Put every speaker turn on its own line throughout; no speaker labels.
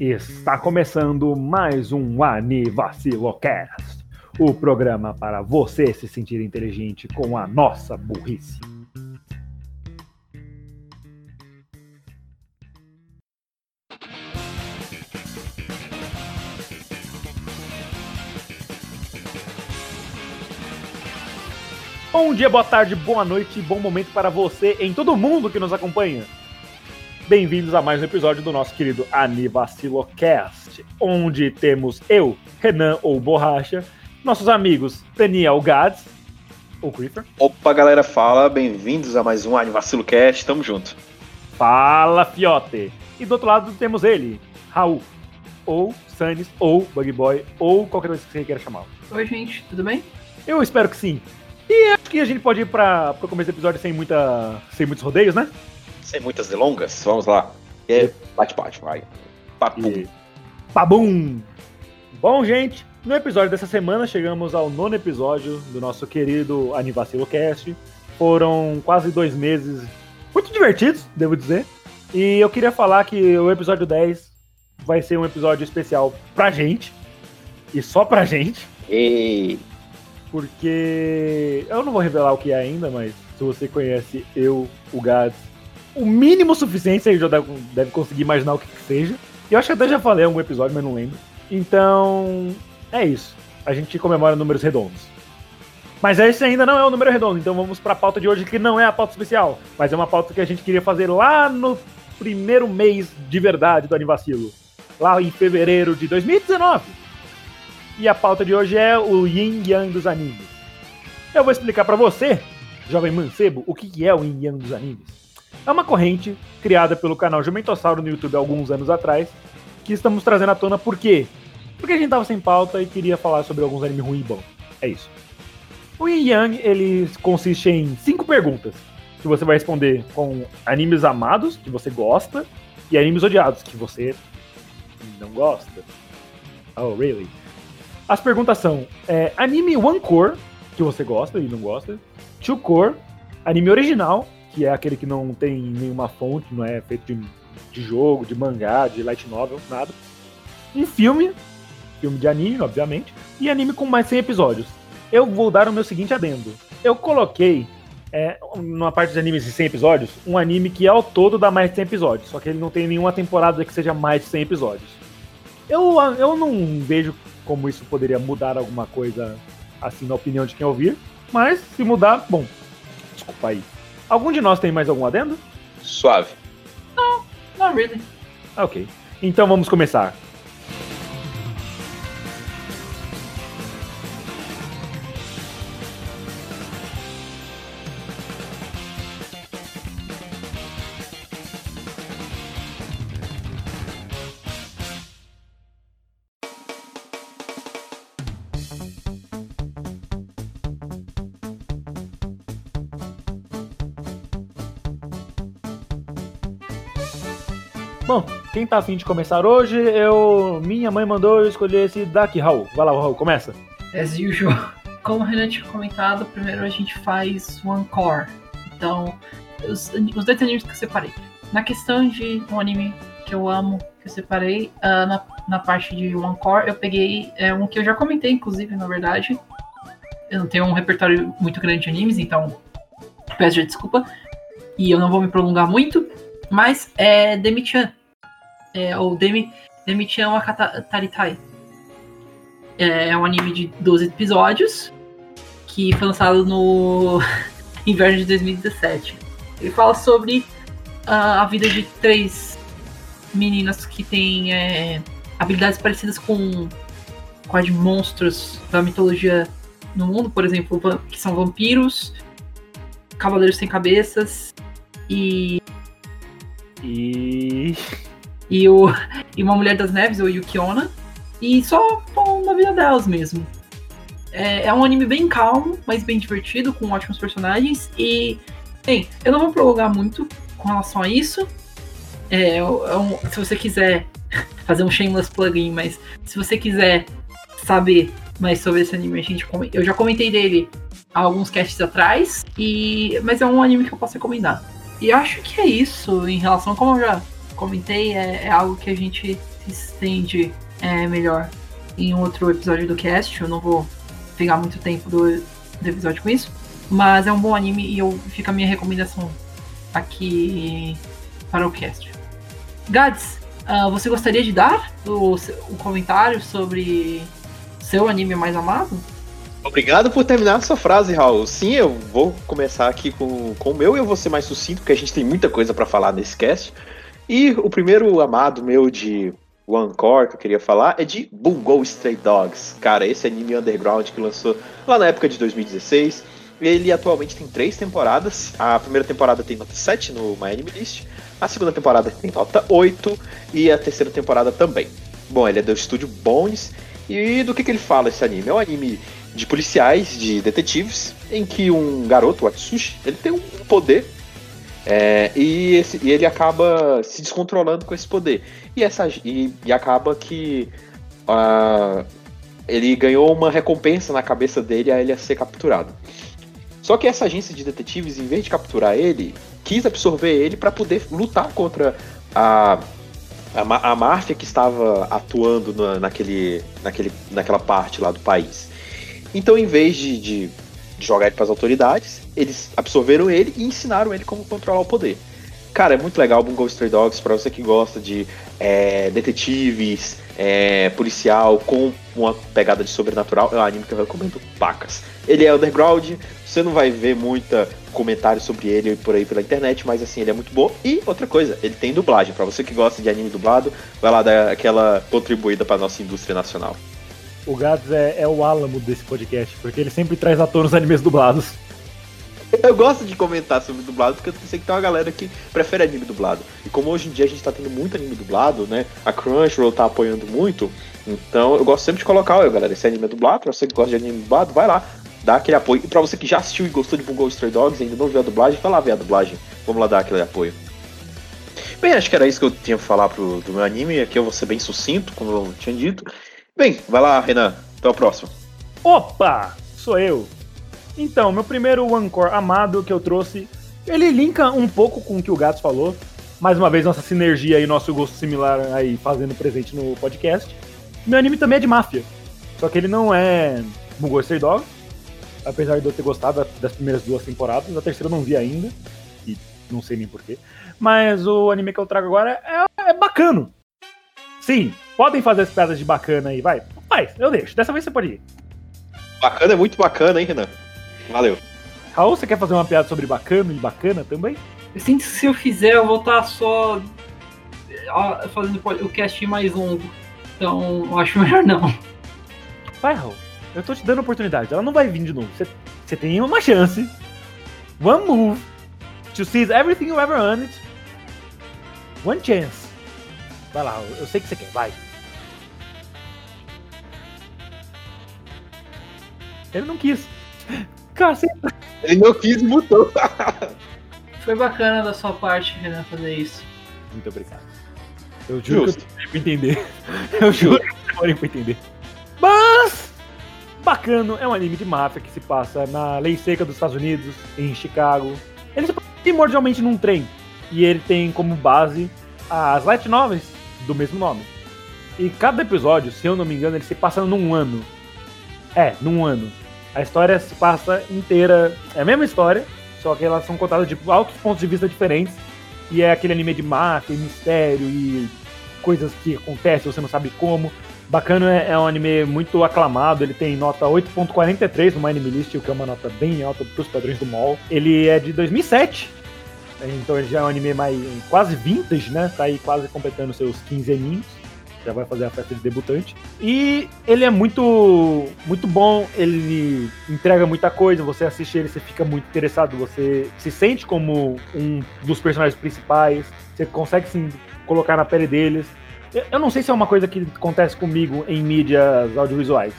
Está começando mais um Anivacilocast, o programa para você se sentir inteligente com a nossa burrice. Bom dia, boa tarde, boa noite, bom momento para você em todo mundo que nos acompanha. Bem-vindos a mais um episódio do nosso querido Anivacilocast, onde temos eu, Renan ou Borracha, nossos amigos Daniel Gads, ou Creeper.
Opa, galera, fala, bem-vindos a mais um Anivacilocast, tamo junto.
Fala, Fiote! E do outro lado temos ele, Raul, ou Sanis, ou Bug Boy, ou qualquer coisa que você queira chamar.
Oi, gente, tudo bem?
Eu espero que sim. E acho que a gente pode ir para o começo do episódio sem, muita, sem muitos rodeios, né?
Sem muitas delongas, vamos lá. É, bate-bate, vai. Papum.
Pabum! Bom, gente, no episódio dessa semana chegamos ao nono episódio do nosso querido Anivacilo Cast. Foram quase dois meses muito divertidos, devo dizer. E eu queria falar que o episódio 10 vai ser um episódio especial pra gente. E só pra gente.
Ei.
Porque eu não vou revelar o que é ainda, mas se você conhece eu, o Gads, o mínimo suficiente, você já deve, conseguir imaginar o que, que seja. Eu acho que até já falei em algum episódio, mas não lembro. Então, é isso. A gente comemora números redondos. Mas esse ainda não é o número redondo, então vamos para a pauta de hoje, que não é a pauta especial, mas é uma pauta que a gente queria fazer lá no primeiro mês de verdade do Anivacilo, lá em fevereiro de 2019. E a pauta de hoje é o Yin Yang dos animes. Eu vou explicar para você, jovem mancebo, o que é o Yin Yang dos animes. É uma corrente criada pelo canal Jumentossauro no YouTube há alguns anos atrás, que estamos trazendo à tona por quê? Porque a gente tava sem pauta e queria falar sobre alguns animes ruins e bons. É isso. O Yin Yang, ele consiste em cinco perguntas, que você vai responder com animes amados, que você gosta, e animes odiados, que você não gosta. Oh, really? As perguntas são: é, anime One Core, que você gosta e não gosta. Two Core, anime original, que é aquele que não tem nenhuma fonte, não é feito de, de jogo, de mangá, de light novel, nada. Um filme, filme de anime, obviamente, e anime com mais 100 episódios. Eu vou dar o meu seguinte adendo. Eu coloquei, é, numa parte de animes de 100 episódios, um anime que ao todo dá mais de 100 episódios, só que ele não tem nenhuma temporada que seja mais de 100 episódios. Eu, eu não vejo como isso poderia mudar alguma coisa assim na opinião de quem ouvir, mas se mudar, bom, desculpa aí. Algum de nós tem mais algum adendo?
Suave.
Não, não really.
Ok. Então vamos começar. Bom, quem tá afim de começar hoje, eu. Minha mãe mandou eu escolher esse daqui, Raul. Vai lá, Raul, começa.
As usual. Como o Renan tinha comentado, primeiro a gente faz One Core. Então, os, os dois animes que eu separei. Na questão de um anime que eu amo, que eu separei, uh, na, na parte de One Core, eu peguei é, um que eu já comentei, inclusive, na verdade. Eu não tenho um repertório muito grande de animes, então peço já desculpa. E eu não vou me prolongar muito. Mas é Demi-chan é o Demi, Demi-chan wa Taritai. É, é um anime de 12 episódios que foi lançado no inverno de 2017. Ele fala sobre uh, a vida de três meninas que têm é, habilidades parecidas com, de monstros da mitologia no mundo, por exemplo, que são vampiros, cavaleiros sem cabeças e.
E
e, o, e uma Mulher das Neves, ou Yukiona, e só na vida delas mesmo. É, é, um anime bem calmo, mas bem divertido, com ótimos personagens. E, bem, eu não vou prolongar muito com relação a isso. É, é um, se você quiser fazer um shameless plugin, mas se você quiser saber mais sobre esse anime, a gente, eu já comentei dele há alguns casts atrás, e, mas é um anime que eu posso recomendar. E acho que é isso em relação, como eu já comentei, é, é algo que a gente se estende é, melhor em outro episódio do cast. Eu não vou pegar muito tempo do, do episódio com isso. Mas é um bom anime e eu, fica a minha recomendação aqui para o cast. Gads, uh, você gostaria de dar o, o comentário sobre seu anime mais amado?
Obrigado por terminar sua frase, Raul. Sim, eu vou começar aqui com, com o meu e eu vou ser mais sucinto, porque a gente tem muita coisa para falar nesse cast. E o primeiro amado meu de One Core que eu queria falar é de Bungo Stray Dogs. Cara, esse anime underground que lançou lá na época de 2016. Ele atualmente tem três temporadas. A primeira temporada tem nota 7 no My Anime List. A segunda temporada tem nota 8. E a terceira temporada também. Bom, ele é do estúdio Bones. E do que, que ele fala esse anime? É um anime de policiais, de detetives, em que um garoto, o Atsushi, ele tem um poder é, e, esse, e, ele acaba se descontrolando com esse poder. E, essa, e, e acaba que uh, ele ganhou uma recompensa na cabeça dele a ele ser capturado. Só que essa agência de detetives, em vez de capturar ele, quis absorver ele para poder lutar contra a, a, a máfia que estava atuando na, naquele, naquele, naquela parte lá do país. Então, em vez de, de jogar ele para as autoridades, eles absorveram ele e ensinaram ele como controlar o poder. Cara, é muito legal o Bungo Stray Dogs para você que gosta de é, detetives, é, policial com uma pegada de sobrenatural. É um anime que eu recomendo pacas. Ele é underground, você não vai ver muita comentário sobre ele por aí pela internet, mas assim, ele é muito bom. E outra coisa, ele tem dublagem. Para você que gosta de anime dublado, vai lá dar aquela contribuída para nossa indústria nacional.
O Gads é, é, o álamo desse podcast, porque ele sempre traz atores animes dublados.
Eu gosto de comentar sobre dublado, porque eu sei que tem uma galera que prefere anime dublado. E como hoje em dia a gente tá tendo muito anime dublado, né? A Crunchyroll tá apoiando muito. Então eu gosto sempre de colocar, olha galera, esse anime é dublado, pra você que gosta de anime dublado, vai lá, dá aquele apoio. E pra você que já assistiu e gostou de Bungo Stray Dogs e ainda não viu a dublagem, vai lá ver a dublagem. Vamos lá dar aquele apoio. Bem, acho que era isso que eu tinha pra falar pro, do meu anime. Aqui eu vou ser bem sucinto, como eu tinha dito. Bem, vai lá, Renan. Até o próximo.
Opa! Sou eu. Então, meu primeiro One Core amado que eu trouxe, ele linka um pouco com o que o Gatos falou. Mais uma vez, nossa sinergia e nosso gosto similar aí fazendo presente no podcast. Meu anime também é de máfia. Só que ele não é Stray Dog. Apesar de eu ter gostado das primeiras duas temporadas, a terceira eu não vi ainda. E não sei nem porquê. Mas o anime que eu trago agora é, é bacano. Sim, podem fazer as piadas de bacana aí, vai. Vai, eu deixo. Dessa vez você pode ir.
Bacana é muito bacana, hein, Renan? Valeu.
Raul, você quer fazer uma piada sobre bacana e bacana também?
Eu sinto que se eu fizer, eu vou estar só fazendo o cast mais longo. Então, eu acho melhor não.
Vai, Raul. Eu tô te dando oportunidade. Ela não vai vir de novo. Você, você tem uma chance. One move to seize everything you ever earned. One chance. Vai lá, eu sei que você quer, vai. Ele não quis.
Caceta. Ele não quis e mutou.
Foi bacana da sua parte, Renan, fazer isso.
Muito obrigado. Eu juro Justo. que eu demorei pra entender. Eu juro que eu demorei pra entender. Mas, Bacano é um anime de máfia que se passa na lei seca dos Estados Unidos, em Chicago. Ele se passa primordialmente num trem. E ele tem como base as light novels do mesmo nome. E cada episódio, se eu não me engano, ele se passa num ano. É, num ano. A história se passa inteira. É a mesma história, só que elas são contadas de altos pontos de vista diferentes. E é aquele anime de máfia, e mistério e coisas que acontecem, você não sabe como. Bacana é, é um anime muito aclamado, ele tem nota 8.43 no Anime List, o que é uma nota bem alta para os padrões do mall. Ele é de 2007, então ele já é um anime mais quase vintage, né? Tá aí quase completando seus 15 aninhos já vai fazer a festa de debutante. E ele é muito muito bom, ele entrega muita coisa, você assiste ele, você fica muito interessado, você se sente como um dos personagens principais, você consegue se colocar na pele deles. Eu não sei se é uma coisa que acontece comigo em mídias audiovisuais,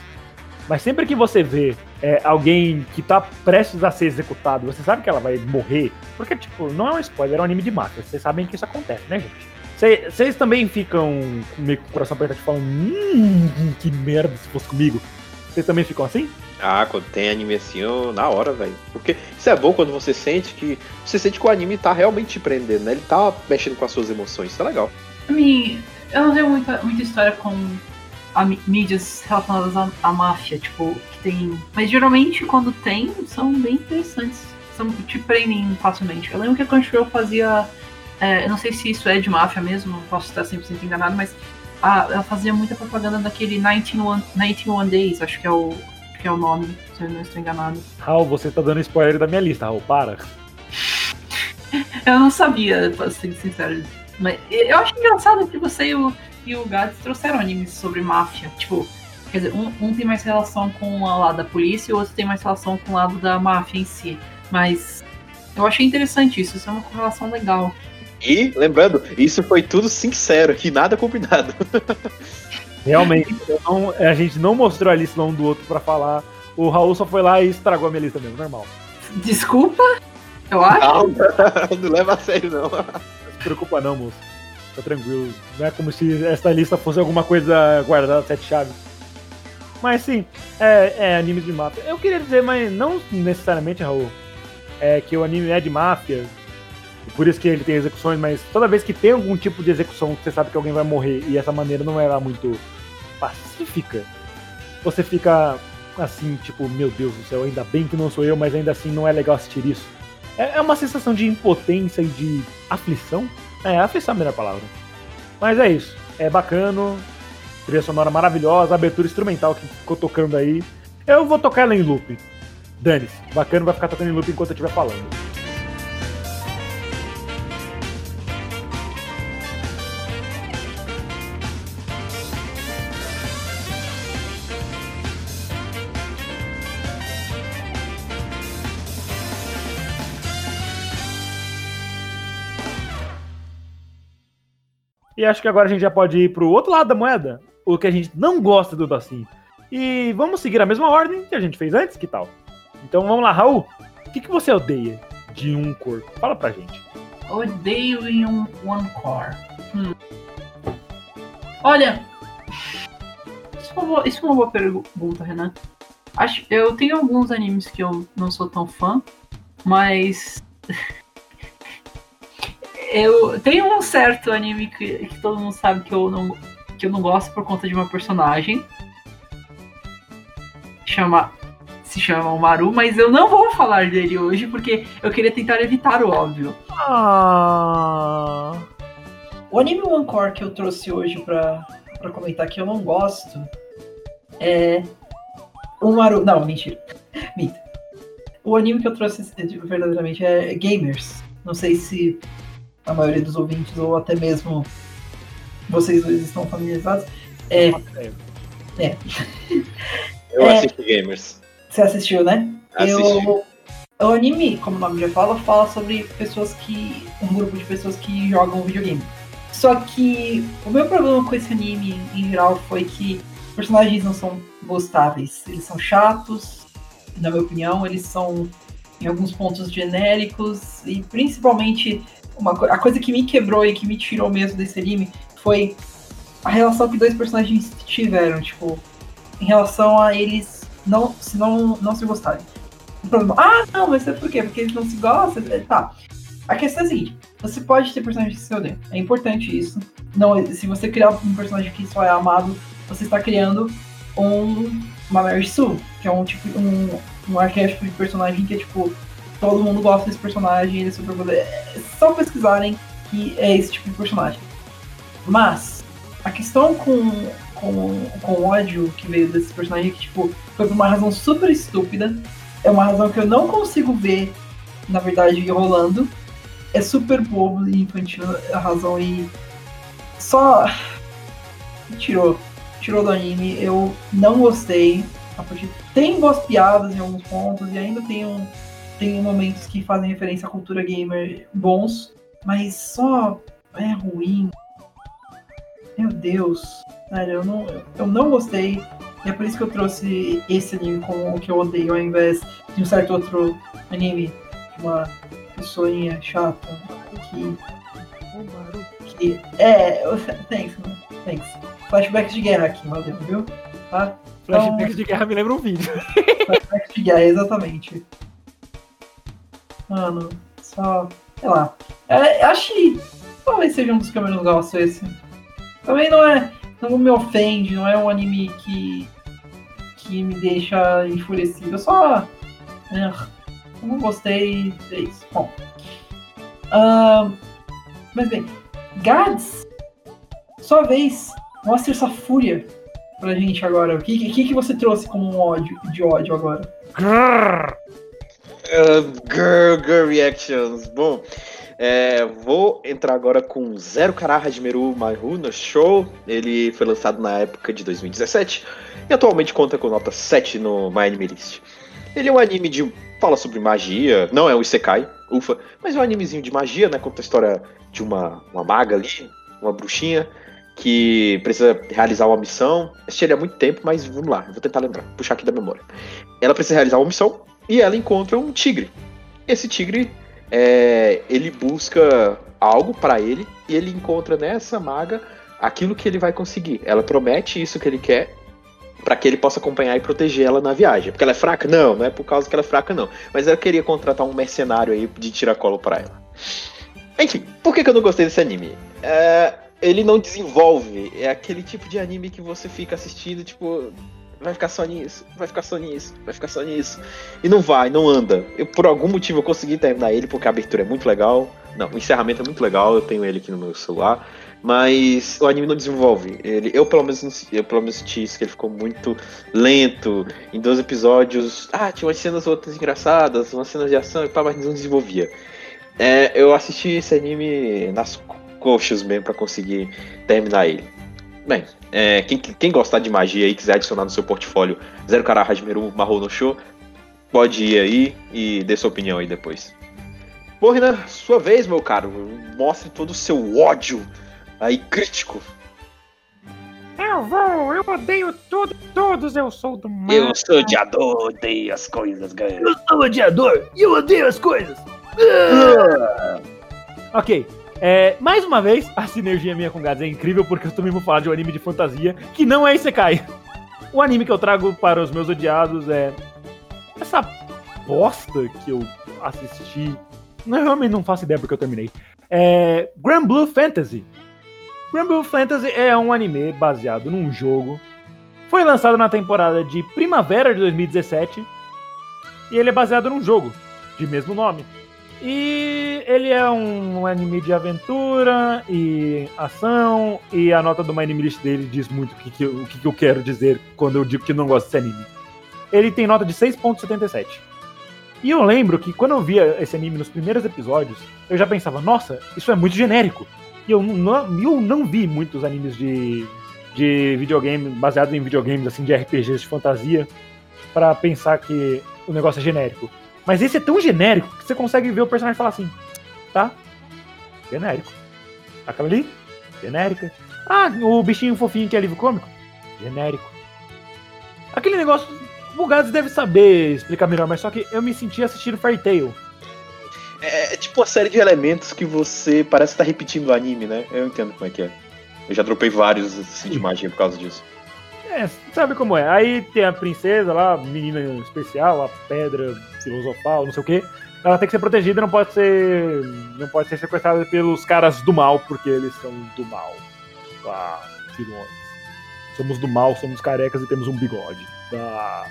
mas sempre que você vê é, alguém que tá prestes a ser executado, você sabe que ela vai morrer, porque, tipo, não é um spoiler, é um anime de máfia, vocês sabem que isso acontece, né, gente? Vocês também ficam meio com o coração apertado falando, hum, que merda se fosse comigo. Vocês também ficam assim?
Ah, quando tem anime assim, eu, na hora, velho. Porque isso é bom quando você sente que. Você sente que o anime tá realmente te prendendo, né? Ele tá mexendo com as suas emoções. Isso é legal.
A mim, eu não tenho muita, muita história com a, mídias relacionadas à, à, máfia, tipo, que tem. Mas geralmente quando tem, são bem interessantes. São, te prendem facilmente. Eu lembro que a Crunchyroll fazia. É, eu não sei se isso é de máfia mesmo, posso estar 100% enganado, mas a, ela fazia muita propaganda daquele 91, 91 Days, acho que é o que é o nome, se eu não estou enganado.
Raul, você tá dando spoiler da minha lista, Raul, para.
eu não sabia, pra ser sincero. Mas eu acho engraçado que você e o, e o Gats trouxeram animes sobre máfia. Tipo, quer dizer, um, um tem mais relação com o lado da polícia e o outro tem mais relação com o lado da máfia em si. Mas eu achei interessante isso, isso é uma correlação legal.
E, lembrando, isso foi tudo sincero, que nada combinado.
Realmente, não, a gente não mostrou a lista um do outro para falar. O Raul só foi lá e estragou a minha lista mesmo, normal.
Desculpa, eu acho.
Não, não leva a sério, não. Não
se preocupa não, moço. Tá tranquilo. Não é como se essa lista fosse alguma coisa guardada sete chaves. Mas sim, é, é animes de máfia. Eu queria dizer, mas não necessariamente, Raul, é que o anime é de máfia, por isso que ele tem execuções, mas toda vez que tem algum tipo de execução você sabe que alguém vai morrer e essa maneira não era muito pacífica, você fica assim, tipo, meu Deus do céu, ainda bem que não sou eu, mas ainda assim não é legal assistir isso. É, é uma sensação de impotência e de aflição. É, aflição é a melhor palavra. Mas é isso. É bacana. Trilha sonora maravilhosa, abertura instrumental que ficou tocando aí. Eu vou tocar ela em loop. Dane-se. Bacana vai ficar tocando em loop enquanto eu estiver falando. E acho que agora a gente já pode ir pro outro lado da moeda, o que a gente não gosta do Docinho. E vamos seguir a mesma ordem que a gente fez antes, que tal? Então vamos lá, Raul. O que, que você odeia de um corpo? Fala pra gente.
Odeio em um One Core. Hum. Olha, isso é, uma, isso é uma boa pergunta, Renan. Acho, eu tenho alguns animes que eu não sou tão fã, mas eu tenho um certo anime que, que, todo mundo sabe que eu não que eu não gosto por conta de uma personagem chama se chama o Maru, mas eu não vou falar dele hoje porque eu queria tentar evitar o óbvio.
Ah.
O anime One Core que eu trouxe hoje pra, pra comentar que eu não gosto é o Maru. Não, mentira. Minta. O anime que eu trouxe verdadeiramente é Gamers. Não sei se a maioria dos ouvintes, ou até mesmo vocês dois estão familiarizados. É. é.
Eu é, assisto Gamers.
Você assistiu, né? Assisti. Eu, o anime, como o nome já fala, fala sobre pessoas que. um grupo de pessoas que jogam videogame. Só que o meu problema com esse anime em geral foi que os personagens não são gostáveis. Eles são chatos, na minha opinião, eles são em alguns pontos genéricos e principalmente uma, a coisa que me quebrou e que me tirou mesmo desse anime foi a relação que dois personagens tiveram, tipo, em relação a eles não se não, não se gostarem. Ah, não, mas é por quê? Porque eles não se gostam? É, tá. A questão é a seguinte, você pode ter personagens que se odeiam. É importante isso. Não, se você criar um personagem que só é amado, você está criando um, uma Mary Sue, que é um tipo um, um arquétipo de personagem que é tipo todo mundo gosta desse personagem, ele é super poder. É só pesquisarem que é esse tipo de personagem. Mas, a questão com, com, com o ódio que veio desse personagem é que, tipo, foi por uma razão super estúpida. É uma razão que eu não consigo ver, na verdade, rolando. É super bobo e infantil a razão e só tirou. Tirou do anime. Eu não gostei. Tem boas piadas em alguns pontos e ainda tem um, tem momentos que fazem referência à cultura gamer bons, mas só é ruim. Meu Deus, sério, eu não, eu não gostei. E é por isso que eu trouxe esse anime como o que eu odeio, ao invés de um certo outro anime uma pessoinha chata que. que é. Thanks, Thanks. Flashbacks de guerra aqui, valeu, viu? Tá?
Flashbacks então... de guerra me lembra um vídeo.
Flashback de guerra, exatamente. Mano, só. Sei lá. É, acho que talvez seja um dos que eu menos gosto esse. Também não é. Não me ofende, não é um anime que. que me deixa enfurecido. Eu só. É, eu não gostei. É isso. Bom. Ahn, mas bem, Gads, sua vez, mostre sua fúria pra gente agora. O que, que, que você trouxe como um ódio, de ódio agora?
Grrr.
Uh, girl, girl reactions. Bom, é, vou entrar agora com Zero Kara Hajimeru Maru no show. Ele foi lançado na época de 2017 e atualmente conta com nota 7 no My Anime List. Ele é um anime de. fala sobre magia, não é um Isekai, ufa, mas é um animezinho de magia, né? Conta a história de uma, uma maga ali, uma bruxinha, que precisa realizar uma missão. Assisti ele há muito tempo, mas vamos lá, vou tentar lembrar, puxar aqui da memória. Ela precisa realizar uma missão e ela encontra um tigre. Esse tigre, é, ele busca algo pra ele e ele encontra nessa maga aquilo que ele vai conseguir. Ela promete isso que ele quer pra que ele possa acompanhar e proteger ela na viagem. Porque ela é fraca? Não, não é por causa que ela é fraca, não. Mas ela queria contratar um mercenário aí de tiracolo pra ela. Enfim, por que, que eu não gostei desse anime? É, ele não desenvolve. É aquele tipo de anime que você fica assistindo, tipo, vai ficar só nisso, vai ficar só nisso, vai ficar só nisso. E não vai, não anda. Eu, por algum motivo eu consegui terminar ele, porque a abertura é muito legal. Não, o encerramento é muito legal, eu tenho ele aqui no meu celular. Mas o anime não desenvolve. Ele, eu, pelo menos, eu pelo menos senti isso, que ele ficou muito lento. Em dois episódios. Ah, tinha umas cenas outras engraçadas, umas cenas de ação e pá, mas não desenvolvia. É, eu assisti esse anime nas coxas mesmo pra conseguir terminar ele. Bem, é, quem, quem gostar de magia e quiser adicionar no seu portfólio Zero Kara Hajimeru Mahou no Show, pode ir aí e dê sua opinião aí depois. Bom, Renan, sua vez, meu caro. Mostre todo o seu ódio aí crítico.
Eu vou, eu odeio tudo, todos, eu sou do mal.
Eu sou odiador, odeio as coisas, ganha.
Eu sou odiador e eu odeio as coisas. Ok. É, mais uma vez, a sinergia minha com Gads é incrível porque eu também vou falar de um anime de fantasia que não é Isekai. O anime que eu trago para os meus odiados é essa bosta que eu assisti. Não, eu realmente não faço ideia porque eu terminei. É Grand Blue Fantasy. Grand Blue Fantasy é um anime baseado num jogo. Foi lançado na temporada de primavera de 2017 e ele é baseado num jogo de mesmo nome. E ele é um anime de aventura e ação, e a nota do My Anime List dele diz muito o que, que, eu- o que, que eu quero dizer quando eu digo que não gosto desse anime. Ele tem nota de 6.77. E eu lembro que quando eu via esse anime nos primeiros episódios, eu já pensava, nossa, isso é muito genérico. E eu não, eu não vi muitos animes de, de videogame, baseados em videogames, assim, de RPGs de fantasia, pra pensar que o negócio é genérico. Mas esse é tão genérico que você consegue ver o personagem falar assim, tá? Genérico. Aquela ali? Genérica. Ah, o bichinho fofinho que é livro cômico? Genérico. Aquele negócio. O Gads deve saber explicar melhor, mas só que eu me senti assistindo Fairy Tail.
É, é tipo uma série de elementos que você parece estar repetindo o anime, né? Eu entendo como é que é. Eu já dropei vários assim, de magia por causa disso.
É, sabe como é. Aí tem a princesa lá, menina especial, a pedra filosofal, não sei o quê. Ela tem que ser protegida, não pode ser. Não pode ser sequestrada pelos caras do mal, porque eles são do mal. Ah, vilões. Somos do mal, somos carecas e temos um bigode. Ah.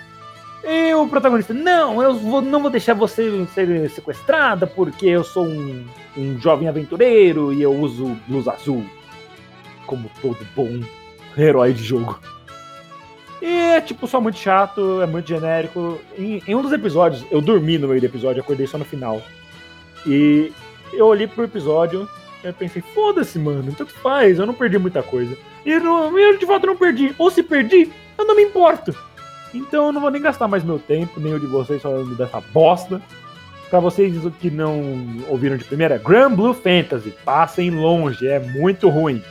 E o protagonista, não, eu vou- não vou deixar você ser sequestrada porque eu sou um, um jovem aventureiro e eu uso luz azul. Como todo bom herói de jogo. E é tipo só muito chato, é muito genérico. Em, em um dos episódios, eu dormi no meio do episódio, acordei só no final. E eu olhei pro episódio e pensei, foda-se, mano, tanto faz, eu não perdi muita coisa. E não, eu de fato não perdi. Ou se perdi, eu não me importo. Então eu não vou nem gastar mais meu tempo, nem o de vocês falando dessa bosta. Pra vocês que não ouviram de primeira, Grand Blue Fantasy, passem longe, é muito ruim.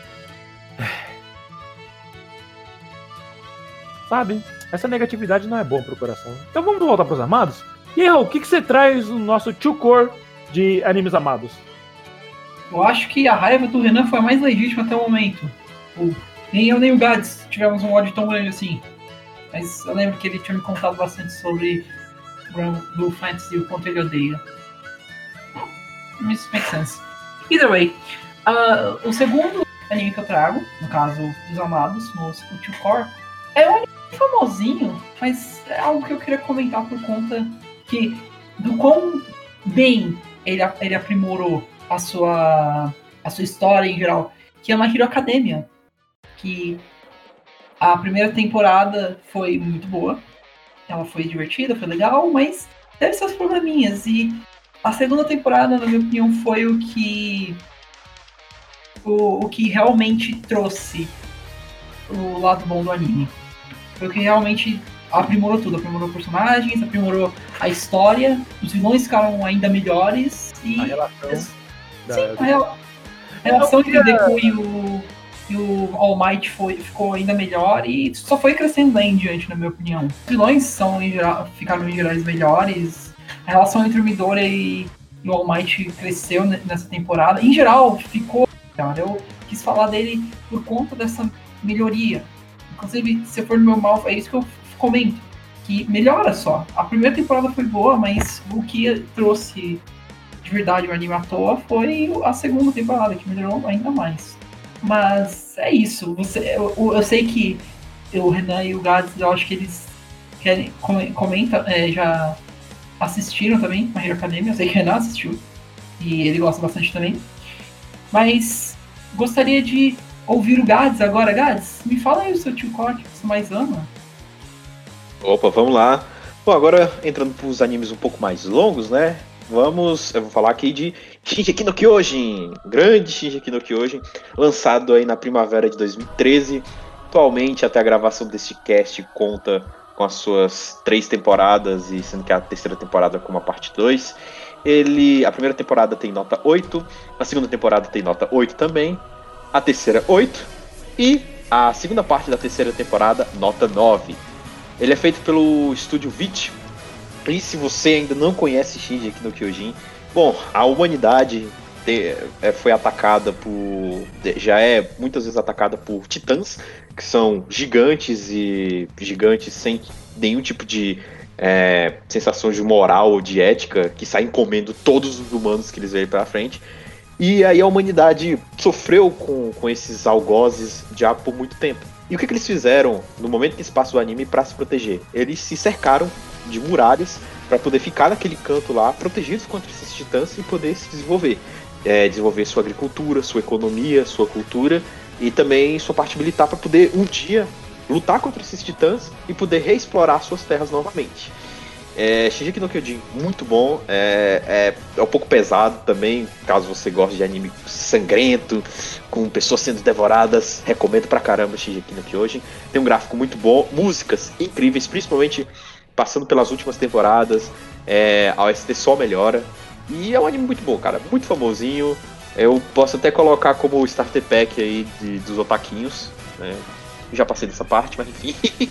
Sabe? Essa negatividade não é bom pro coração. Então vamos voltar pros amados? E aí, o que, que você traz no nosso two core de animes amados?
Eu acho que a raiva do Renan foi a mais legítima até o momento. O- nem eu nem o Gads tivemos um ódio tão grande assim. Mas eu lembro que ele tinha me contado bastante sobre Blue Fantasy e o quanto ele odeia. Isso makes sense. Either way, uh, o segundo anime que eu trago, no caso dos amados, no Two Core, é anime famosinho, mas é algo que eu queria comentar por conta que do quão bem ele, ele aprimorou a sua, a sua história em geral, que é My Hero Academia. Que a primeira temporada foi muito boa, ela foi divertida, foi legal, mas teve seus probleminhas. E a segunda temporada, na minha opinião, foi o que. O, o que realmente trouxe o lado bom do anime. Foi o que realmente aprimorou tudo, aprimorou personagens, aprimorou a história, os vilões ficaram ainda melhores e.
A relação.
Sim, a, rel... a relação entre o Deku e o, e o All Might foi, ficou ainda melhor e só foi crescendo daí em diante, na minha opinião. Os vilões são, em geral, ficaram em gerais melhores, a relação entre o Midoriya e, e o All Might cresceu nessa temporada. Em geral, ficou. Cara, eu quis falar dele por conta dessa melhoria. Inclusive, se for no meu mal, é isso que eu comento. Que melhora só. A primeira temporada foi boa, mas o que trouxe de verdade o anime à toa foi a segunda temporada, que melhorou ainda mais. Mas é isso. Você, eu, eu sei que o Renan e o Gads, eu acho que eles querem, comentam, é, já assistiram também a Hero Academia. Eu sei que o Renan assistiu. E ele gosta bastante também. Mas gostaria de ouvir o Gads agora. Gads, me fala aí o seu tio Corte que você mais ama.
Opa, vamos lá. Bom, agora entrando para os animes um pouco mais longos, né? Vamos, eu vou falar aqui de Shinji no Kyojin, grande Shinji no Kyojin, lançado aí na primavera de 2013. Atualmente, até a gravação deste cast, conta com as suas três temporadas, e sendo que a terceira temporada com uma parte 2. Ele, a primeira temporada tem nota 8, a segunda temporada tem nota 8 também, a terceira 8 e a segunda parte da terceira temporada nota 9. Ele é feito pelo estúdio VIT. E se você ainda não conhece Shinji aqui no Kyojin, bom, a humanidade é, foi atacada por. já é muitas vezes atacada por titãs, que são gigantes e gigantes sem nenhum tipo de é, sensação de moral ou de ética, que saem comendo todos os humanos que eles veem pela frente. E aí a humanidade sofreu com, com esses algozes já por muito tempo. E o que, que eles fizeram no momento que se passa o anime para se proteger? Eles se cercaram de muralhas para poder ficar naquele canto lá, protegidos contra esses titãs e poder se desenvolver. É, desenvolver sua agricultura, sua economia, sua cultura e também sua parte militar para poder um dia lutar contra esses titãs e poder reexplorar suas terras novamente. É, no Kyojin, muito bom. É, é, é, um pouco pesado também, caso você goste de anime sangrento, com pessoas sendo devoradas. Recomendo pra caramba Shingeki no Kyojin. Tem um gráfico muito bom, músicas incríveis, principalmente passando pelas últimas temporadas. É, a OST só melhora. E é um anime muito bom, cara. Muito famosinho. Eu posso até colocar como starter pack aí de, dos otaquinhos. Né? Já passei dessa parte, mas enfim.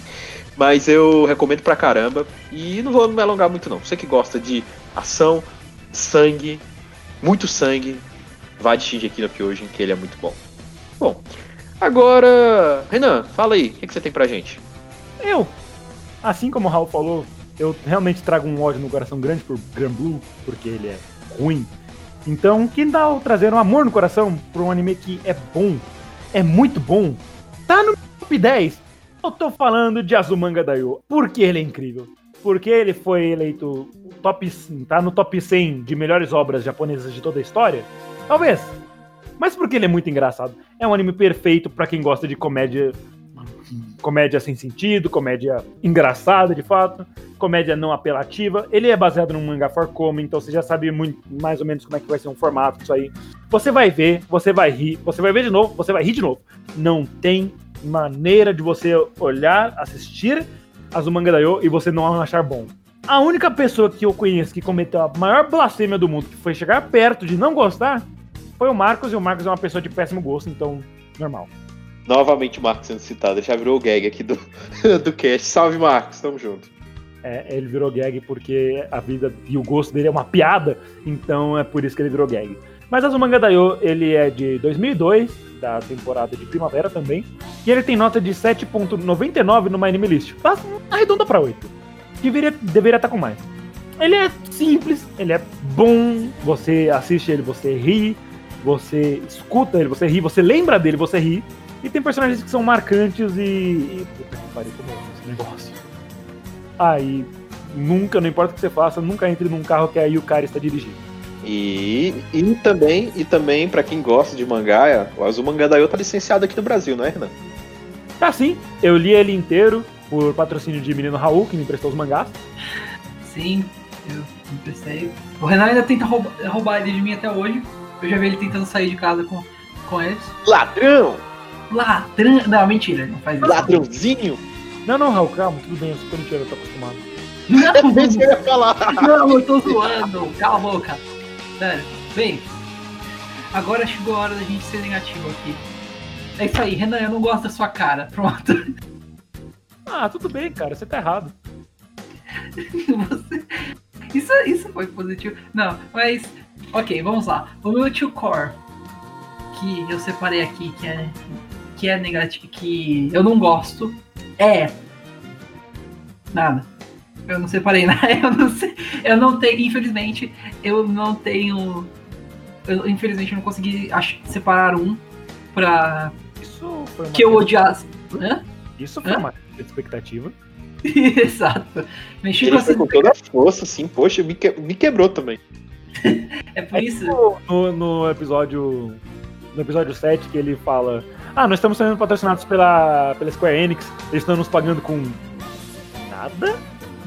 Mas eu recomendo pra caramba. E não vou me alongar muito não. Você que gosta de ação, sangue, muito sangue, vai de Shinji aqui no Kyojin, que ele é muito bom. Bom, agora, Renan, fala aí, o que, que você tem pra gente?
Eu, assim como o Raul falou, eu realmente trago um ódio no coração grande por Grand Blue, porque ele é ruim. Então, que tal trazer um amor no coração por um anime que é bom, é muito bom, tá no top 10 eu tô falando de Azumanga Daioh. Por que ele é incrível? Porque ele foi eleito top, tá no top 100 de melhores obras japonesas de toda a história? Talvez. Mas porque ele é muito engraçado. É um anime perfeito para quem gosta de comédia comédia sem sentido, comédia engraçada de fato, comédia não apelativa. Ele é baseado num mangá for come, então você já sabe muito, mais ou menos como é que vai ser um formato disso aí. Você vai ver, você vai rir, você vai ver de novo, você vai rir de novo. Não tem maneira de você olhar, assistir Azumanga Daioh e você não achar bom. A única pessoa que eu conheço que cometeu a maior blasfêmia do mundo, que foi chegar perto de não gostar, foi o Marcos, e o Marcos é uma pessoa de péssimo gosto, então, normal.
Novamente o Marcos sendo citado, ele já virou o gag aqui do, do cast. Salve, Marcos, tamo junto.
É, ele virou gag porque a vida e o gosto dele é uma piada, então é por isso que ele virou gag. Mas Azumanga Daioh, ele é de 2002, da temporada de primavera também. E ele tem nota de 7.99 no My Anime List. Passa arredonda pra 8. Deveria, deveria estar com mais. Ele é simples, ele é bom, você assiste ele, você ri, você escuta ele, você ri, você lembra dele, você ri. E tem personagens que são marcantes e. e puta que pariu, como é esse negócio. Aí, nunca, não importa o que você faça, nunca entre num carro que a Yukari está dirigindo.
E, e também, e também para quem gosta de mangá, o Azumanga Daioh tá licenciado aqui no Brasil, não é, Renan?
Tá sim, eu li ele inteiro por patrocínio de menino Raul, que me emprestou os mangás.
Sim, eu emprestei. O Renan ainda tenta roubar, roubar ele de mim até hoje. Eu já vi ele tentando sair de casa com, com eles.
Ladrão!
Ladrão! Não, mentira, não faz isso.
Ladrãozinho!
Não, não, Raul, calma, tudo bem, eu sou mentira, eu tô acostumado.
Não,
É eu ia falar.
não, eu tô zoando. Cala a boca. Sério. Bem, agora chegou a hora da gente ser negativo aqui. É isso aí, Renan, eu não gosto da sua cara. Pronto.
Ah, tudo bem, cara, você tá errado.
Você- Isso, isso foi positivo. Não, mas. Ok, vamos lá. O meu tio core, que eu separei aqui, que é. Que é negativo, que eu não gosto, é. Nada. Eu não separei nada. Eu não sei. Eu não tenho. Infelizmente, eu não tenho. Eu, infelizmente, eu não consegui separar um pra.
Isso foi uma,
Que eu odiasse. Hã?
Isso foi
Hã?
uma expectativa.
Exato. Mexi com
Ele foi
essa.
com toda a força, assim, poxa, me, que- me quebrou também.
É por isso.
No, no episódio. No episódio 7 que ele fala. Ah, nós estamos sendo patrocinados pela, pela Square Enix, eles estão nos pagando com. Nada?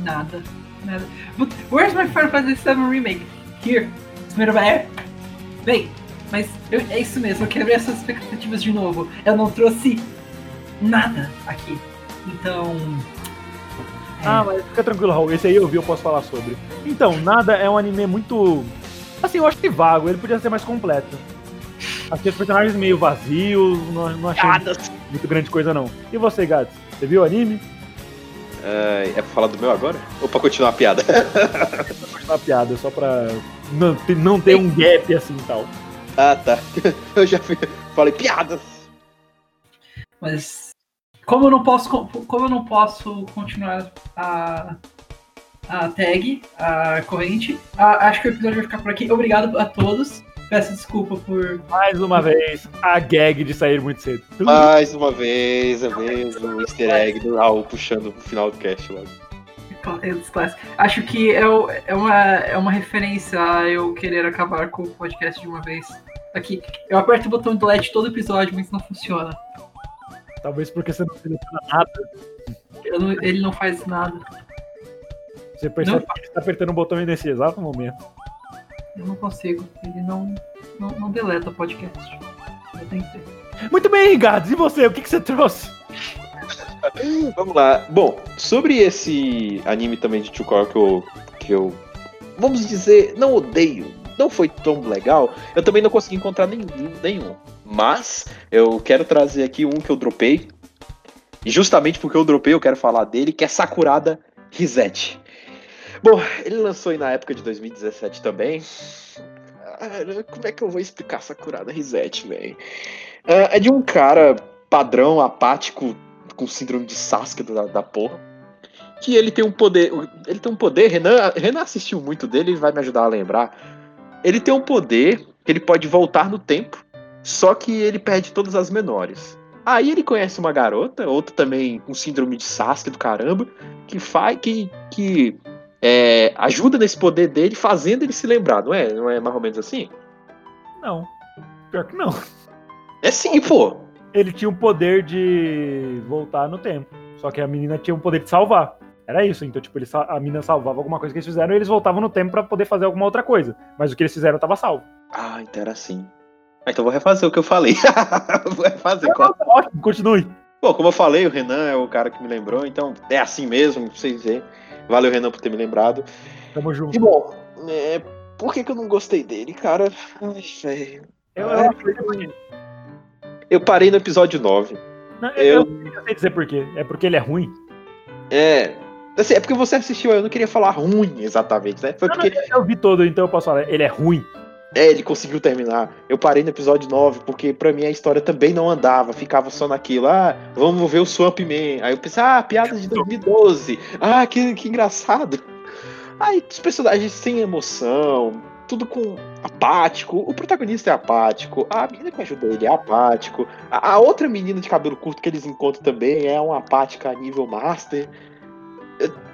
Nada. Nada. But where's my Final Fantasy VII Remake? Here. Of air. Bem, mas eu- é isso mesmo, eu quebrei essas expectativas de novo. Eu não trouxe nada aqui. Então. é,
Ah, mas fica tranquilo, Raul. Esse aí eu vi, eu posso falar sobre. Então, Nada é um anime muito. Assim, eu acho que vago, ele podia ser mais completo. Achei os personagens meio vazios, não, não achei muito grande coisa, não. E você, Gats? Você viu o anime?
É, é pra falar do meu agora? Ou pra continuar a piada?
Foi uma piada, só pra não, ter- não ter um gap assim e tal.
ah, tá. Eu já falei piadas.
Mas como eu não posso co- como eu não posso continuar a a tag, a corrente, a- acho que o episódio vai ficar por aqui. Obrigado a todos. Peço desculpa por
Mais uma vez, a gag de sair muito cedo.
Mais uma vez, a vez, o easter egg do Raul puxando pro final do cast logo.
Acho que é, é uma, é uma referência a eu querer acabar com o podcast de uma vez. Aqui, eu aperto o botão delete todo episódio, mas não funciona.
Talvez porque você não seleciona nada.
Não- ele não faz nada.
Você percebe
Não.
que ele está apertando o botão nesse exato momento.
Eu não consigo. Ele não, não, não deleta o podcast. Eu tenho que ter.
Muito bem, Gads, e você? O que, que você trouxe?
Vamos lá. Bom, sobre esse anime também de Chukor que eu, que eu, vamos dizer, não odeio, não foi tão legal, eu também não consegui encontrar nenhum. nenhum. Mas eu quero trazer aqui um que eu dropei. E justamente porque eu dropei, eu quero falar dele, que é Sakurada Reset. Bom, ele lançou aí na época de 2017 também. Ah, Como é que eu vou explicar Sakurada Reset, velho? É é de um cara padrão, apático, com síndrome de Sasuke da, da porra. Que ele tem um poder. Ele tem um poder, Renan, Renan assistiu muito dele e vai me ajudar a lembrar. Ele tem um poder que ele pode voltar no tempo, só que ele perde todas as menores. Aí ele conhece uma garota, outra também com síndrome de Sasuke do caramba, que faz. que, que é, ajuda nesse poder dele, fazendo ele se lembrar, não é? Não é mais ou menos assim?
Não. Pior que não.
É sim, pô.
Ele tinha o poder de voltar no tempo. Só que a menina tinha o poder de salvar. Era isso. Então, tipo, ele, a menina salvava alguma coisa que eles fizeram e eles voltavam no tempo pra poder fazer alguma outra coisa. Mas o que eles fizeram tava salvo.
Ah, então era assim. Ah, então vou refazer o que eu falei. vou refazer. qual-
Ótimo, continue.
Bom, como eu falei, o Renan é o cara que me lembrou, então é assim mesmo, pra vocês verem. Valeu, Renan, por ter me lembrado.
Tamo junto.
E bom, é, por que, que eu não gostei dele, cara? Ai, velho.
Eu, eu,
Eu parei no episódio 9.
não, eu, eu sei dizer por quê. É porque ele é ruim.
É. Assim, é porque você assistiu, eu não queria falar ruim exatamente, né? Foi
Não, não,
porque.
eu vi todo, então eu posso falar. Ele é ruim.
É, ele conseguiu terminar. Eu parei no episódio 9, porque pra mim a história também não andava, ficava só naquilo. Ah, vamos ver o Swamp Man. Aí eu pensei, ah, piada de 2012. Ah, que, que engraçado. Aí os personagens sem emoção, tudo com apático. O protagonista é apático, a menina que ajuda ele é apático. A, a outra menina de cabelo curto que eles encontram também é uma apática nível master.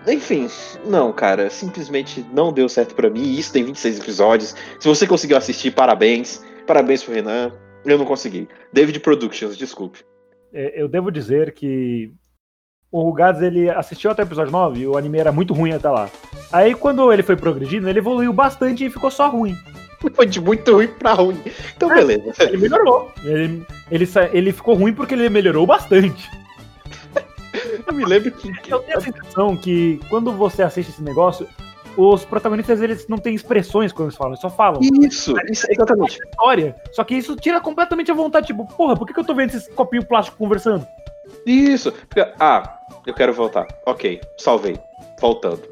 Enfim, não, cara, simplesmente não deu certo para mim. Isso tem 26 episódios. Se você conseguiu assistir, parabéns. Parabéns pro Renan. Eu não consegui. David Productions, desculpe.
É, eu devo dizer que o Gads ele assistiu até o episódio 9 e o anime era muito ruim até lá. Aí quando ele foi progredindo, ele evoluiu bastante e ficou só ruim.
Foi de muito ruim pra ruim. Então, é, beleza.
Ele melhorou. Ele, ele, ele ficou ruim porque ele melhorou bastante.
Eu me lembro que.
Eu tenho a sensação que quando você assiste esse negócio, os protagonistas eles não têm expressões quando eles falam, eles só falam.
Isso, isso exatamente.
História. Só que isso tira completamente a vontade, tipo, porra, por que, que eu tô vendo esses copinhos plásticos conversando?
Isso. Ah, eu quero voltar. Ok, salvei. Voltando.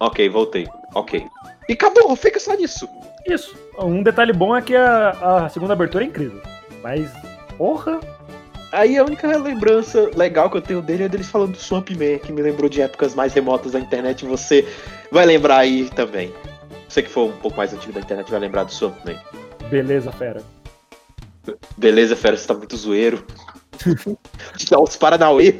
Ok, voltei. Ok. E acabou, fica só nisso.
Isso. Um detalhe bom é que a, a segunda abertura é incrível. Mas, porra,
Aí a única lembrança legal que eu tenho dele é deles falando do Swamp Man, que me lembrou de épocas mais remotas da internet. E você vai lembrar aí também. Você que for um pouco mais antigo da internet vai lembrar do Swamp Man.
Beleza, fera.
Beleza, fera, você tá muito zoeiro. Dá os Paranauê.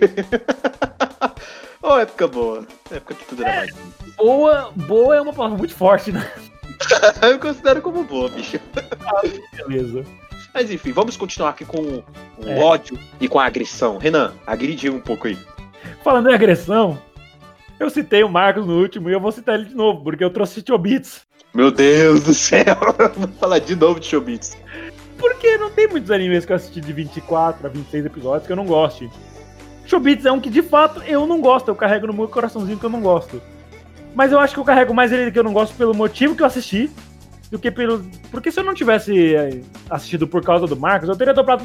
oh, época boa. Época que tudo era é, mais.
Boa, boa é uma palavra muito forte, né?
eu considero como boa, bicho.
Ah, beleza.
Mas enfim, vamos continuar aqui com o é. ódio e com a agressão. Renan, agrediu um pouco aí.
Falando em agressão, eu citei o Marcos no último e eu vou citar ele de novo, porque eu trouxe Chobits.
Meu Deus do céu, vou falar de novo de Chobits.
Porque não tem muitos animes que eu assisti de 24 a 26 episódios que eu não goste. Chobits é um que de fato eu não gosto, eu carrego no meu coraçãozinho que eu não gosto. Mas eu acho que eu carrego mais ele que eu não gosto pelo motivo que eu assisti do que pelo. Porque se eu não tivesse eh, assistido por causa do Marcos, eu teria dropado.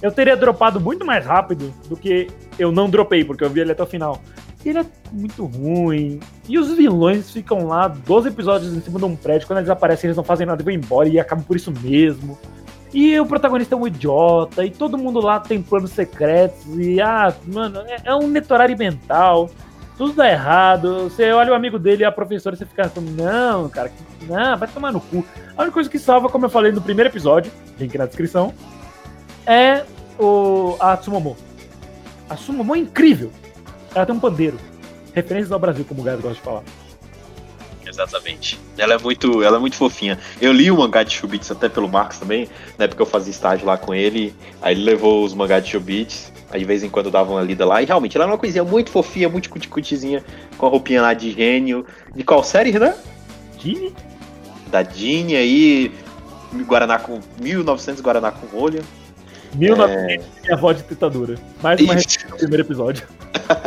Eu teria dropado muito mais rápido do que eu não dropei, porque eu vi ele até o final. Ele é muito ruim. E os vilões ficam lá 12 episódios em cima de um prédio. Quando eles aparecem, eles não fazem nada e vão embora e acabam por isso mesmo. E o protagonista é um idiota, e todo mundo lá tem planos secretos, e ah, mano, é, é um netorari mental tudo dá errado. Você olha o amigo dele a professora, você fica assim, não, cara, não, vai tomar no cu. A única coisa que salva, como eu falei no primeiro episódio, link na descrição, é o, a Tsumomo. A Tsumomo é incrível. Ela tem um pandeiro. Referências ao Brasil, como o Gás gosta de falar.
Exatamente. Ela é muito, ela é muito fofinha. Eu li o mangá de Chubits até pelo Marcos também, na época eu fazia estágio lá com ele. Aí ele levou os mangás de Chubits. De vez em quando dava uma lida lá. E realmente, ela é uma coisinha muito fofinha, muito cuticutizinha, com a roupinha lá de gênio. De qual série, Renan?
Dini?
Da Dini aí. Guaraná com. 1900 Guaraná com rolha.
1900 é... e a voz de tentadura. Mais uma do primeiro episódio.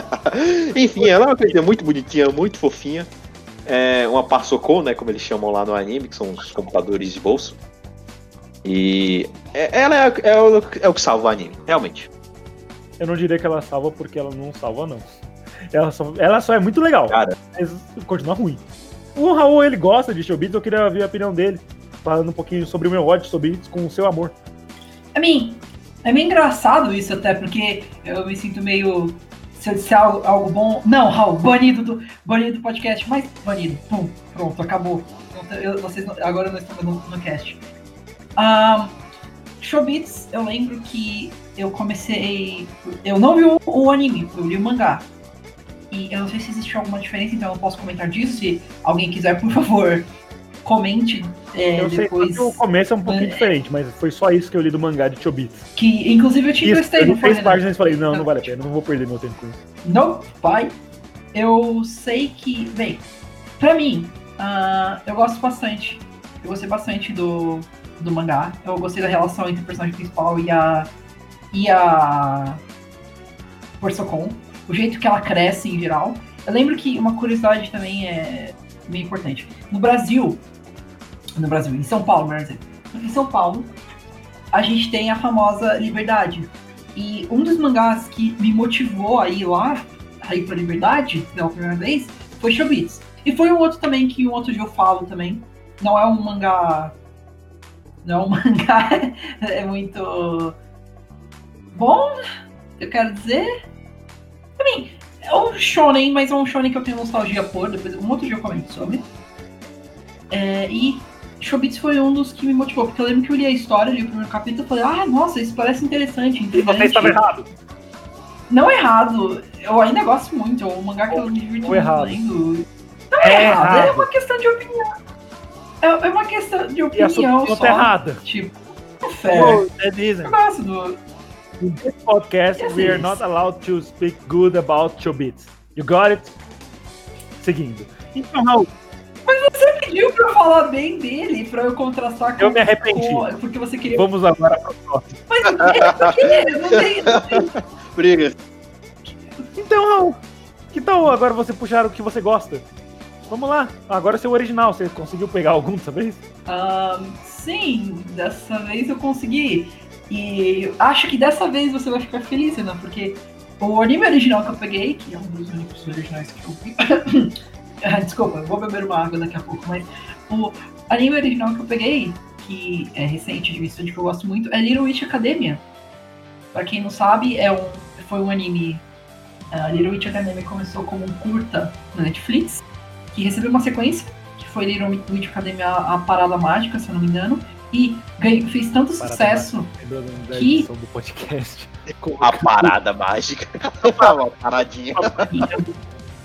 Enfim, ela é uma coisinha muito bonitinha, muito fofinha é uma Parsocou, né, como eles chamam lá no anime, que são os computadores de bolso. E é, ela é, é, o, é o que salva o anime, realmente.
Eu não diria que ela salva porque ela não salva, não. Ela só, ela só é muito legal,
Cara.
mas continua ruim. O Raul, ele gosta de Showbiz, eu queria ver a opinião dele, falando um pouquinho sobre o meu ódio sobre isso com o seu amor.
A mim, é meio engraçado isso até, porque eu me sinto meio se eu disser algo, algo, bom. Não, Raul, banido do, banido do podcast, mas banido. Pum, pronto, acabou. Eu, vocês agora não estão no, no cast. Um, Showbiz, eu lembro que eu comecei. Eu não vi o, o, anime, eu li o mangá. E eu não sei se existe alguma diferença, então eu não posso comentar disso. Se alguém quiser, por favor, comente é, eu depois. Sei
que o começo é um pouquinho é, diferente, mas foi só isso que eu li do mangá de Chobits.
Que inclusive eu te emprestei,
não foi? Três páginas e falei, não, não vale a pena, não vou perder meu tempo com isso.
Não, pai. Eu sei que, bem, pra mim, uh, eu gosto bastante. Eu gostei bastante do, do mangá. Eu gostei da relação entre o personagem principal e a. e a. Porsocon. O jeito que ela cresce em geral. Eu lembro que uma curiosidade também é meio importante. No Brasil, no Brasil, em São Paulo, melhor dizer. Em São Paulo, a gente tem a famosa Liberdade. E um dos mangás que me motivou a ir lá, a ir pra Liberdade, pela primeira vez, foi Shobits. E foi um outro também, que um outro dia eu falo também. Não é um mangá Não é um mangá é muito bom, eu quero dizer. Também, é um shonen, mas é um shonen que eu tenho nostalgia por, depois um outro dia eu comento sobre. É, e Chobits foi um dos que me motivou, porque eu lembro que eu li a história, li o primeiro capítulo e falei, ah, nossa, isso parece interessante,
E você estava errado.
Não errado, eu ainda gosto muito, é um mangá que eu me divirto muito
errado.
lendo. Não é,
É
errado, é
errado.
uma questão de opinião. É, é uma questão de
E a
opinião
opinião
só.
tá errada.
Tipo, é
that isn't.
Eu gosto do,
In this podcast,
Yes,
we are not allowed to speak good about Chobits. You got it? Seguindo. Então, Raul,
Você pediu pra eu falar bem dele, pra eu contrastar com.
Eu me arrependi.
com- porque você queria.
vamos agora próximo.
Mas é porque não tem. Não tem
Briga.
Então, Raul, que tal agora você puxar o que você gosta? Vamos lá. Agora é seu original. Você conseguiu pegar algum dessa vez?
Ahn, sim, dessa vez eu consegui. E acho que dessa vez você vai ficar feliz, Renan, porque o anime original que eu peguei, que é um dos únicos originais que eu vi. Ah, Desculpa, vou beber uma água daqui a pouco, mas o anime original que eu peguei, que é recente, de um estúdio que eu gosto muito, é Little Witch Academia. Pra quem não sabe, é um, foi um anime. A Little Witch Academia começou como um curta na Netflix, que recebeu uma sequência, que foi Little Witch Academia a Parada Mágica, se eu não me engano, e ganhou- fez tanto
Parada
sucesso.
Lembrando da
Que-
edição do podcast.
A parada mágica. Uma paradinha.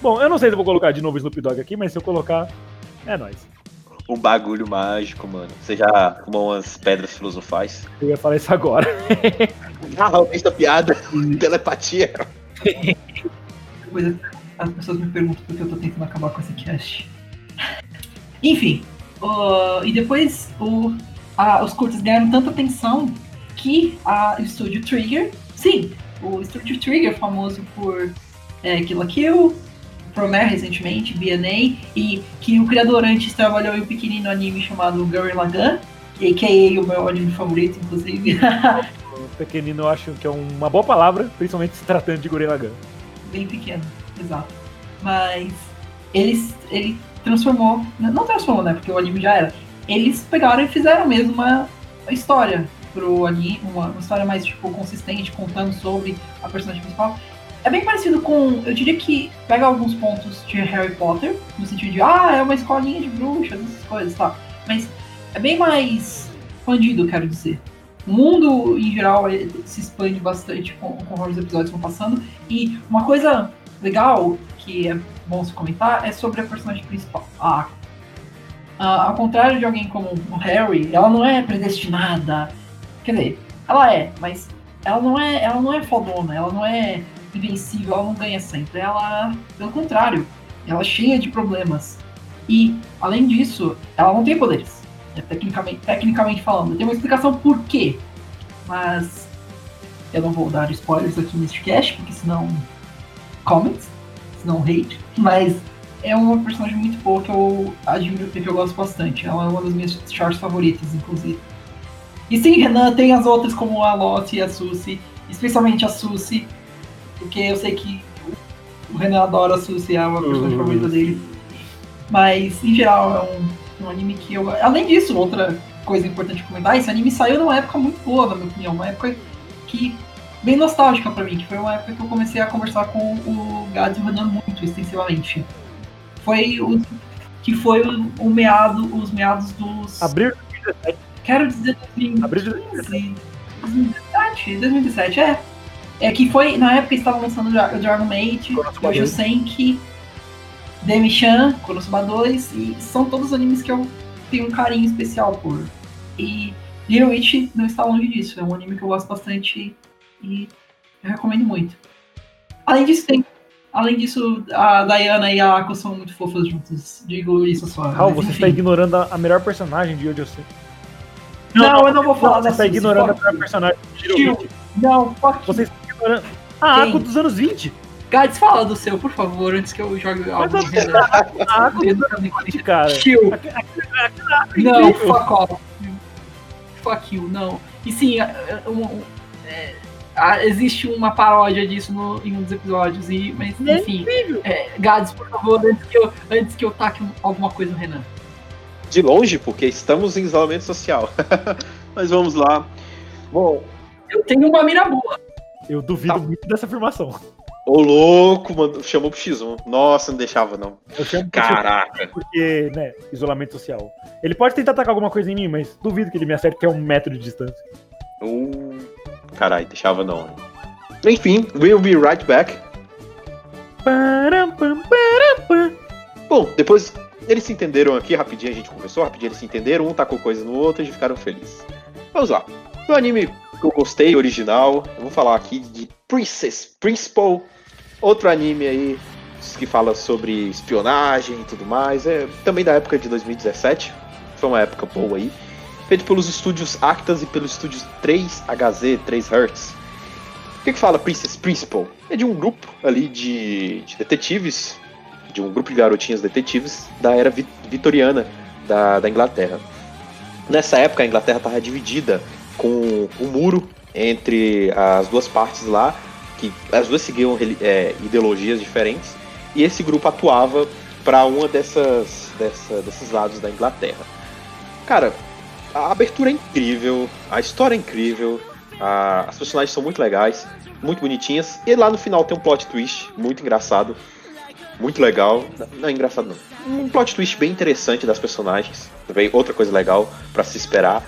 Bom, eu não sei se eu vou colocar de novo o Snoop Dogg aqui, mas se eu colocar, é nóis.
Um bagulho mágico, mano. Você já fumou umas pedras filosofais?
Eu ia falar isso agora.
Ah, essa piada. Telepatia.
As pessoas me perguntam por que eu tô tentando acabar com esse cast. Enfim, uh, e depois o, a- os curtas ganharam tanta atenção que a o estúdio Trigger, sim, o estúdio Trigger, famoso por é, Kill la Kill, Promare recentemente, BNA, e que o criador antes trabalhou em um pequenino anime chamado Gurren Lagann, a.k.a. o meu anime favorito, inclusive.
O pequenino eu acho que é uma boa palavra, principalmente se tratando de Gurren Lagann.
bem pequeno, exato. Mas eles ele transformou, não transformou, né? Porque o anime já era. Eles pegaram e fizeram mesmo uma história pro anime, uma, uma história mais tipo consistente, contando sobre a personagem principal. É bem parecido com, eu diria que pega alguns pontos de Harry Potter, no sentido de, ah, é uma escolinha de bruxas, essas coisas, tá? Mas é bem mais expandido, quero dizer. O mundo, em geral, se expande bastante conforme os episódios vão passando. E uma coisa legal que é bom se comentar é sobre a personagem principal, a Ako. Ah, ao contrário de alguém como o Harry, ela não é predestinada. Quer dizer, ela é, mas ela não é, ela não é fodona, ela não é invencível, ela não ganha sempre. Ela, pelo contrário, ela é cheia de problemas. E, além disso, ela não tem poderes. É, tecnicamente, tecnicamente falando. Tem uma explicação por quê. Mas eu não vou dar spoilers aqui neste cast, porque senão. Comments, senão hate. Mas é uma personagem muito boa que eu admiro e que eu gosto bastante. Ela é uma das minhas shorts favoritas, inclusive. E sim, Renan, tem as outras como a Lotte e a Suzy, especialmente a Suzy, porque eu sei que o Renan adora a Suzy, é uma personagem
Uhum.
favorita dele. Mas, em geral, é um, um anime que eu. Além disso, outra coisa importante de comentar, esse anime saiu numa época muito boa, na minha opinião, uma época que. bem nostálgica pra mim, que foi uma época que eu comecei a conversar com o Gads e o Renan muito extensivamente. Foi o. que foi o, o meado, os meados dos.
Abril,
Quero dizer 2015,
abril de
2017, 2017, é. É que foi, na época estavam lançando o Dra- o Dragon Maid,
2.
Senki, Demi-chan, Konosuba 2, e são todos animes que eu tenho um carinho especial por. E Little Witch não está longe disso, é um anime que eu gosto bastante e eu recomendo muito. Além disso, tem. Além disso, a Diana e a Ako são muito fofas juntas. Digo isso só.
Raul,
mas
você
enfim.
está ignorando a, melhor personagem de Yojo Senki.
Não, eu não vou falar
Você
dessa
está ignorando a melhor personagem de. Shirogeki.
Não, fuck
Você está ignorando a? Ako dos anos 20.
Gads, fala do seu, por favor, antes que eu jogue algo.
A Ako dos anos 20, cara. Ako
não, fuck off. Fuck you, não. E sim, é, é, um- um- é, ah, existe uma paródia disso no- em um dos episódios, e, mas
É
enfim.
incrível.
É, Gads, por favor, antes que eu, antes que eu taque alguma coisa no Renan.
De longe, porque estamos em isolamento social. Mas vamos lá. Bom.
Eu tenho uma mira boa.
Eu duvido tá. muito dessa afirmação.
Ô louco, mano, chamou pro X1. Nossa, não deixava, não.
Eu chamo
Caraca.
Porque, né, isolamento social. Ele pode tentar atacar alguma coisa em mim, mas duvido que ele me acerte que é um metro de distância.
Uh, caralho, deixava não. Enfim, we'll be right back. Bom, depois eles se entenderam aqui, rapidinho a gente conversou, rapidinho eles se entenderam, um tacou coisa no outro e ficaram felizes. Vamos lá. O anime que eu gostei, original, eu vou falar aqui de Princess Principal, outro anime aí que fala sobre espionagem e tudo mais, é também da época de 2017, foi uma época boa aí, feito pelos estúdios Actas e pelos estúdios 3HZ, 3Hertz. O que, que fala Princess Principal? É de um grupo ali de, de detetives de um grupo de garotinhas detetives da era vitoriana da, da Inglaterra. Nessa época, a Inglaterra estava dividida com um muro entre as duas partes lá, que as duas seguiam é, ideologias diferentes, e esse grupo atuava para uma dessas, dessa, desses lados da Inglaterra. Cara, a abertura é incrível, a história é incrível, a, as personagens são muito legais, muito bonitinhas, e lá no final tem um plot twist muito engraçado muito legal. Não é engraçado não. Um plot twist bem interessante das personagens. Também outra coisa legal para se esperar.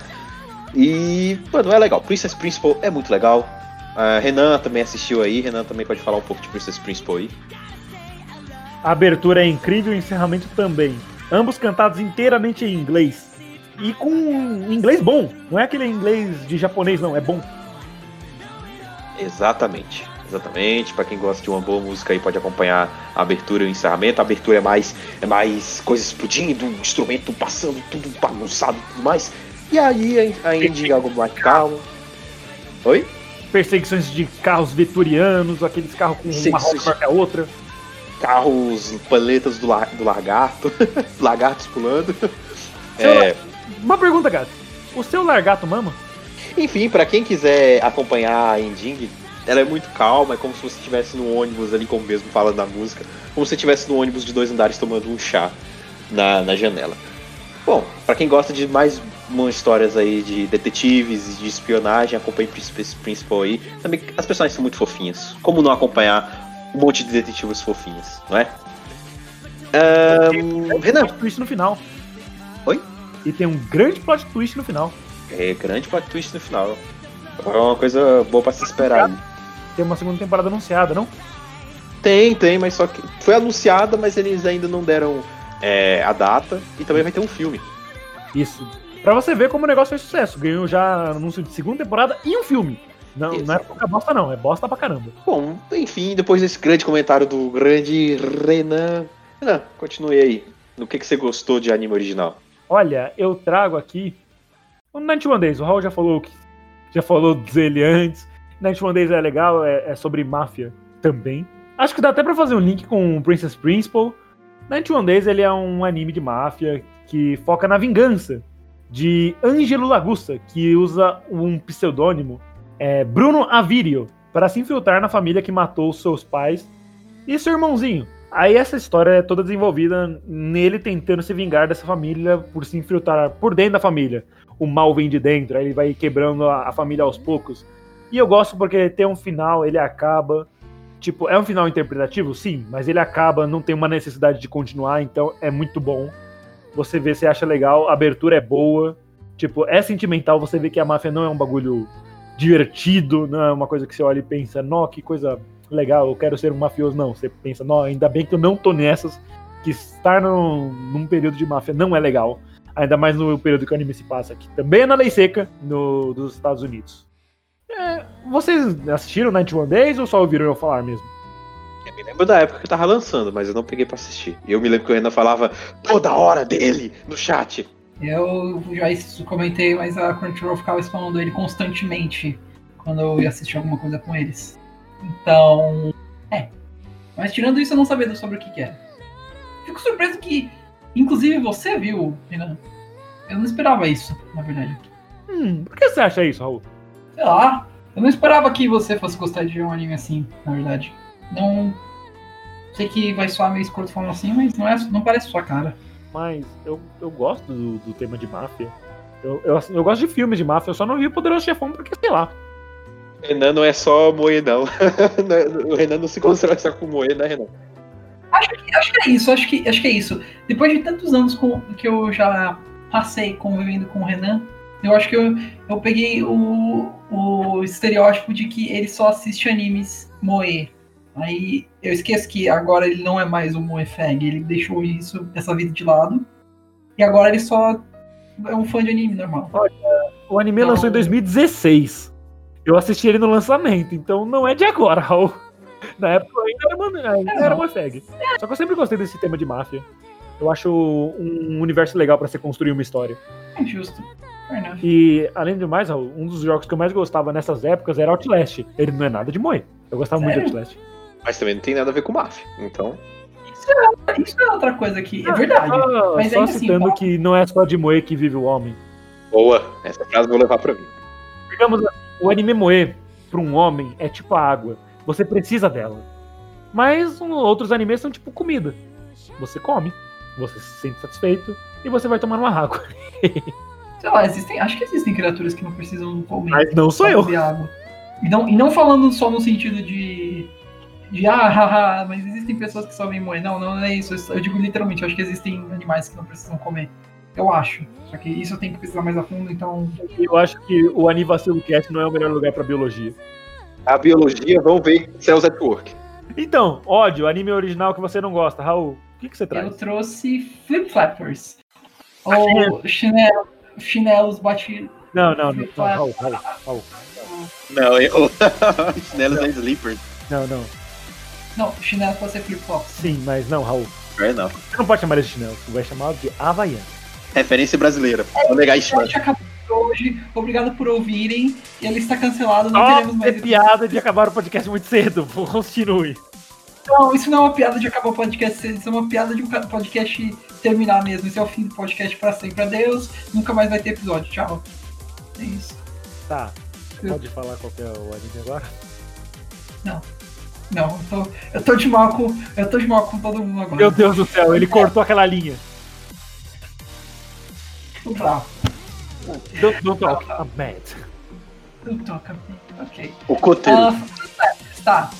E, mano, é legal. Princess Principal é muito legal. Uh, Renan também assistiu aí. Renan também pode falar um pouco de Princess Principal aí.
A abertura é incrível e o encerramento também. Ambos cantados inteiramente em inglês. E com um inglês bom. Não é aquele inglês de japonês, não. É bom.
Exatamente. Exatamente, para quem gosta de uma boa música aí pode acompanhar a abertura e o encerramento. A abertura é mais é mais coisa explodindo, instrumento passando, tudo bagunçado e tudo mais. E aí a ending algo mais calmo. Oi?
Perseguições de carros vitorianos, aqueles carros com uma roda que a outra.
Carros, paletas do, lar, do lagarto, lagartos pulando.
É... Uma pergunta, gato. O seu largato mama?
Enfim, para quem quiser acompanhar a ending, ela é muito calma, é como se você estivesse no ônibus ali, como mesmo fala da música, como se você estivesse no ônibus de dois andares tomando um chá na, na janela. Bom, para quem gosta de mais umas histórias aí de detetives, de espionagem, acompanhe o Principal aí. Também as personagens são muito fofinhas. Como não acompanhar um monte de detetives fofinhas, não é?
Um, Renan. Twist no final.
Oi?
E tem um grande plot twist no final.
É, grande plot twist no final. É uma coisa boa para se esperar
tem uma segunda temporada anunciada, não?
Tem, tem, mas só que foi anunciada, mas eles ainda não deram é, a data e também vai ter um filme.
Isso. Pra você ver como o negócio fez sucesso. Ganhou já anúncio de segunda temporada e um filme. Não, não é pouca bosta, não. É bosta pra caramba.
Bom, enfim, depois desse grande comentário do grande Renan. Renan, continue aí. No que, que você gostou de anime original?
Olha, eu trago aqui o 91 Days. O Raul já falou já falou dele antes. 91 Days é legal, é, é, sobre máfia também. Acho que dá até pra fazer um link com Princess Principal. 91 Days ele é um anime de máfia que foca na vingança de Angelo Lagusta, que usa um pseudônimo, é, Bruno Avirio, para se infiltrar na família que matou seus pais e seu irmãozinho. Aí essa história é toda desenvolvida nele tentando se vingar dessa família por se infiltrar por dentro da família. O mal vem de dentro, aí ele vai quebrando a, a família aos poucos. E eu gosto porque tem um final, ele acaba. Tipo, é um final interpretativo? Sim, mas ele acaba, não tem uma necessidade de continuar, então é muito bom. Você vê, você acha legal, a abertura é boa. Tipo, é sentimental, você vê que a máfia não é um bagulho divertido, não é uma coisa que você olha e pensa, nó, que coisa legal, eu quero ser um mafioso. Não, você pensa, nó, ainda bem que eu não tô nessas, que estar num, num período de máfia não é legal. Ainda mais no período que o anime se passa, que também é na lei seca no, dos Estados Unidos. É, vocês assistiram 91 Days ou só ouviram eu falar mesmo?
Eu me lembro da época que eu tava lançando, mas eu não peguei pra assistir. E eu me lembro que eu ainda falava toda hora dele no chat.
Eu já comentei, mas a Crunchyroll ficava expondo ele constantemente quando eu ia assistir alguma coisa com eles. Então, é. Mas tirando isso, eu não sabia sobre o que, que era. Fico surpreso que, inclusive, você viu, Renan. Eu não esperava isso, na verdade.
Hum, por que você acha isso, Raul?
Sei lá. Eu não esperava que você fosse gostar de um anime assim, na verdade. Não. Sei que vai soar meio escroto falando assim, mas não, é, não parece sua cara.
mas eu, eu gosto do, do tema de máfia. Eu, eu, eu gosto de filmes de máfia, eu só não vi o Poderoso Chefão porque, sei lá.
Renan não é só moer, não. o Renan não se constrói só com moer, né, Renan?
Acho que, acho que é isso, acho que, acho que é isso. Depois de tantos anos com, que eu já passei convivendo com o Renan, eu acho que eu, eu peguei o, o estereótipo de que ele só assiste animes moe. Aí eu esqueço que agora ele não é mais um moefag, ele deixou isso, essa vida de lado. E agora ele só é um fã de anime normal.
Olha, o anime lançou em 2016. Eu assisti ele no lançamento, então não é de agora, Raul. Na época eu ainda era uma, ainda era uma fag. Só que eu sempre gostei desse tema de máfia. Eu acho um universo legal para você construir uma história.
É justo.
E, além de mais, Raul, um dos jogos que eu mais gostava nessas épocas era Outlast. Ele não é nada de moe. Eu gostava Sério? muito de Outlast.
Mas também não tem nada a ver com máfia, então.
Isso é, isso é outra coisa aqui, é verdade.
Só, mas só assim, citando assim, que não é só de moe que vive o homem.
Boa, essa frase eu vou levar pra mim.
Digamos assim, o anime moe, pra um homem, é tipo a água. Você precisa dela. Mas um, outros animes são tipo comida. Você come, você se sente satisfeito e você vai tomar uma água.
Sei lá, existem, acho que existem criaturas que não precisam comer.
Mas não sou eu.
Água. E não, e não falando só no sentido de. De ah, haha, mas existem pessoas que só vêm moer. Não, não é isso. Eu digo literalmente, eu acho que existem animais que não precisam comer. Eu acho. Só que isso eu tenho que pesquisar mais a fundo, então.
Eu acho que o Anivacilo Cast não é o melhor lugar pra biologia.
A biologia, vamos ver Cells at Work.
Então, ódio, anime original que você não gosta. Raul, o que, que você traz?
Eu trouxe Flip Flappers. Ou chinelo, chinelos batidos.
Não, não, não, não, Raul, Raul, Raul.
Não, eu. chinelos não. Slippers.
Não, não.
Não, chinelo pode ser flip-flop.
Sim, mas não, Raul.
É, não.
Você não pode chamar de chinelo, você vai chamar de Havaiana.
Referência brasileira. É, Vou negar isso.
Hoje, obrigado por ouvirem. Ele está cancelado, não
oh, teremos mais. É piada de acabar o podcast muito cedo. Continue.
Não, isso não é uma piada de acabar o podcast cedo, isso é uma piada de um podcast terminar mesmo. Esse é o fim do podcast para sempre. Adeus, nunca mais vai ter episódio. Tchau. É isso.
Tá. Você pode falar qual é o anime agora?
Não. Não, eu tô, eu tô de mal com. Eu tô de mal com todo mundo agora.
Meu Deus do céu, ele cortou aquela linha.
Tô bravo.
Don't, don't talk, I'm mad.
Don't talk, mad. Ok.
O coteiro. Uh,
tá.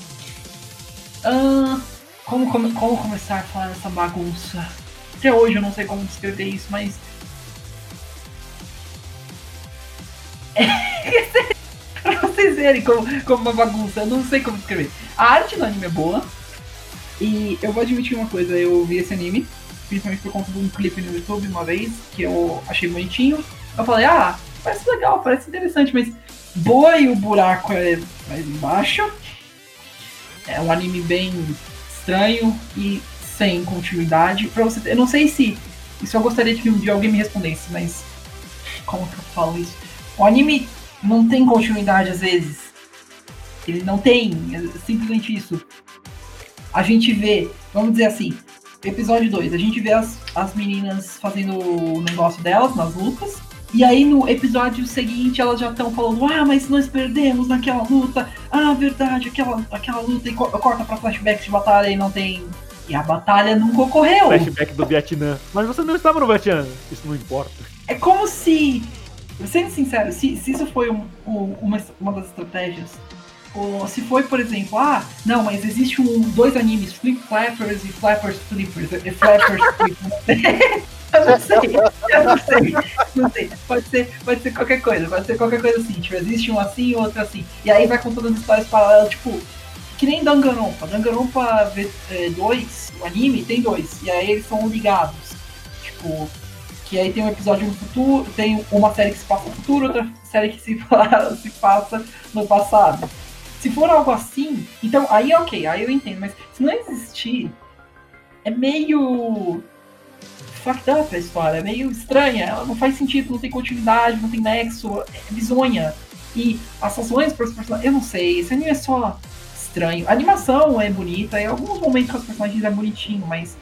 Uh, como, como, como começar a falar dessa bagunça? Até hoje eu não sei como descrever isso, mas. pra vocês verem como, como uma bagunça, eu não sei como descrever. A arte do anime é boa. E eu vou admitir uma coisa, eu vi esse anime, principalmente por conta de um clipe no YouTube uma vez, que eu achei bonitinho. Eu falei, ah, parece legal, parece interessante, mas boa e o buraco é mais embaixo. É um anime bem estranho e sem continuidade. Pra você, eu não sei se isso eu gostaria de que alguém me respondesse, mas como que eu falo isso? O anime não tem continuidade às vezes. Ele não tem, é simplesmente isso. A gente vê, vamos dizer assim, episódio 2, a gente vê as, as meninas fazendo o negócio delas nas lutas. E aí no episódio seguinte elas já estão falando, ah, mas nós perdemos naquela luta. Ah, verdade, aquela, aquela luta e co corta pra flashbacks de batalha e não tem. E a batalha nunca ocorreu.
Flashback do Vietnã. Mas você não estava no Vietnã. Isso não importa.
É como se. Sendo sincero, se, se isso foi um, um, uma, uma das estratégias ou se foi, por exemplo, ah, não, mas existe um, dois animes, Flip Flappers e Flappers Flippers, e Flappers Flippers. eu não sei, eu não sei, não sei. Pode ser, pode ser qualquer coisa, pode ser qualquer coisa assim. Tipo, existe um assim e outro assim. E aí vai contando as histórias paralelas, tipo, que nem Danganronpa. Danganronpa 2, é, o anime, tem dois. E aí eles são ligados. Tipo, que aí tem um episódio no futuro, tem uma série que se passa no futuro, outra série que se, se passa no passado. Se for algo assim, então aí ok, aí eu entendo, mas se não existir, é meio fucked up a história, é meio estranha, ela não faz sentido, não tem continuidade, não tem nexo, é bizonha. E as ações para os personagens, eu não sei, esse anime é só estranho. A animação é bonita, em alguns momentos com os personagens é bonitinho, mas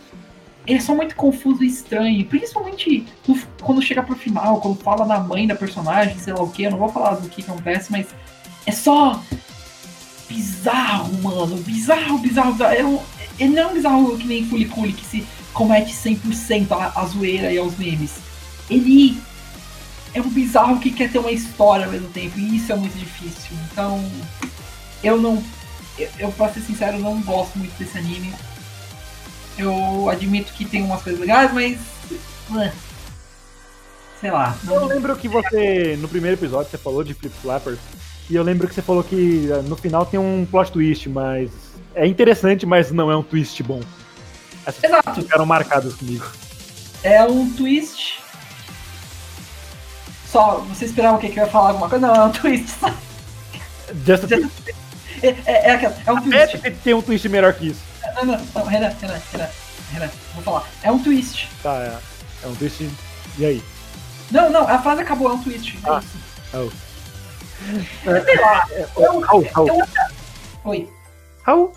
ele é só muito confuso e estranho, principalmente no, quando chega pro final, quando fala da mãe da personagem, sei lá o que, eu não vou falar do que acontece, mas é só bizarro, mano. Bizarro, bizarro, bizarro. É um, ele não é um bizarro que nem Fuliculi, que se comete 100% a, a zoeira e aos memes. Ele é um bizarro que quer ter uma história ao mesmo tempo, e isso é muito difícil. Então, eu não. Eu, eu pra ser sincero, não gosto muito desse anime. Eu admito que tem umas coisas legais, mas. Sei lá.
Eu
Não,
lembro que você, no primeiro episódio, você falou de Flip Flappers. E eu lembro que você falou que eh, no final tem um plot twist, mas é interessante, mas não é um twist bom. Essas
Exato.
ficaram marcadas comigo.
É um twist. Só, você esperava o que? Que eu ia falar alguma coisa? Não, é um twist. só.
Just a
Just- É, é, é, aquela- é um
Até
twist.
que tem um twist melhor que isso.
Não, não, não, Renan, Renan, Renan, Renan, vou falar. É um twist.
Tá, é, é um twist. E aí?
Não, não, a frase acabou, é um twist. É
Ah.
isso.
Oh.
Sei lá. Eu-
Raul, Raul,
eu- Oi.
Raul,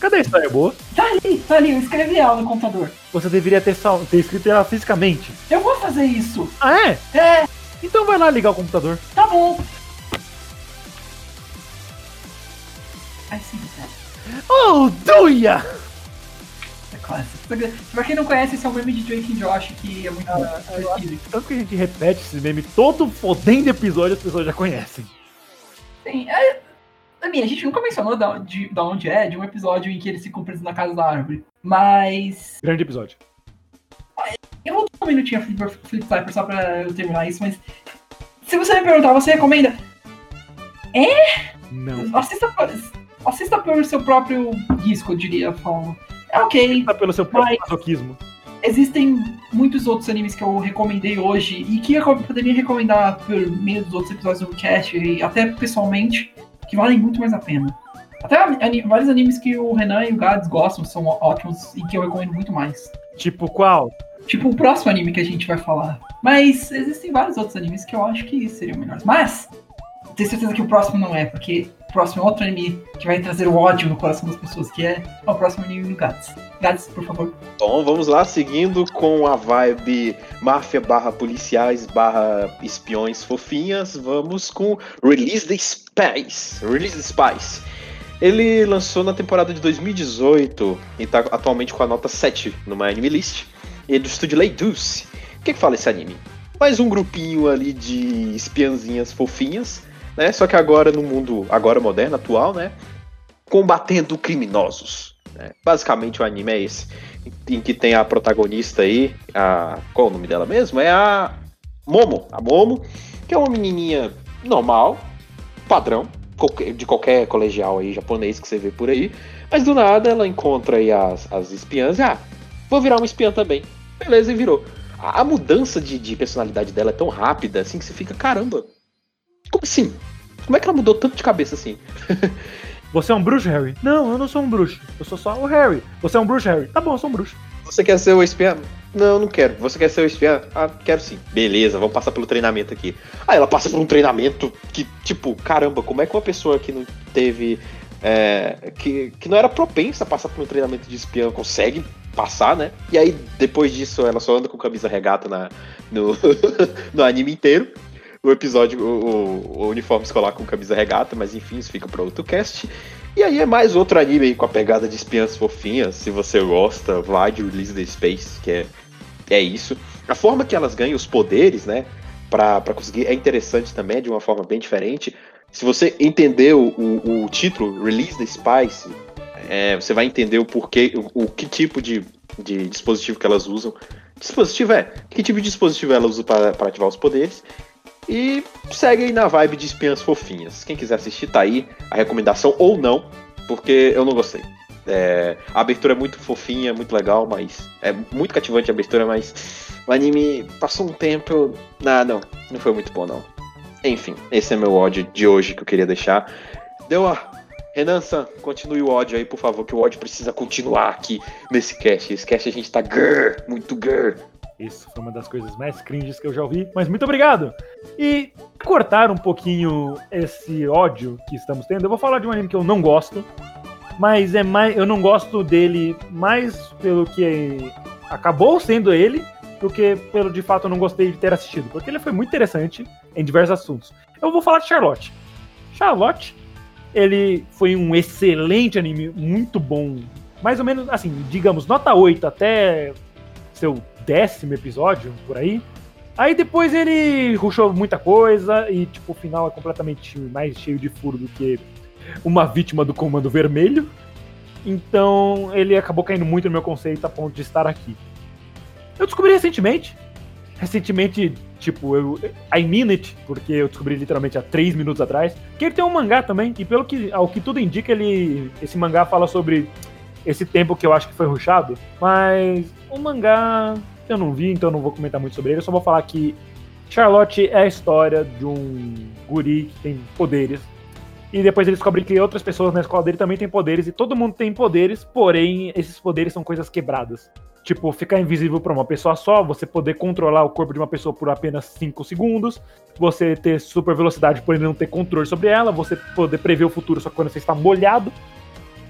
cadê a história boa?
Tá ali, tá ali, eu escrevi ela no computador.
Você deveria ter, sal- ter escrito ela fisicamente.
Eu vou fazer isso.
Ah, é?
É,
Então vai lá ligar o computador.
tá bom. Ai, sim, tá.
Oh, Duia!
É clássico. Pra quem não conhece, esse é o meme de Drake e Josh, que é muito bom.
acho Tanto que a gente repete esse meme todo fodendo episódio, as pessoas já conhecem.
Sim, é, a gente nunca mencionou da, de, da onde é, de um episódio em que eles ficam presos na casa da árvore. Mas.
Grande episódio.
Eu vou dar um minutinho a Flip, Flip Flapper só pra eu terminar isso, mas. Se você me perguntar, você recomenda?
Não.
Assista, por- assista pelo seu próprio risco, eu diria, falando. É ok.
Tá pelo seu próprio masoquismo.
Existem muitos outros animes que eu recomendei hoje e que eu poderia recomendar por meio dos outros episódios do cast e até pessoalmente, que valem muito mais a pena. Até ani- vários animes que o Renan e o Gads gostam são ótimos e que eu recomendo muito mais.
Tipo qual?
Tipo o próximo anime que a gente vai falar. Mas existem vários outros animes que eu acho que seriam melhores. Mas, tenho certeza que o próximo não é, porque próximo é outro anime que vai trazer o ódio no coração das pessoas, que é o próximo anime do Gads. Gads, por favor.
Então vamos lá, seguindo com a vibe máfia barra policiais barra espiões fofinhas, vamos com Release the Spice. Release the Spice. Ele lançou na temporada de 2018 e tá atualmente com a nota 7 no My Anime List. E é do estúdio Lay Deuce. O que, que fala esse anime? Mais um grupinho ali de espiãzinhas fofinhas, né? Só que agora no mundo, agora moderno, atual, né? Combatendo criminosos. né? Basicamente o anime é esse em que tem a protagonista aí, a qual o nome dela mesmo? É a Momo, a Momo, que é uma menininha normal, padrão, de qualquer colegial aí japonês que você vê por aí, mas do nada ela encontra aí as, as espiãs e, ah, vou virar uma espiã também. Beleza, e virou. A, a mudança de, de personalidade dela é tão rápida, assim, que você fica, caramba, como assim? Como é que ela mudou tanto de cabeça assim?
Você é um bruxo, Harry? Não, eu não sou um bruxo. Eu sou só o Harry. Você é um bruxo, Harry? Tá bom, eu sou um bruxo.
Você quer ser o espiã? Não, não quero. Você quer ser o espiã? Ah, quero sim. Beleza, vamos passar pelo treinamento aqui. Aí ela passa por um treinamento que, tipo, caramba, como é que uma pessoa que não teve. é, que, que não era propensa a passar por um treinamento de espiã consegue passar, né? E aí, depois disso, ela só anda com camisa regata na, no, no anime inteiro. O episódio, o, o- uniforme escolar com camisa regata, mas enfim, isso fica pra outro cast. E aí é mais outro anime aí com a pegada de espiãs fofinhas. Se você gosta, vai de Release the Space, que é, é isso. A forma que elas ganham os poderes, né? Pra conseguir é interessante também, é de uma forma bem diferente. Se você entender o, o, título, Release the Spice, é, você vai entender o porquê, o, o que tipo de, de dispositivo que elas usam. Dispositivo é, que tipo de dispositivo elas usam para para ativar os poderes. E segue aí na vibe de espiãs fofinhas. Quem quiser assistir, tá aí a recomendação ou não, porque eu não gostei. É, a abertura é muito fofinha, muito legal, mas é muito cativante a abertura, mas o anime passou um tempo. Não, não, não foi muito bom, não. Enfim, esse é meu ódio de hoje que eu queria deixar. Deu a. Renan San, continue o ódio aí, por favor, que o ódio precisa continuar aqui nesse cast. Esse cast a gente tá grrr, muito grrr.
Isso foi uma das coisas mais cringes que eu já ouvi, mas muito obrigado! E cortar um pouquinho esse ódio que estamos tendo, eu vou falar de um anime que eu não gosto, mas é mais, eu não gosto dele mais pelo que acabou sendo ele, do que pelo de fato eu não gostei de ter assistido, porque ele foi muito interessante em diversos assuntos. Eu vou falar de Charlotte. Charlotte, ele foi um excelente anime, muito bom mais ou menos, assim, digamos, nota 8 até seu décimo episódio, por aí. Aí depois ele ruxou muita coisa e, tipo, o final é completamente mais cheio de furo do que uma vítima do Comando Vermelho. Então ele acabou caindo muito no meu conceito a ponto de estar aqui. Eu descobri recentemente, recentemente, tipo, eu, I mean it, porque eu descobri literalmente há três minutos atrás, que ele tem um mangá também, e pelo que, ao que tudo indica, ele, esse mangá fala sobre esse tempo que eu acho que foi ruxado, mas o mangá eu não vi, então não vou comentar muito sobre ele, eu só vou falar que Charlotte é a história de um guri que tem poderes. E depois ele descobre que outras pessoas na escola dele também têm poderes, e todo mundo tem poderes, porém esses poderes são coisas quebradas. Tipo, ficar invisível para uma pessoa só, você poder controlar o corpo de uma pessoa por apenas 5 segundos, você ter super velocidade, porém não ter controle sobre ela, você poder prever o futuro só quando você está molhado.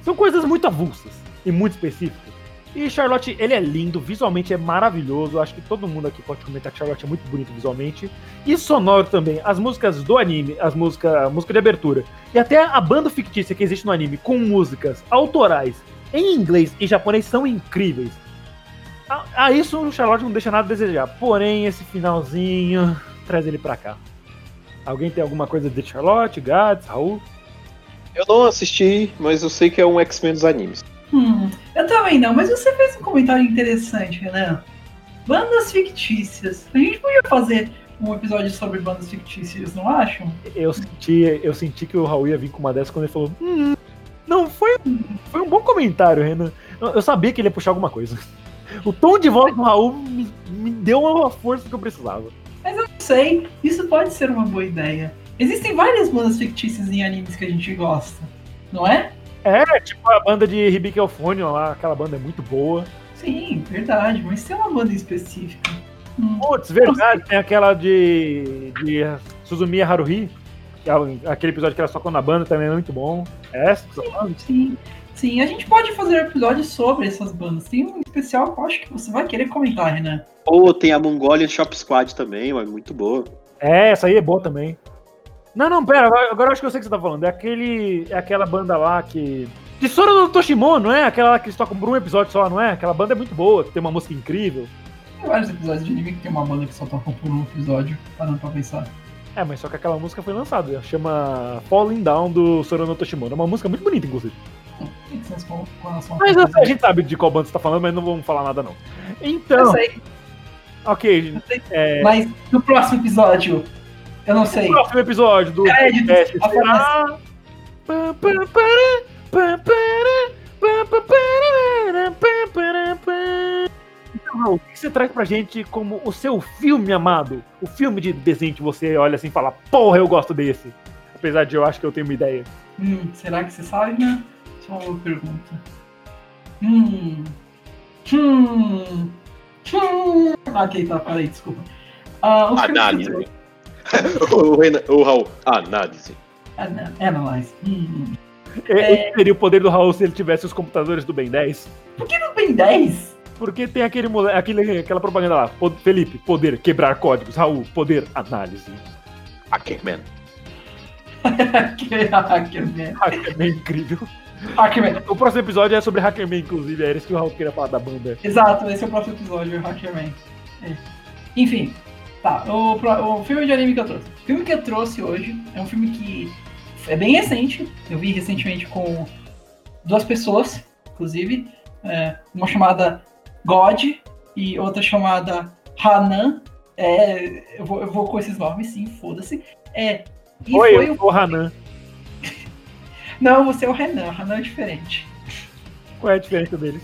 São coisas muito avulsas e muito específicas. E Charlotte, ele é lindo, visualmente é maravilhoso. Acho que todo mundo aqui pode comentar que Charlotte é muito bonito visualmente. E sonoro também. As músicas do anime, as músicas, a música de abertura. E até a banda fictícia que existe no anime, com músicas autorais em inglês e japonês, são incríveis. A, a isso o Charlotte não deixa nada a desejar. Porém, esse finalzinho traz ele pra cá. Alguém tem alguma coisa de Charlotte, Gads, Raul?
Eu não assisti, mas eu sei que é um X-Men dos animes.
Hum, eu também não, mas você fez um comentário interessante, Renan. Bandas fictícias. A gente podia fazer um episódio sobre bandas fictícias, não acham?
Eu senti, eu senti que o Raul ia vir com uma dessas quando ele falou. Hum, não, foi, foi um bom comentário, Renan. Eu sabia que ele ia puxar alguma coisa. O tom de voz do Raul me, me deu uma força que eu precisava.
Mas eu não sei, isso pode ser uma boa ideia. Existem várias bandas fictícias em animes que a gente gosta, não é?
É, tipo a banda de Euphonium lá, aquela banda é muito boa.
Sim, verdade, mas tem uma banda específica. Hum.
Putz, verdade, tem aquela de, de Suzumiya Haruhi, que é aquele episódio que ela tocou na banda também é muito bom. É essa?
Sim, sim, sim, a gente pode fazer um episódio sobre essas bandas. Tem um especial que eu acho que você vai querer comentar, Renan.
Ou tem a Mongolian Shop Squad também, é muito boa.
É, essa aí é boa também. Não, não, pera, agora eu acho que eu sei o que você tá falando. É aquele. É aquela banda lá que. De Sora do Toshimono, não é? Aquela lá que eles tocam por um episódio só, não é? Aquela banda é muito boa, tem uma música incrível.
Tem vários episódios de anime que tem uma banda que só toca por um episódio, parando pra pensar.
É, mas só que aquela música foi lançada, chama Falling Down do Sorono Toshimono. É uma música muito bonita, inclusive. Mas sei, a gente sabe de qual banda você tá falando, mas não vamos falar nada, não. Então.
Eu sei.
Ok,
sei. É... Mas no próximo episódio, eu não sei.
No próximo episódio do
podcast
será. Então, o que você traz pra gente como o seu filme amado? O filme de desenho que você olha assim e fala, porra, eu gosto desse. Apesar de eu acho que eu tenho uma ideia.
Hum, será que você sabe, né? Só uma pergunta. Hum. Hum. Hum. Ok, tá, peraí, desculpa.
Uh, Análise. o, Renan, o Raul, análise.
Analyze. Hum.
É... Seria o poder do Raul se ele tivesse os computadores do Ben 10.
Por que do Ben 10?
Porque tem aquele, aquele aquela propaganda lá. Felipe, poder quebrar códigos. Raul, poder análise.
Hackerman.
Hackerman.
Hackerman é incrível.
Hackerman.
O próximo episódio é sobre Hackerman, inclusive. É isso que o Raul queria falar da banda.
Exato, esse é o próximo episódio, Hackerman. É. Enfim, tá. O, o filme de anime que eu trouxe. O filme que eu trouxe hoje é um filme que é bem recente. Eu vi recentemente com duas pessoas, inclusive. É, uma chamada God e outra chamada Hanan. É, eu, vou, eu vou com esses nomes, sim, foda-se. É,
e Oi, foi eu o Hanan.
Não, você é o Renan. O Hanan é diferente.
Qual é a diferença deles?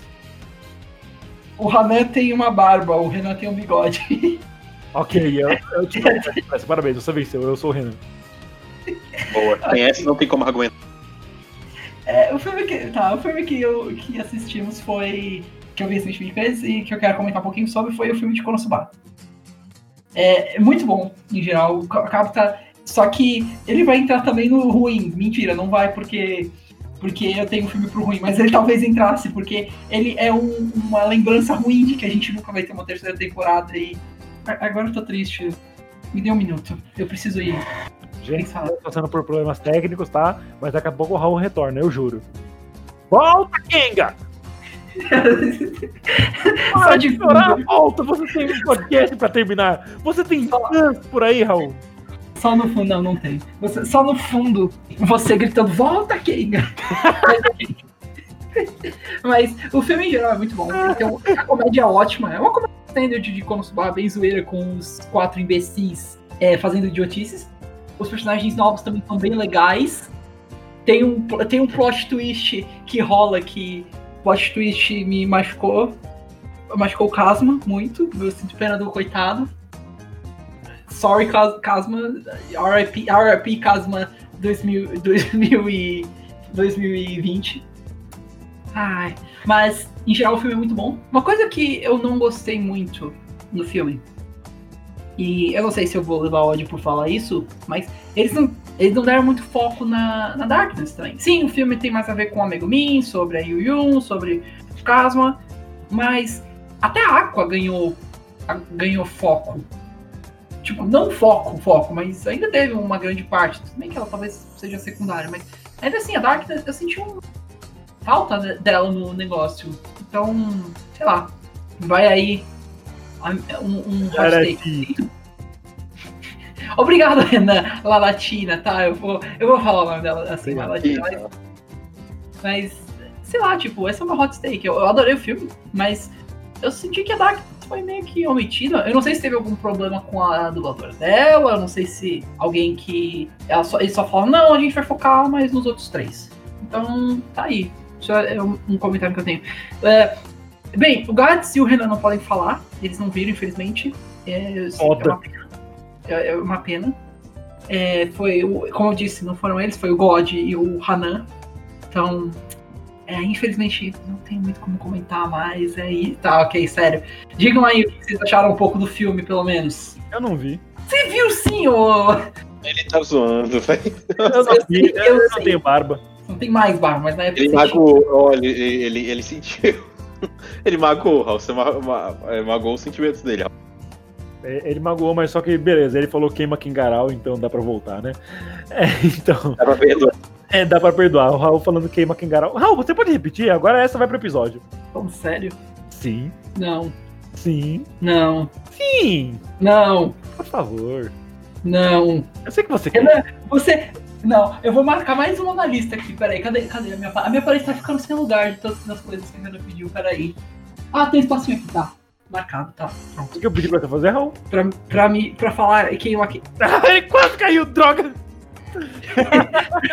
O Hanan tem uma barba, o Renan tem um bigode.
Ok, eu, eu te Parabéns, você venceu, eu sou o Renan.
Boa, tem essa não tem como argumentar.
É, o filme que. Tá, o filme que, eu, que assistimos foi. Que eu vi recentemente e que eu quero comentar um pouquinho sobre foi o filme de Konosuba. É, é muito bom, em geral. Capta. Só que ele vai entrar também no ruim. Mentira, não vai porque. Porque eu tenho um filme pro ruim, mas ele talvez entrasse, porque ele é um, uma lembrança ruim de que a gente nunca vai ter uma terceira temporada e. Agora eu tô triste. Me dê um minuto. Eu preciso ir.
Gente, passando por problemas técnicos, tá? Mas daqui a pouco o Raul retorna, eu juro. Volta, Kenga! Para de chorar, volta! Você tem um podcast pra terminar. Você tem fãs por aí, Raul?
Só no fundo, não, não tem. Você, só no fundo, você gritando, volta, Kenga! Mas o filme em geral é muito bom. Então, a comédia é ótima. É uma comédia standard de Konosuba, bem zoeira, com os quatro imbecis é, fazendo idiotices. Os personagens novos também são bem legais. Tem um, tem um plot twist que rola que plot twist me machucou. Machucou o Kasma muito. Eu sinto pena do coitado. Sorry, Kasma. RIP, RIP Kasma 2000, 2000 e 2020. Ai, mas em geral o filme é muito bom. Uma coisa que eu não gostei muito no filme, e eu não sei se eu vou levar ódio por falar isso, mas eles não, eles não deram muito foco na, na Darkness também. Sim, o filme tem mais a ver com o Megumin, sobre a Yu Yun, sobre o Kasma, mas até a Aqua ganhou, ganhou foco tipo, não foco, foco, mas ainda teve uma grande parte, nem que ela talvez seja secundária, mas ainda assim, a Darkness, eu senti um falta dela no negócio. Então, sei lá, vai aí um, um hot take. Obrigado, Renan Lalatina, tá? Eu vou, eu vou falar o nome dela assim, Lalatina. Mas, mas, sei lá, tipo, essa é uma hot take. Eu, eu adorei o filme, mas eu senti que a Dark foi meio que omitida. Eu não sei se teve algum problema com a dubladora dela, eu não sei se alguém que. Ela só, eles só falam, não, a gente vai focar mais nos outros três. Então, tá aí. Isso é um, um comentário que eu tenho. É, bem, o Gats e o Renan não podem falar, eles não viram, infelizmente. É, é uma pena. É, é uma pena. É, foi, como eu disse, não foram eles, foi o God e o Hanan. Então, é, infelizmente, não tem muito como comentar mais. Aí, é, tá, ok, sério. Digam aí o que vocês acharam um pouco do filme, pelo menos.
Eu não vi.
Você viu sim, ô.
Ele tá zoando, velho.
Eu não vi, eu, eu não tenho barba.
Não tem mais barba, mas na época.
Ele magoou, olha, ele, ele, ele sentiu. ele magoou, Raul. Você ma, ma, é, magoou os sentimentos dele, Raul.
É, ele magoou, mas só que beleza, ele falou queima Kingaral, então dá pra voltar, né? É, então.
Dá pra perdoar.
É, dá pra perdoar. O Raul falando queima Kingaral. Raul, você pode repetir? Agora essa vai pro episódio.
Falando sério?
Sim.
Não.
Sim.
Não.
Sim.
Não.
Por favor.
Não.
Eu sei que você quer.
Você. Não, eu vou marcar mais uma na lista aqui. Peraí, cadê, cadê a minha A minha paleta tá ficando sem lugar de todas as coisas que a Renan pediu. Peraí. Ah, tem espacinho aqui, tá. Marcado, tá. Pronto.
O que eu pedi pra você fazer, Raul?
Pra, pra, me, pra falar quem eu aqui.
Ele quase caiu, droga!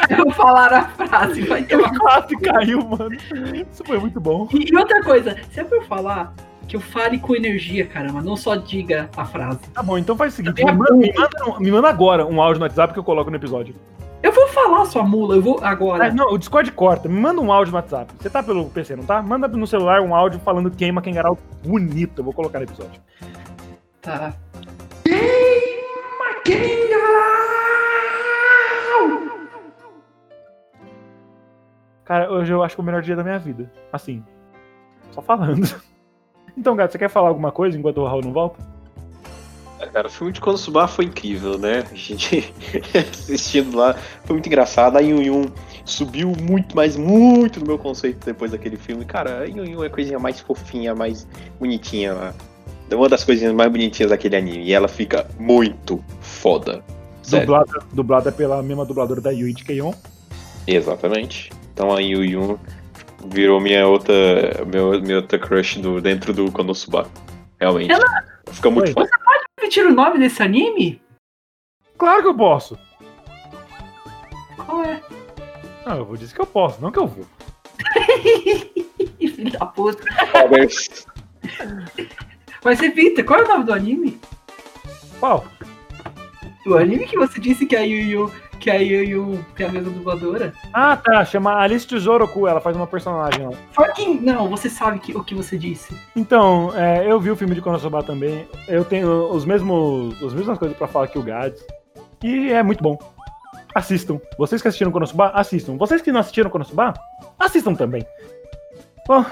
eu falar a frase, vai ter
uma. Quase caiu, mano. Isso foi muito bom.
E outra coisa, se é pra eu falar, que eu fale com energia, caramba, não só diga a frase.
Tá bom, então faz o seguinte: me manda, me, manda, me manda, agora um áudio no WhatsApp que eu coloco no episódio.
Eu vou falar, sua mula, eu vou agora.
Ah, não, o Discord corta. Me manda um áudio no WhatsApp. Você tá pelo PC, não tá? Manda no celular um áudio falando queima Kengarau bonito. Eu vou colocar no episódio.
Tá. Queima Kengarau!
Cara, hoje eu acho que é o melhor dia da minha vida. Assim, só falando. Então, gato, você quer falar alguma coisa enquanto o Raul não volta?
É, cara, o filme de Konosuba foi incrível, né? A gente assistindo lá, foi muito engraçado. A Yun Yun subiu muito, mas muito no meu conceito depois daquele filme. Cara, a Yun Yun é a coisinha mais fofinha, mais bonitinha lá. É uma das coisinhas mais bonitinhas daquele anime. E ela fica muito foda.
Dublada, dublada pela mesma dubladora da Yui de Keion.
Exatamente. Então a Yu Yun virou minha outra, meu, minha outra crush do, dentro do Konosuba. Realmente. Ela... Fica muito
Oi. Você pode repetir o nome desse anime?
Claro que eu posso.
Qual é?
Não, eu vou dizer que eu posso, não que eu vou.
Filho da puta. Mas repita, qual é o nome do anime?
Qual?
O anime que você disse que a Yu Yu que a Yu tem a mesma dubladora.
Ah, tá. Chama Alice Tesouroku, ela faz uma personagem lá.
Fucking. Não, você sabe que, o que você disse.
Então, é, eu vi o filme de Konosuba também. Eu tenho os mesmos, as mesmas coisas pra falar que o Gads. E é muito bom. Assistam. Vocês que assistiram Konosuba, assistam. Vocês que não assistiram Konosuba, assistam também. Bom,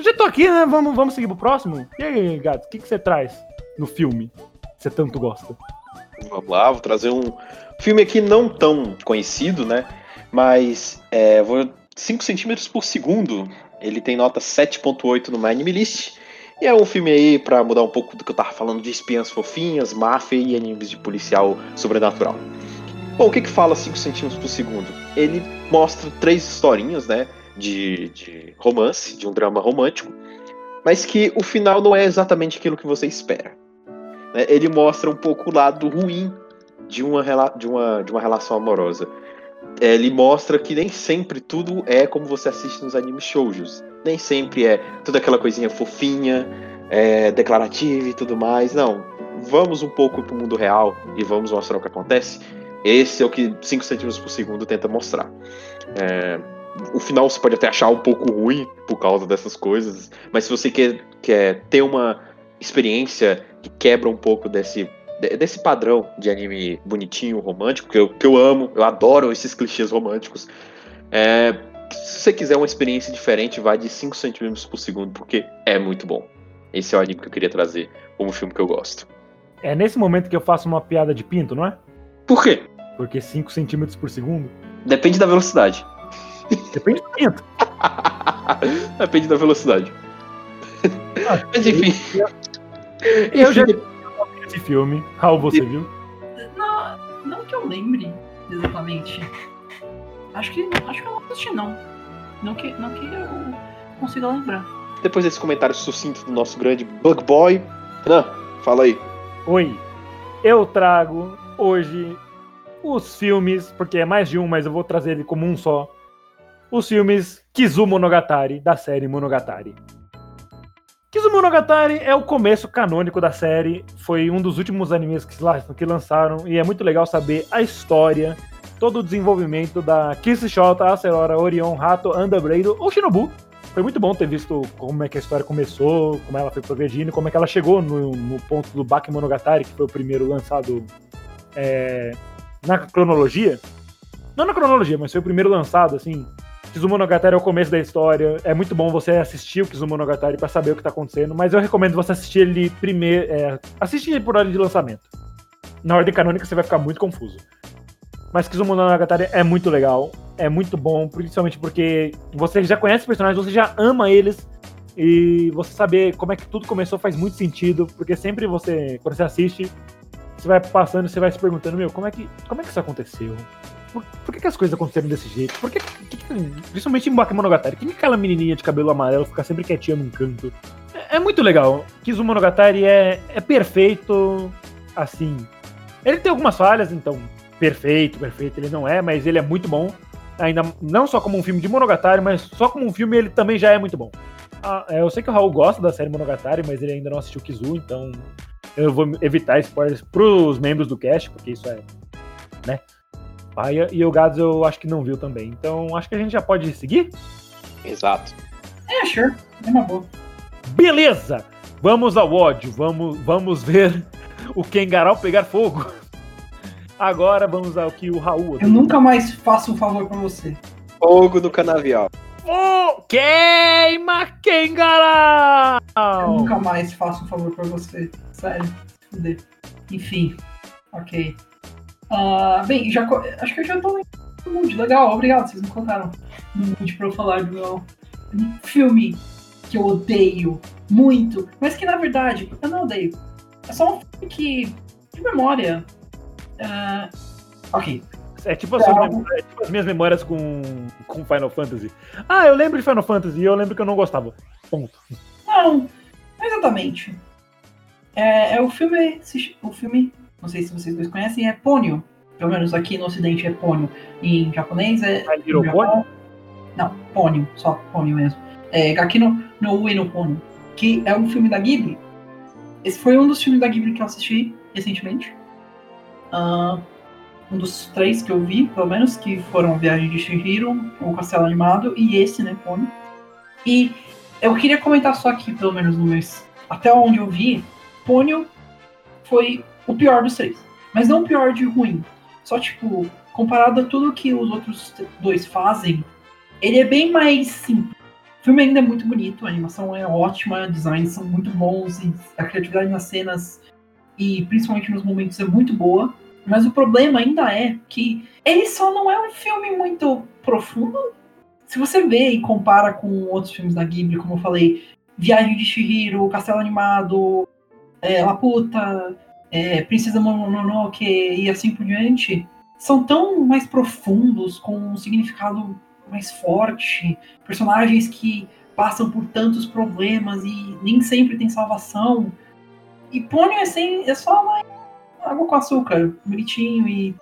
já tô aqui, né? Vamos, vamos seguir pro próximo. E aí, Gads, o que, que você traz no filme que você tanto gosta?
Vamos lá, vou trazer um, Filme aqui não tão conhecido, né? Mas é, vou 5 centímetros por segundo Ele tem nota 7.8 no My Anime List. E é um filme aí pra mudar um pouco do que eu tava falando de espiãs fofinhas, máfia e animes de policial sobrenatural. Bom, o que que fala 5 centímetros por segundo? Ele mostra três historinhas, né? De, de romance, de um drama romântico, mas que o final não é exatamente aquilo que você espera. né? Ele mostra um pouco o lado ruim de uma, de uma, de uma relação amorosa. É, Ele mostra que nem sempre tudo é como você assiste nos animes shoujos. Nem sempre é toda aquela coisinha fofinha, é, declarativa e tudo mais. Não. Vamos um pouco pro mundo real e vamos mostrar o que acontece. Esse é o que 5 centímetros por segundo tenta mostrar. É, o final você pode até achar um pouco ruim por causa dessas coisas, mas se você quer, quer ter uma experiência que quebra um pouco desse, de- desse padrão de anime bonitinho, romântico, que eu, que eu amo, eu adoro esses clichês românticos. É, se você quiser uma experiência diferente, vai de 5 centímetros por segundo, porque é muito bom. Esse é o anime que eu queria trazer como filme que eu gosto.
É nesse momento que eu faço uma piada de pinto, não é?
Por quê?
Porque 5 centímetros por segundo.
Depende da velocidade.
Depende do pinto.
Depende da velocidade.
Ah,
Mas enfim.
Eu já
Enfim,
vi esse filme. Raul, você viu?
Não, não que eu lembre exatamente. Acho que, acho que eu não assisti, não. Não que, não que eu consiga lembrar.
Depois desse comentário sucinto do nosso grande Bug Boy. Renan, fala aí.
Oi. Eu trago hoje os filmes, porque é mais de um, mas eu vou trazer ele como um só. Os filmes Kizumonogatari, da série Monogatari. Kizumonogatari é o começo canônico da série, foi um dos últimos animes que, la- que lançaram, e é muito legal saber a história, todo o desenvolvimento da Kiss Shota, Acerora, Orion, Hato, Underbraid ou Shinobu. Foi muito bom ter visto como é que a história começou, como ela foi progredindo, como é que ela chegou no, no ponto do Bakemonogatari, que foi o primeiro lançado é, na cronologia. Não na cronologia, mas foi o primeiro lançado, assim. Kizumonogatari é o começo da história. É muito bom você assistir o Kizumonogatari pra saber o que tá acontecendo, mas eu recomendo você assistir ele primeiro. É, ele por ordem de lançamento. Na ordem canônica você vai ficar muito confuso. Mas Kizumonogatari é muito legal, é muito bom, principalmente porque você já conhece os personagens, você já ama eles, e você saber como é que tudo começou faz muito sentido, porque sempre você, quando você assiste, você vai passando você vai se perguntando, meu, como é que, como é que isso aconteceu? Por, por que, que as coisas aconteceram desse jeito? Por que, que- que- principalmente em Bakemonogatari, por que, que aquela menininha de cabelo amarelo fica sempre quietinha num canto? É, é muito legal. Kizumonogatari é, é perfeito, assim. Ele tem algumas falhas, então, perfeito, perfeito ele não é, mas ele é muito bom. Ainda não só como um filme de Monogatari, mas só como um filme ele também já é muito bom. Ah, é, eu sei que o Raul gosta da série Monogatari, mas ele ainda não assistiu Kizu, então eu vou evitar spoilers pros membros do cast, porque isso é, né, paia. E o Gads eu acho que não viu também. Então acho que a gente já pode seguir?
Exato.
É, sure. É uma boa.
Beleza! Vamos ao ódio, vamos, vamos ver o Kengarau pegar fogo. Agora vamos ao que o Raul...
Eu nunca mais faço um favor pra você.
Fogo do canavial.
Oh, queima Kengarau!
Eu nunca mais faço um favor pra você. Sério. Enfim. Ok. Ah, bem, já, acho que eu já tô no mood. Legal, obrigado. Vocês me colocaram no mood pra eu falar do meu filme que eu odeio muito, mas que na verdade eu não odeio. É só um filme que, de memória. ah, ok.
É tipo, as suas memórias- é tipo as minhas memórias com, com Final Fantasy. Ah, eu lembro de Final Fantasy e eu lembro que eu não gostava. Ponto.
Não, exatamente. É, é o filme. O filme, não sei se vocês dois conhecem, é Ponyo. Pelo menos aqui no ocidente é Ponyo. Em japonês é.
Pony?
Japão- Não, Ponyo, só Ponyo mesmo. É Gaki no, no Ue no Ponyo. Que é um filme da Ghibli. Esse foi um dos filmes da Ghibli que eu assisti recentemente. Ah, um dos três que eu vi, pelo menos, que foram Viagem de Shihiro, O Castelo Animado e esse, né, Ponyo. E eu queria comentar só aqui, pelo menos no mês. Até onde eu vi, Ponyo foi o pior dos três. Mas não o pior de ruim. Só, tipo, comparado a tudo que os outros dois fazem, ele é bem mais simples. O filme ainda é muito bonito, a animação é ótima, designs são muito bons, a criatividade nas cenas e principalmente nos momentos é muito boa. Mas o problema ainda é que ele só não é um filme muito profundo, se você vê e compara com outros filmes da Ghibli, como eu falei, Viagem de Shihiro, Castelo Animado, é, Laputa, é, Princesa Mononoke e assim por diante, são tão mais profundos, com um significado mais forte, personagens que passam por tantos problemas e nem sempre tem salvação. E Pônio é, é só uma água com açúcar, bonitinho e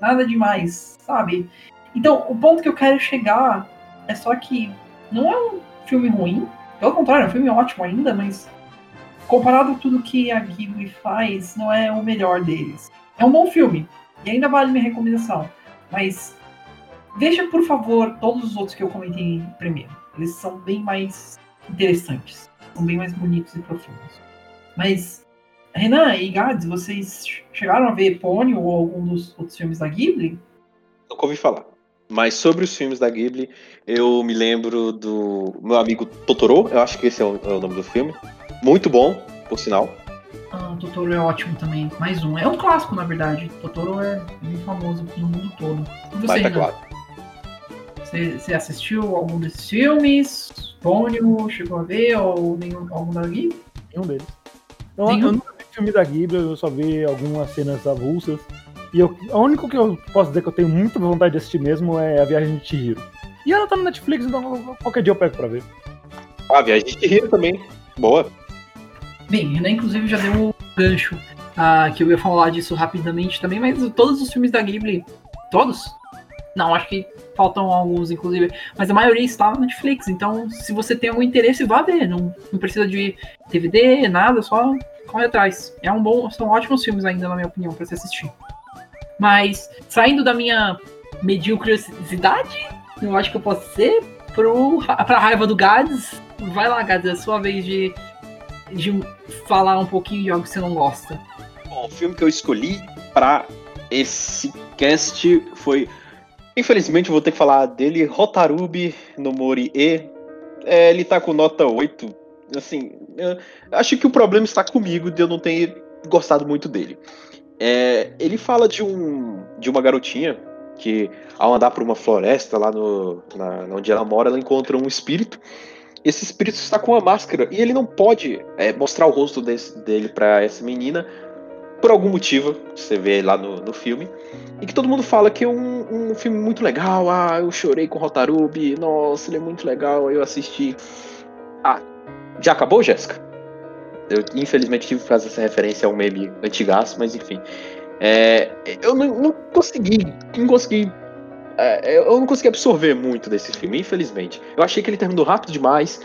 nada demais, sabe? Então, o ponto que eu quero chegar é só que não é um filme ruim, pelo contrário, é um filme ótimo ainda, mas comparado a tudo que a Ghibli faz, não é o melhor deles. É um bom filme, e ainda vale minha recomendação, mas veja, por favor, todos os outros que eu comentei primeiro. Eles são bem mais interessantes, são bem mais bonitos e profundos. Mas, Renan e Gads, vocês chegaram a ver Pony ou algum dos outros filmes da Ghibli?
Nunca ouvi falar. Mas sobre os filmes da Ghibli, eu me lembro do meu amigo Totoro, eu acho que esse é o, é o nome do filme. Muito bom, por sinal.
Ah, Totoro é ótimo também. Mais um. É um clássico, na verdade. Totoro é bem famoso no mundo todo.
E você, tá claro.
Você, você, assistiu algum desses filmes? Pônio, chegou a ver? Ou nenhum, algum da Ghibli?
Nenhum deles. Eu, nenhum? eu nunca vi filme da Ghibli, eu só vi algumas cenas avulsas. E eu, o único que eu posso dizer que eu tenho muita vontade de assistir mesmo é A Viagem de Chihiro. E ela tá no Netflix, então qualquer dia eu pego pra ver.
Ah, A Viagem de Chihiro também. Boa.
Bem, Renan inclusive já deu um gancho uh, que eu ia falar disso rapidamente também, mas todos os filmes da Ghibli, todos? Não, acho que faltam alguns, inclusive. Mas a maioria está na Netflix. Então, se você tem algum interesse, vá ver. Não, não precisa de DVD, nada, só corre atrás. É um bom, são ótimos filmes ainda, na minha opinião, para se assistir. Mas, saindo da minha mediocridade, eu acho que eu posso ser, pro, pra raiva do Gads. Vai lá, Gads, é a sua vez de, de falar um pouquinho de algo que você não gosta.
Bom, o filme que eu escolhi para esse cast foi. Infelizmente, eu vou ter que falar dele, Rotarubi no Mori E. É, ele tá com nota 8. Assim, acho que o problema está comigo de eu não ter gostado muito dele. É, ele fala de, um, de uma garotinha que, ao andar por uma floresta lá no, na, onde ela mora, ela encontra um espírito. Esse espírito está com uma máscara e ele não pode é, mostrar o rosto desse, dele para essa menina por algum motivo, você vê lá no, no filme, e que todo mundo fala que é um, um filme muito legal. Ah, eu chorei com Rotarubi, nossa, ele é muito legal, eu assisti. Ah, já acabou, Jéssica? Eu, infelizmente, tive que fazer essa referência ao meme antigaço, mas enfim. É, eu não, não, consegui. Não consegui. É, eu não consegui absorver muito desse filme, infelizmente. Eu achei que ele terminou rápido demais,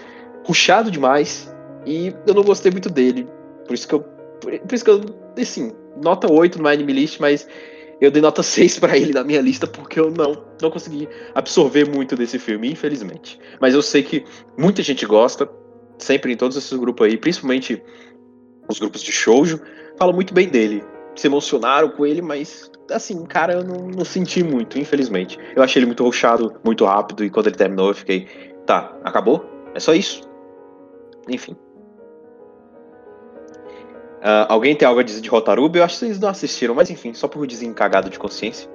ruchado demais, e eu não gostei muito dele. Por isso que eu. Por, isso que eu. Assim, nota 8 no Anime List, mas eu dei nota 6 para ele na minha lista porque eu não, não consegui absorver muito desse filme, infelizmente. Mas eu sei que muita gente gosta, sempre em todos esses grupos aí, principalmente os grupos de shoujo, falam muito bem dele. Se emocionaram com ele, mas assim, cara, eu não, não senti muito, infelizmente. Eu achei ele muito rochado, muito rápido, e quando ele terminou eu fiquei, tá, acabou? É só isso? Enfim. Uh, alguém tem algo a dizer de Rotarubi? Eu acho que vocês não assistiram, mas enfim, só por desencagado de consciência.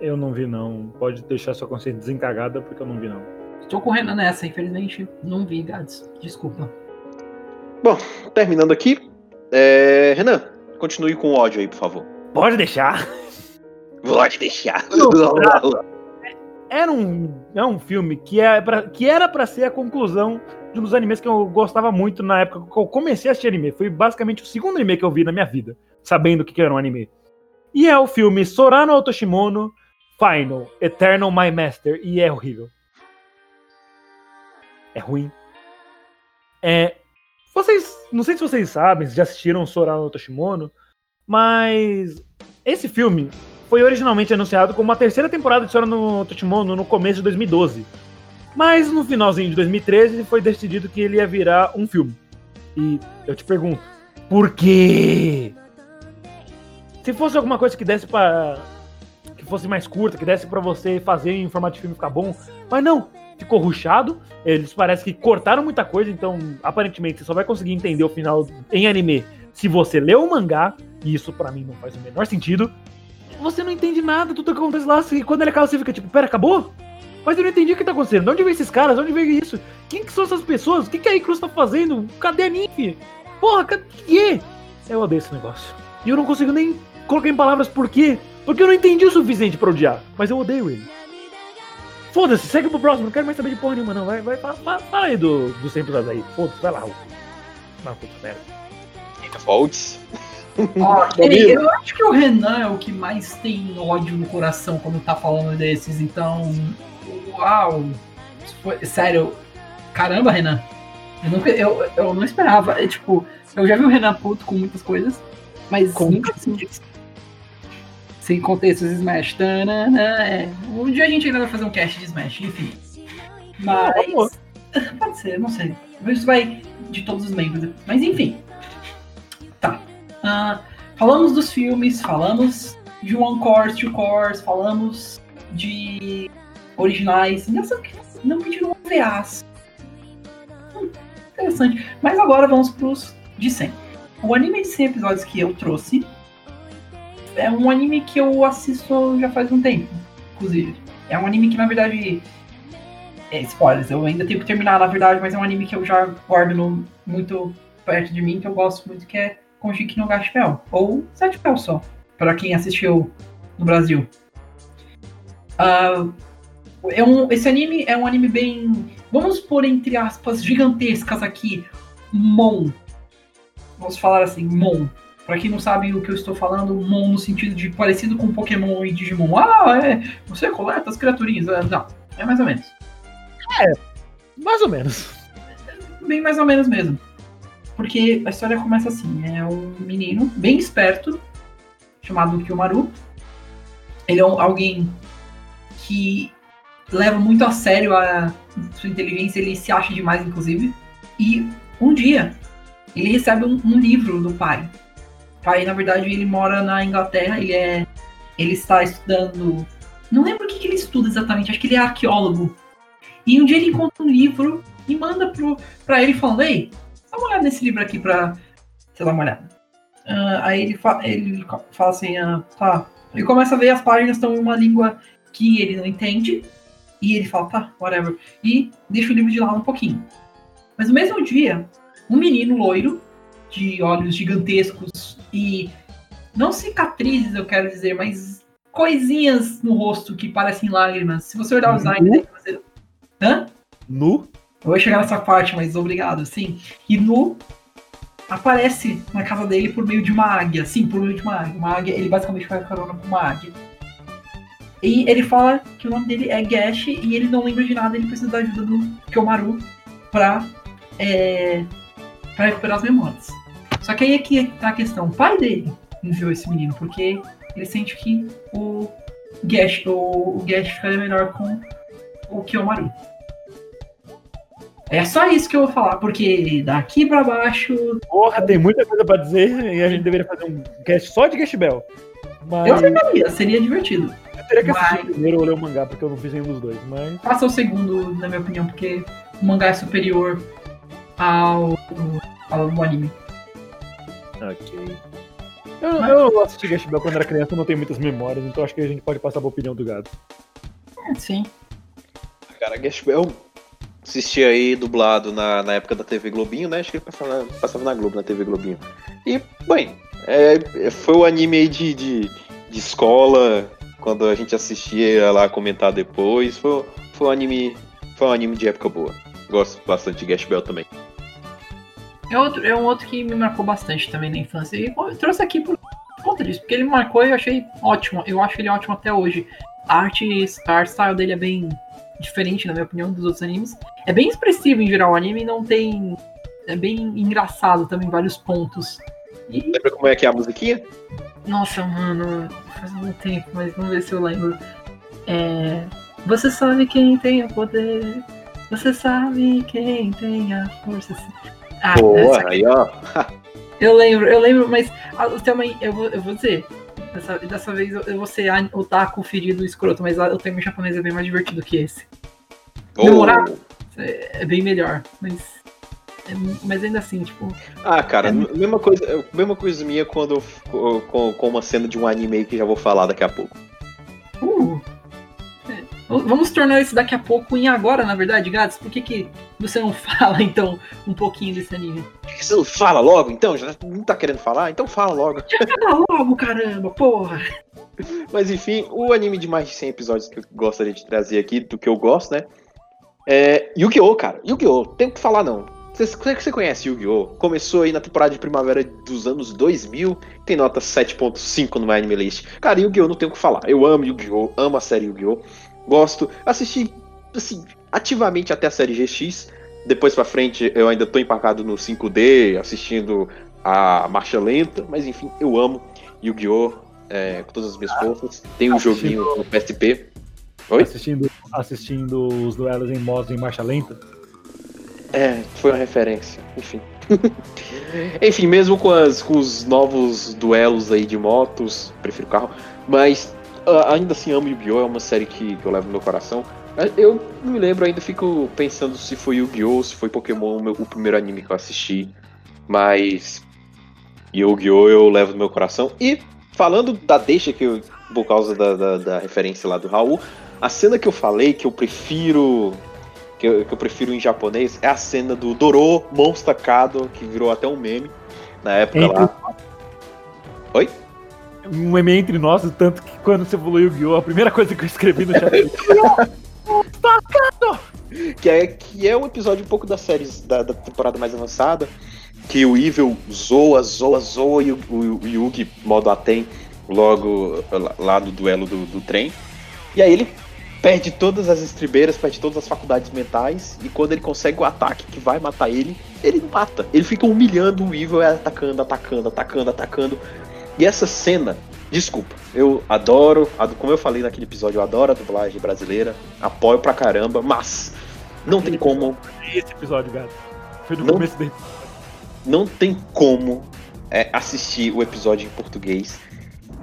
Eu não vi, não. Pode deixar sua consciência desencagada, porque eu não vi, não.
Estou correndo nessa, infelizmente não vi, Gads. Desculpa.
Bom, terminando aqui. É... Renan, continue com o ódio aí, por favor.
Pode deixar.
Pode deixar.
Era um, é um filme que, é pra, que era para ser a conclusão de um dos animes que eu gostava muito na época que eu comecei a assistir anime. Foi basicamente o segundo anime que eu vi na minha vida, sabendo o que era um anime. E é o filme Sorano Otoshimono Final, Eternal My Master, e é horrível é ruim. É, vocês, não sei se vocês sabem, se já assistiram Sorano no Toshimono, mas esse filme foi originalmente anunciado como uma terceira temporada de Sorano no Toshimono no começo de 2012. Mas no finalzinho de 2013 foi decidido que ele ia virar um filme. E eu te pergunto, por quê? Se fosse alguma coisa que desse para que fosse mais curta, que desse para você fazer em formato de filme ficar bom, mas não, ficou ruchado. Eles parece que cortaram muita coisa, então aparentemente você só vai conseguir entender o final em anime se você ler o mangá, e isso para mim não faz o menor sentido. Você não entende nada, tudo que acontece lá, e quando ele acaba você fica tipo, pera, acabou? Mas eu não entendi o que tá acontecendo. De onde vem esses caras? De onde vem isso? Quem que são essas pessoas? O que, que a Icruz tá fazendo? Cadê a Nymph? Porra, cadê? Eu odeio esse negócio. E eu não consigo nem colocar em palavras por quê. Porque eu não entendi o suficiente pra odiar. Mas eu odeio ele. Foda-se, segue pro próximo. Não quero mais saber de porra nenhuma, não. Vai, vai, fala, fala aí do, do Sempre aí. Foda-se, vai lá, Raul. Não, puta merda.
Eita, Foltz.
Okay, eu acho que o Renan é o que mais tem ódio no coração quando tá falando desses, então. Uau! Foi, sério, caramba, Renan. Eu, nunca, eu, eu não esperava. É, tipo, eu já vi o Renan puto com muitas coisas, mas com nunca assim. Sem contextos Smash. Tanana, é. Um dia a gente ainda vai fazer um cast de Smash, enfim. Mas. Pode ser, não sei. Isso vai de todos os membros. Mas enfim. Tá. Uh, falamos dos filmes, falamos de One Course, Two Course, falamos de originais. Engraçado que não pediram OVAs. Hum, interessante. Mas agora vamos pros de 100. O anime de 100 episódios que eu trouxe é um anime que eu assisto já faz um tempo, inclusive. É um anime que, na verdade, é, spoilers, eu ainda tenho que terminar, na verdade, mas é um anime que eu já guardo no, muito perto de mim, que eu gosto muito, que é Konjiki no Gashpel, ou Sete Pel só, para quem assistiu no Brasil. Uh, é um, esse anime é um anime bem, vamos pôr entre aspas gigantescas aqui, Mon. Vamos falar assim, Mon. Para quem não sabe o que eu estou falando, Mon no sentido de parecido com Pokémon e Digimon. Ah, é, você coleta as criaturinhas. Ah, não, é mais ou menos.
É, mais ou menos.
Bem mais ou menos mesmo. Porque a história começa assim: é um menino bem esperto, chamado Kiyomaru. Ele é um, alguém que leva muito a sério a sua inteligência, ele se acha demais, inclusive. E um dia, ele recebe um, um livro do pai. Pai, na verdade, ele mora na Inglaterra, ele é. Ele está estudando. Não lembro o que, que ele estuda exatamente, acho que ele é arqueólogo. E um dia ele encontra um livro e manda pro, pra ele falando, ei, dá uma olhada nesse livro aqui pra você dar uma olhada. Uh, aí ele, fa ele fala assim, uh, tá. Ele começa a ver as páginas estão em uma língua que ele não entende. E ele fala, tá, whatever. E deixa o livro de lado um pouquinho. Mas no mesmo dia, um menino loiro, de olhos gigantescos e não cicatrizes, eu quero dizer, mas coisinhas no rosto que parecem lágrimas. Se você olhar os uhum. design, você... Hã?
Nu?
Eu vou chegar nessa parte, mas obrigado, sim. E Nu aparece na casa dele por meio de uma águia. Sim, por meio de uma águia. Uma águia, ele basicamente faz carona com uma águia. E ele fala que o nome dele é Gash e ele não lembra de nada, ele precisa da ajuda do Kyomaru pra, é, pra recuperar as memórias. Só que aí é que tá a questão. O pai dele enviou esse menino, porque ele sente que o Gash, o, o Gash ficaria melhor com o Kyomaru. É só isso que eu vou falar, porque daqui pra baixo.
Porra, tem muita coisa pra dizer e a gente deveria fazer um cast só de Gash Bell.
Mas... Eu ficaria, seria divertido.
Eu teria que assistir mas... primeiro ou ler o mangá, porque eu não fiz nenhum dos dois, mas.
Faça o segundo, na minha opinião, porque o mangá é superior ao, ao anime.
Ok. Eu, mas... eu assisti Gash Bell quando era criança, eu não tenho muitas memórias, então acho que a gente pode passar a opinião do gado.
Sim.
Cara, Gash Bell assisti aí dublado na, na época da TV Globinho, né? Acho que passava, passava na Globo, na TV Globinho. E, bem, é, foi o anime aí de, de, de, escola, quando a gente assistia lá comentar depois. Foi, foi um anime. Foi um anime de época boa. Gosto bastante de Gash Bell também.
É, outro, é um outro que me marcou bastante também na infância. E eu trouxe aqui por conta disso, porque ele me marcou e eu achei ótimo. Eu acho ele ótimo até hoje. A arte, art style dele é bem diferente, na minha opinião, dos outros animes. É bem expressivo em geral, o anime não tem. É bem engraçado também, vários pontos.
E... Lembra como é que é a musiquinha?
Nossa, mano, faz muito tempo, mas vamos ver se eu lembro. É... Você sabe quem tem o poder, você sabe quem tem a força.
Ah, Boa, aí ó.
eu lembro, eu lembro, mas ah, também, eu vou, eu vou dizer, Dessa, dessa vez eu, eu vou ser o taco ferido escroto, mas o tema japonês é bem mais divertido que esse. Oh. Demorado é, é bem melhor, mas. É, mas ainda assim, tipo.
Ah, cara, é... mesma, coisa, mesma coisa minha quando com, com uma cena de um anime que já vou falar daqui a pouco.
Vamos tornar isso daqui a pouco em agora, na verdade, Gatos. Por que, que você não fala, então, um pouquinho desse anime?
Por que você não fala logo, então? Já não tá querendo falar? Então fala logo.
Já fala logo, caramba, porra!
Mas enfim, o anime de mais de 100 episódios que eu gostaria de trazer aqui, do que eu gosto, né? É Yu-Gi-Oh, cara. Yu-Gi-Oh, tem que falar não. Você, você conhece Yu-Gi-Oh? Começou aí na temporada de primavera dos anos 2000, tem nota 7.5 no My Anime List. Cara, Yu-Gi-Oh não tem o que falar. Eu amo Yu-Gi-Oh, amo a série Yu-Gi-Oh. Gosto, assisti assim, ativamente até a série GX. Depois pra frente eu ainda tô empacado no 5D, assistindo a marcha lenta, mas enfim, eu amo Yu-Gi-Oh! É, com todas as minhas forças. Tem um joguinho no PSP.
Oi? Assistindo, assistindo os duelos em modos em marcha lenta.
É, foi uma referência. Enfim. Enfim, mesmo com, as, com os novos duelos aí de motos, prefiro carro. Mas ainda assim amo Yu-Gi-Oh! É uma série que, que eu levo no meu coração. Eu não me lembro, ainda fico pensando se foi Yu-Gi-Oh! se foi Pokémon o, o primeiro anime que eu assisti. Mas Yu-Gi-Oh! eu levo no meu coração. E falando da deixa que eu, por causa da, da, da referência lá do Raul, a cena que eu falei que eu prefiro que eu, que eu, prefiro em japonês é a cena do Doro Monstacado, que virou até um meme na época lá. Oi?
Um meme entre nós, tanto que quando você falou Yu-Gi-Oh! a primeira coisa que eu escrevi no chat
Monstacado! que é, que é um episódio um pouco das séries da, da temporada mais avançada, que o Evil zoa, zoa, zoa e o, o, o Yugi, modo Aten, logo lá no duelo do, do trem. E aí ele perde todas as estribeiras, perde todas as faculdades mentais, e quando ele consegue o ataque que vai matar ele, ele mata. Ele fica humilhando o Evil, atacando, atacando, atacando, atacando. E essa cena, desculpa, eu adoro, como eu falei naquele episódio, eu adoro a dublagem brasileira, apoio pra caramba, mas não tem como.
Esse episódio, gato. Foi do não, começo dele.
Não tem como é, assistir o episódio em português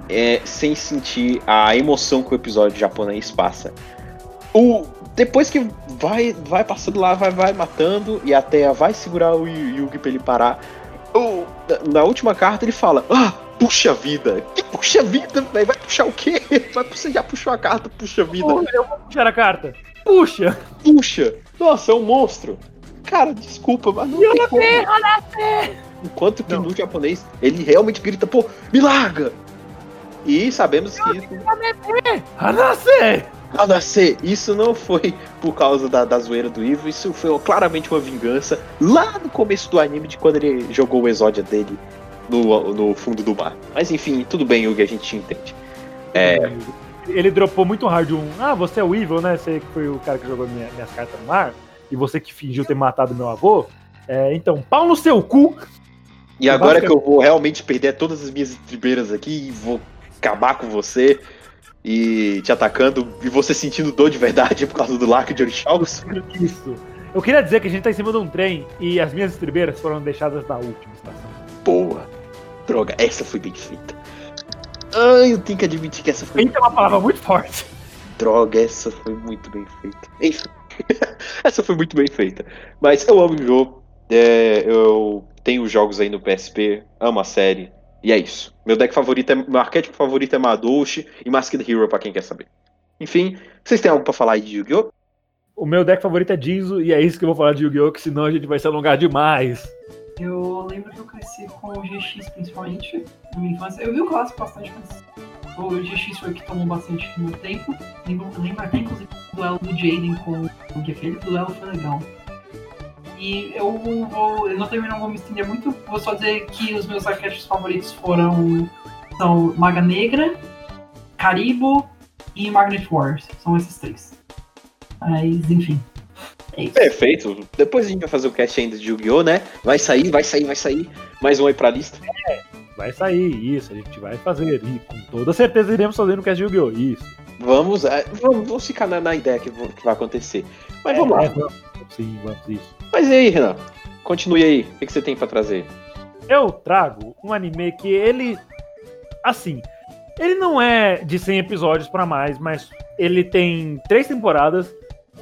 é, sem sentir a emoção que o episódio japonês passa. O, depois que vai, vai passando lá, vai, vai matando, e até vai segurar o Yugi pra ele parar. O, na última carta ele fala: Ah, puxa vida! Que puxa vida, velho? Vai puxar o quê? Vai, você já puxou a carta, puxa vida.
Porra, eu vou puxar a carta. Puxa!
Puxa! Nossa, é um monstro! Cara, desculpa, mas não tem como. Enquanto que não. no japonês ele realmente grita, pô, me larga! E sabemos que isso.
Hanase!
Hanase! Isso não foi por causa da, da zoeira do Ivo, isso foi claramente uma vingança lá no começo do anime de quando ele jogou o exódia dele no, no fundo do mar. Mas enfim, tudo bem, Yugi, a gente entende.
É... Ele dropou muito hard um. Ah, você é o Evil, né? Você que foi o cara que jogou minha, minhas cartas no mar. E você que fingiu ter matado meu avô. É, então, pau no seu cu!
E agora que eu vou realmente perder todas as minhas tribeiras aqui e vou acabar com você e te atacando e você sentindo dor de verdade por causa do Lark de Orixaus.
Isso. Eu queria dizer que a gente tá em cima de um trem e as minhas estribeiras foram deixadas na última estação.
Boa. Droga, essa foi bem feita. Ai, eu tenho que admitir que essa foi.
Feita é uma palavra muito forte.
Droga, essa foi muito bem feita. Enfim. essa foi muito bem feita. Mas eu amo o jogo. É, eu tenho jogos aí no PSP, amo a série. E é isso. Meu deck favorito é. Meu arquétipo favorito é Madouche e Masked Hero, pra quem quer saber. Enfim, vocês têm algo pra falar aí de Yu-Gi-Oh?
O meu deck favorito é Jinzo, e é isso que eu vou falar de Yu-Gi-Oh! Que senão a gente vai se alongar demais.
Eu lembro que eu cresci com o GX principalmente na minha infância. Eu vi o clássico bastante, mas o GX foi o que tomou bastante do meu tempo. Lembro, lembro até inclusive do duelo do Jaden com o Gefele, o duelo foi legal. E eu vou. Eu não também não vou me estender muito, vou só dizer que os meus arquétipos favoritos foram. São Maga Negra, Caribo e Magnet Wars. São esses três. Mas, enfim.
É Perfeito. Depois a gente vai fazer o cast ainda de Yu-Gi-Oh, né? Vai sair, vai sair, vai sair. Mais um aí pra lista.
É, vai sair, isso, a gente vai fazer. E com toda certeza iremos fazer no cast de Yu-Gi-Oh! Isso.
Vamos, é, vamos, vamos, ficar na, na ideia que, que, vai acontecer. Mas é, vamos lá. É,
sim, vamos, isso.
Mas e aí, Renan? Continue aí. O que, você tem para trazer?
Eu trago um anime que ele. Assim. Ele não é de 100 episódios para mais, mas ele tem três temporadas.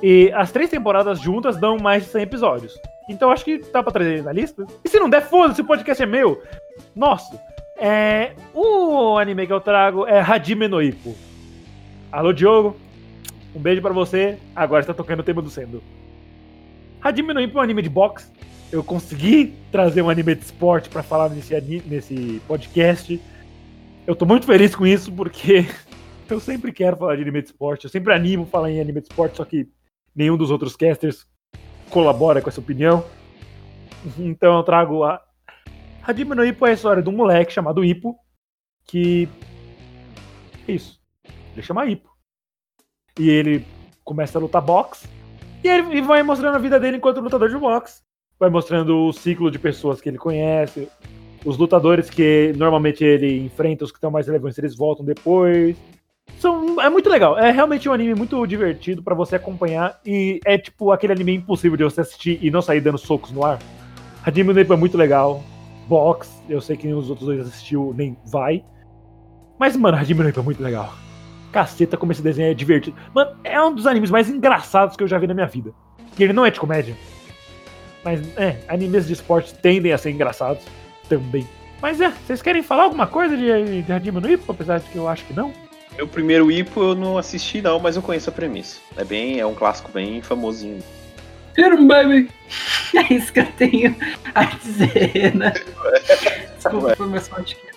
E as três temporadas juntas dão mais de 100 episódios. Então acho que dá pra trazer na lista. E se não der, foda-se, o podcast é meu. Nossa. É, o anime que eu trago é Hajime no Ippo. Alô, Diogo? Um beijo pra você. Agora está tocando o tema do Sendo. No Ippo é um anime de boxe. Eu consegui trazer um anime de esporte pra falar nesse, nesse podcast. Eu tô muito feliz com isso porque eu sempre quero falar de anime de esporte. Eu sempre animo falar em anime de esporte, só que nenhum dos outros casters colabora com essa opinião. Então eu trago a. Hajime no Ippo é a história de um moleque chamado Ippo que. é Isso. Ele chama Ippo. E ele começa a lutar boxe. E ele e vai mostrando a vida dele enquanto lutador de boxe. Vai mostrando o ciclo de pessoas que ele conhece. Os lutadores que normalmente ele enfrenta, os que estão mais relevantes, eles voltam depois. São, é muito legal. É realmente um anime muito divertido pra você acompanhar. E é tipo aquele anime impossível de você assistir e não sair dando socos no ar. Hajime no é muito legal. Box, eu sei que nenhum dos outros dois assistiu, nem vai. Mas, mano, Hajime no é muito legal. Caceta, como esse desenho é divertido. Mano, é um dos animes mais engraçados que eu já vi na minha vida. E ele não é de comédia. Mas, é, animes de esporte tendem a ser engraçados também. Mas é, vocês querem falar alguma coisa de, de Hajime no Ippo? Apesar de que eu acho que não.
Meu primeiro Ipo eu não assisti não, mas eu conheço a premissa. É bem, é um clássico bem famosinho.
Hero Baby! É isso que eu tenho a dizer, né? Desculpa, foi mais forte que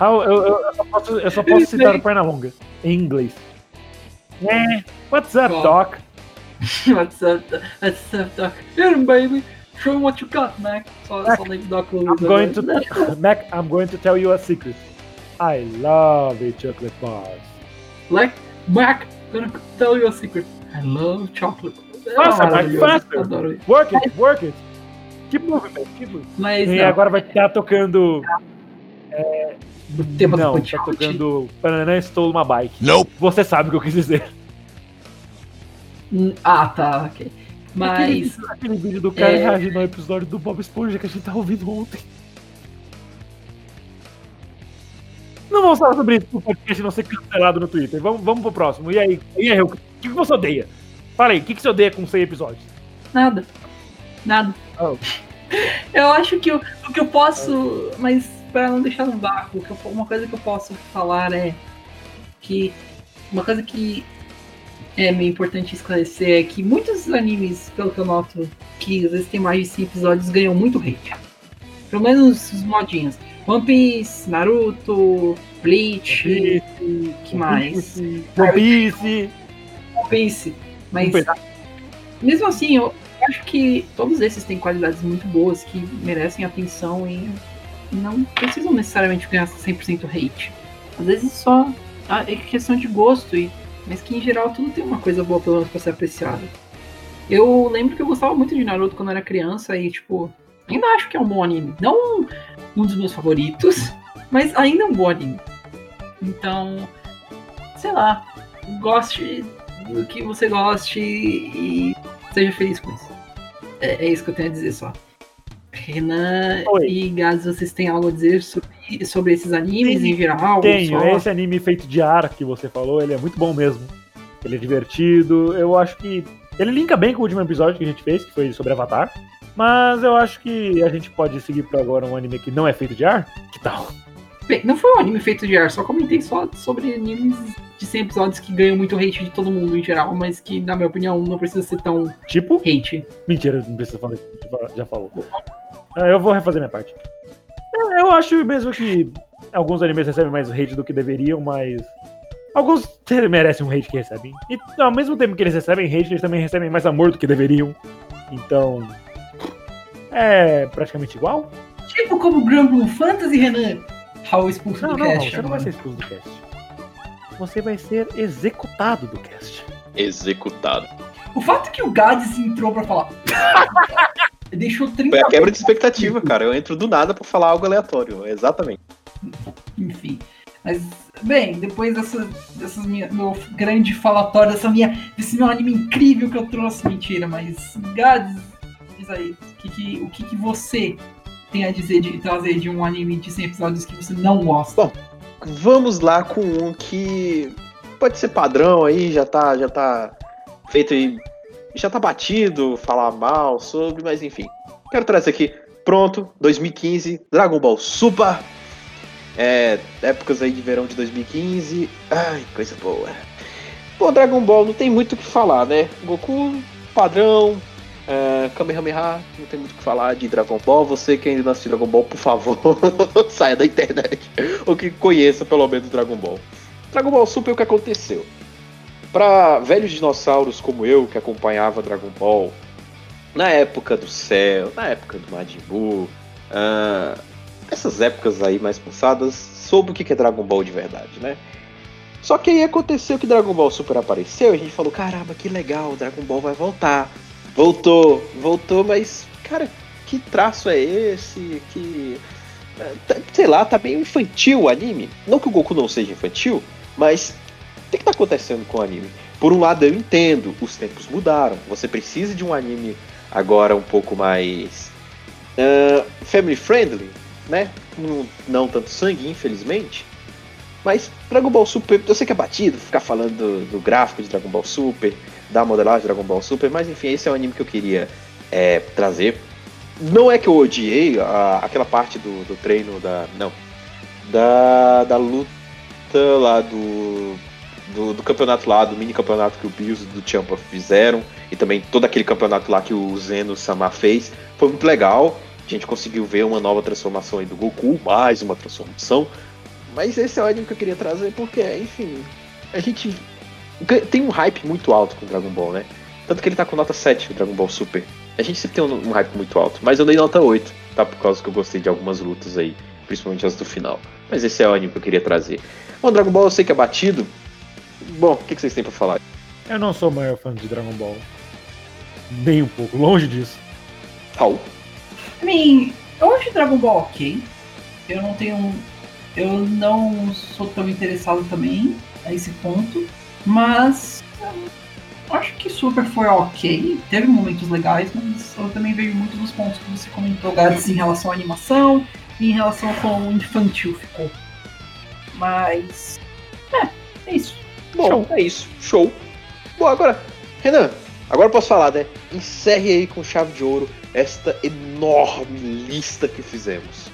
How, eu, eu- eu só posso, eu só posso citar o Pernalonga, em inglês. É, what's up? Doc?
What's up, what's up, Doc? Hero Baby! Show me what you got, Mac. Só, só lembro do Doc
I'm going to Mac, I'm going to tell you a secret. I love a chocolate bars.
Like, Mac, gonna tell you a secret. I love chocolate. É
Faça, Mac, faça. Work it, work it. Keep moving, man, keep moving.
Mas
E
não,
agora vai estar tocando.
O tema
Não,
do
tá
Punch-Out.
tocando Banana Stole uma bike.
Nope.
Você sabe o que eu quis dizer.
Hum, Ah, tá, ok.
Aquele,
Mas.
vídeo- aquele vídeo do cara
É.
reagindo ao episódio do Bob Esponja que a gente tava ouvindo ontem. Não vamos falar sobre isso pro podcast não ser cancelado no Twitter. Vamos, vamos pro próximo. E aí, e aí, o que, que você odeia? Fala aí, o que, que você odeia com 100 episódios?
Nada. Nada.
Oh.
Eu acho que o, o que eu posso. Mas pra não deixar no vácuo, que eu- uma coisa que eu posso falar é que. Uma coisa que é meio importante esclarecer é que muitos animes, pelo que eu noto, que às vezes tem mais de 100 episódios, ganham muito hate. Pelo menos os modinhos. One Piece, Naruto, Bleach, que mais?
One Piece.
One Piece. Mas mesmo assim, eu acho que todos esses têm qualidades muito boas que merecem atenção e não precisam necessariamente ganhar 100% hate. Às vezes só ah, é questão de gosto, e, mas que em geral tudo tem uma coisa boa pelo menos pra ser apreciada. Eu lembro que eu gostava muito de Naruto quando eu era criança e, tipo, ainda acho que é um bom anime. Não um dos meus favoritos, mas ainda é um bom anime. Então, sei lá, goste do que você goste e seja feliz com isso. É, é isso que eu tenho a dizer só. Renan
Oi.
e Gaz, vocês têm algo a dizer sobre, sobre esses animes
Sim,
em geral?
Tenho,
Só-
esse anime feito de ar que você falou, ele é muito bom mesmo. Ele é divertido. Eu acho que. Ele linka bem com o último episódio que a gente fez, que foi sobre Avatar. Mas eu acho que a gente pode seguir por agora um anime que não é feito de ar. Que tal?
Bem, não foi um anime feito de ar, só comentei só sobre animes de 100 episódios que ganham muito hate de todo mundo em geral, mas que, na minha opinião, não precisa ser tão
Tipo.
hate.
Mentira, não precisa falar, já falou. Ah, Eu vou refazer minha parte. É, Eu acho mesmo que alguns animes recebem mais hate do que deveriam, mas. Alguns merecem um hate que recebem. E ao mesmo tempo que eles recebem hate, eles também recebem mais amor do que deveriam. Então. É praticamente igual.
Tipo como Granblue Fantasy, Renan. Raul expulso
Não,
do
não, não,
cast.
você não vai ser expulso do cast. Você vai ser executado do cast.
Executado.
O fato que o Gades entrou pra falar. deixou 30
Foi a quebra de expectativa, cara. Eu entro do nada pra falar algo aleatório. Exatamente.
Enfim. Mas, bem, depois dessa, dessas minha, meu grande falatório, dessa minha, desse meu anime incrível que eu trouxe, mentira, mas Gades, diz aí, o que, que- o que, que você tem a dizer de trazer de um anime de 100 episódios que você não gosta?
Bom, Vamos lá com um que pode ser padrão aí, já tá, já tá feito aí, já tá batido, falar mal sobre, mas enfim. Quero trazer aqui, pronto, 2015, Dragon Ball Super. É, épocas aí de verão de 2015. Ai, coisa boa. Pô, Dragon Ball não tem muito o que falar, né? Goku, padrão, é, Kamehameha, não tem muito o que falar de Dragon Ball. Você que ainda não assistiu Dragon Ball, por favor, saia da internet. Ou que conheça pelo menos Dragon Ball. Dragon Ball Super, o que aconteceu? Para velhos dinossauros como eu, que acompanhava Dragon Ball na época do Cell, na época do Majin Buu, uh, essas épocas aí mais passadas, soube o que é Dragon Ball de verdade, né? Só que aí aconteceu que Dragon Ball Super apareceu e a gente falou: caramba, que legal, Dragon Ball vai voltar. Voltou, voltou, mas, cara, que traço é esse? Que. É, tá, sei lá, tá meio infantil o anime. Não que o Goku não seja infantil, mas que, que tá acontecendo com o anime? Por um lado, eu entendo, os tempos mudaram. Você precisa de um anime agora um pouco mais uh, family friendly, né? Não, não tanto sangue, infelizmente. Mas Dragon Ball Super, eu sei que é batido ficar falando do, do gráfico de Dragon Ball Super, da modelagem de Dragon Ball Super, mas enfim, esse é o anime que eu queria é, trazer. Não é que eu odiei a, aquela parte do, do treino da. Não. Da, da luta lá do, do, do, campeonato lá, do mini campeonato que o Bills e do Champa fizeram, e também todo aquele campeonato lá que o Zeno Sama fez. Foi muito legal. A gente conseguiu ver uma nova transformação aí do Goku, mais uma transformação. Mas esse é o anime que eu queria trazer porque, enfim, a gente tem um hype muito alto com Dragon Ball, né? Tanto que ele tá com nota 7, o Dragon Ball Super. A gente sempre tem um, um hype muito alto, mas eu dei nota 8, tá? Por causa que eu gostei de algumas lutas aí, principalmente as do final. Mas esse é o anime que eu queria trazer. Bom, Dragon Ball eu sei que é batido. Bom, o que, que vocês têm pra falar?
Eu não sou o maior fã de Dragon Ball. Nem um pouco, longe disso.
Raul?
I mean, eu acho Dragon Ball ok. Eu não tenho. Eu não sou tão interessado também a esse ponto. Mas acho que Super foi ok. Teve momentos legais, mas eu também vejo muito dos pontos que você comentou, Gats, em relação à animação e em relação a como infantil ficou. Mas. É, é isso.
Bom, Show. é isso. Show. Bom, agora, Renan, agora eu posso falar, né? Encerre aí com chave de ouro esta enorme lista que fizemos.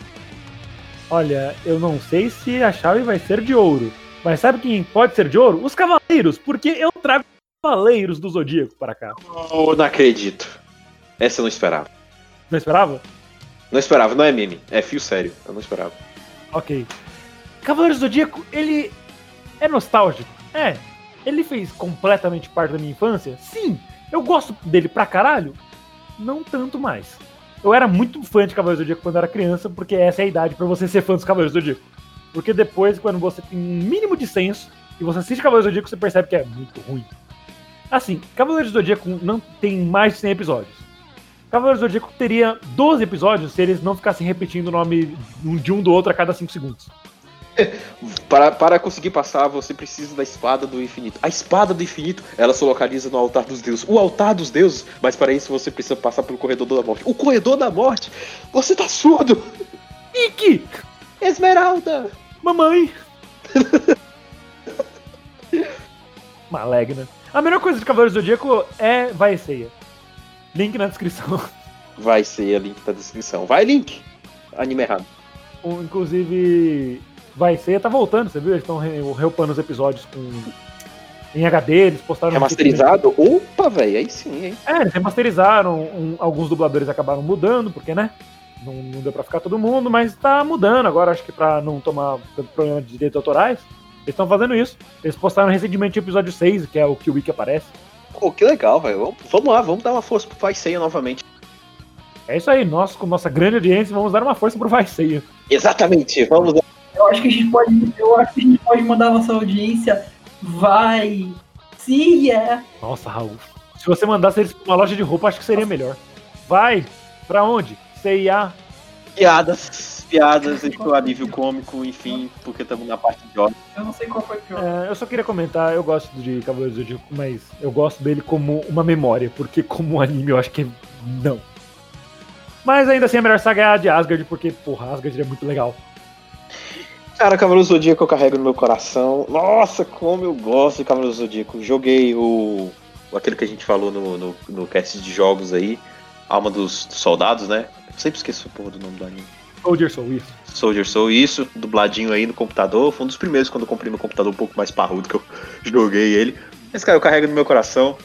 Olha, eu não sei se a chave vai ser de ouro, mas sabe quem pode ser de ouro? Os cavaleiros, porque eu trago cavaleiros do Zodíaco para cá.
Oh, não acredito. Essa eu não esperava.
Não esperava?
Não esperava, não é meme, é fio sério, eu não esperava.
Ok. Cavaleiros do Zodíaco, ele é nostálgico. É. Ele fez completamente parte da minha infância? Sim. Eu gosto dele pra caralho? Não tanto mais. Eu era muito fã de Cavaleiros do Zodíaco quando era criança, porque essa é a idade para você ser fã dos Cavaleiros do Zodíaco. Porque depois, quando você tem um mínimo de senso e você assiste Cavaleiros do Zodíaco, você percebe que é muito ruim. Assim, Cavaleiros do Zodíaco não tem mais de 100 episódios. Cavaleiros do Zodíaco teria 12 episódios se eles não ficassem repetindo o nome de um do outro a cada 5 segundos.
para, para conseguir passar, você precisa da espada do infinito. A espada do infinito, ela se localiza no altar dos deuses. O altar dos deuses, mas para isso você precisa passar pelo corredor da morte. O corredor da morte? Você tá surdo!
Ike!
Esmeralda!
Mamãe! Malegna. A melhor coisa de Cavaleiros do Zodíaco é Vai Ceia. Link na descrição.
Vai ser link na descrição. Vai, link! Anime errado.
Inclusive, Vai Ceia tá voltando, você viu? Eles estão reupando os episódios com. Em HD, eles postaram.
Remasterizado? Um Opa, velho, aí sim, hein?
É, eles remasterizaram. Um, alguns dubladores acabaram mudando, porque, né? Não, não deu pra ficar todo mundo, mas tá mudando agora, acho que pra não tomar problema de direitos autorais. Eles estão fazendo isso. Eles postaram recentemente o episódio 6, que é o que o Wiki aparece.
Pô, que legal, velho. Vamos lá, vamos dar uma força pro Vai Ceia novamente.
É isso aí, nós, com nossa grande audiência, vamos dar uma força pro Vai Ceia.
Exatamente, vamos
dar. Eu acho que a gente pode. Eu acho que a gente pode mandar a nossa audiência. Vai. Ceia.
Nossa, Raul. Se você mandasse eles pra uma loja de roupa, acho que seria melhor. Vai! Pra onde? CIA.
Piadas, piadas o alívio cômico, enfim, porque estamos na parte de
ódio. Eu não sei qual foi pior.
É, eu só queria comentar, eu gosto de Cavaleiros do Zodíaco, mas eu gosto dele como uma memória, porque como anime eu acho que não. Mas ainda assim a melhor saga é a de Asgard, porque, porra, Asgard é muito legal.
Cara, Cavaleiro Zodíaco eu carrego no meu coração. Nossa, como eu gosto de Cavaleiro Zodíaco. Joguei o. aquele que a gente falou no, no, no cast de jogos aí. Alma dos, Soldados, né? Eu sempre esqueço a porra do nome do anime.
Soldier Soul, isso.
Soldier Soul, isso, dubladinho aí no computador. Foi um dos primeiros quando eu comprei meu computador um pouco mais parrudo que eu joguei ele. Esse cara eu carrego no meu coração.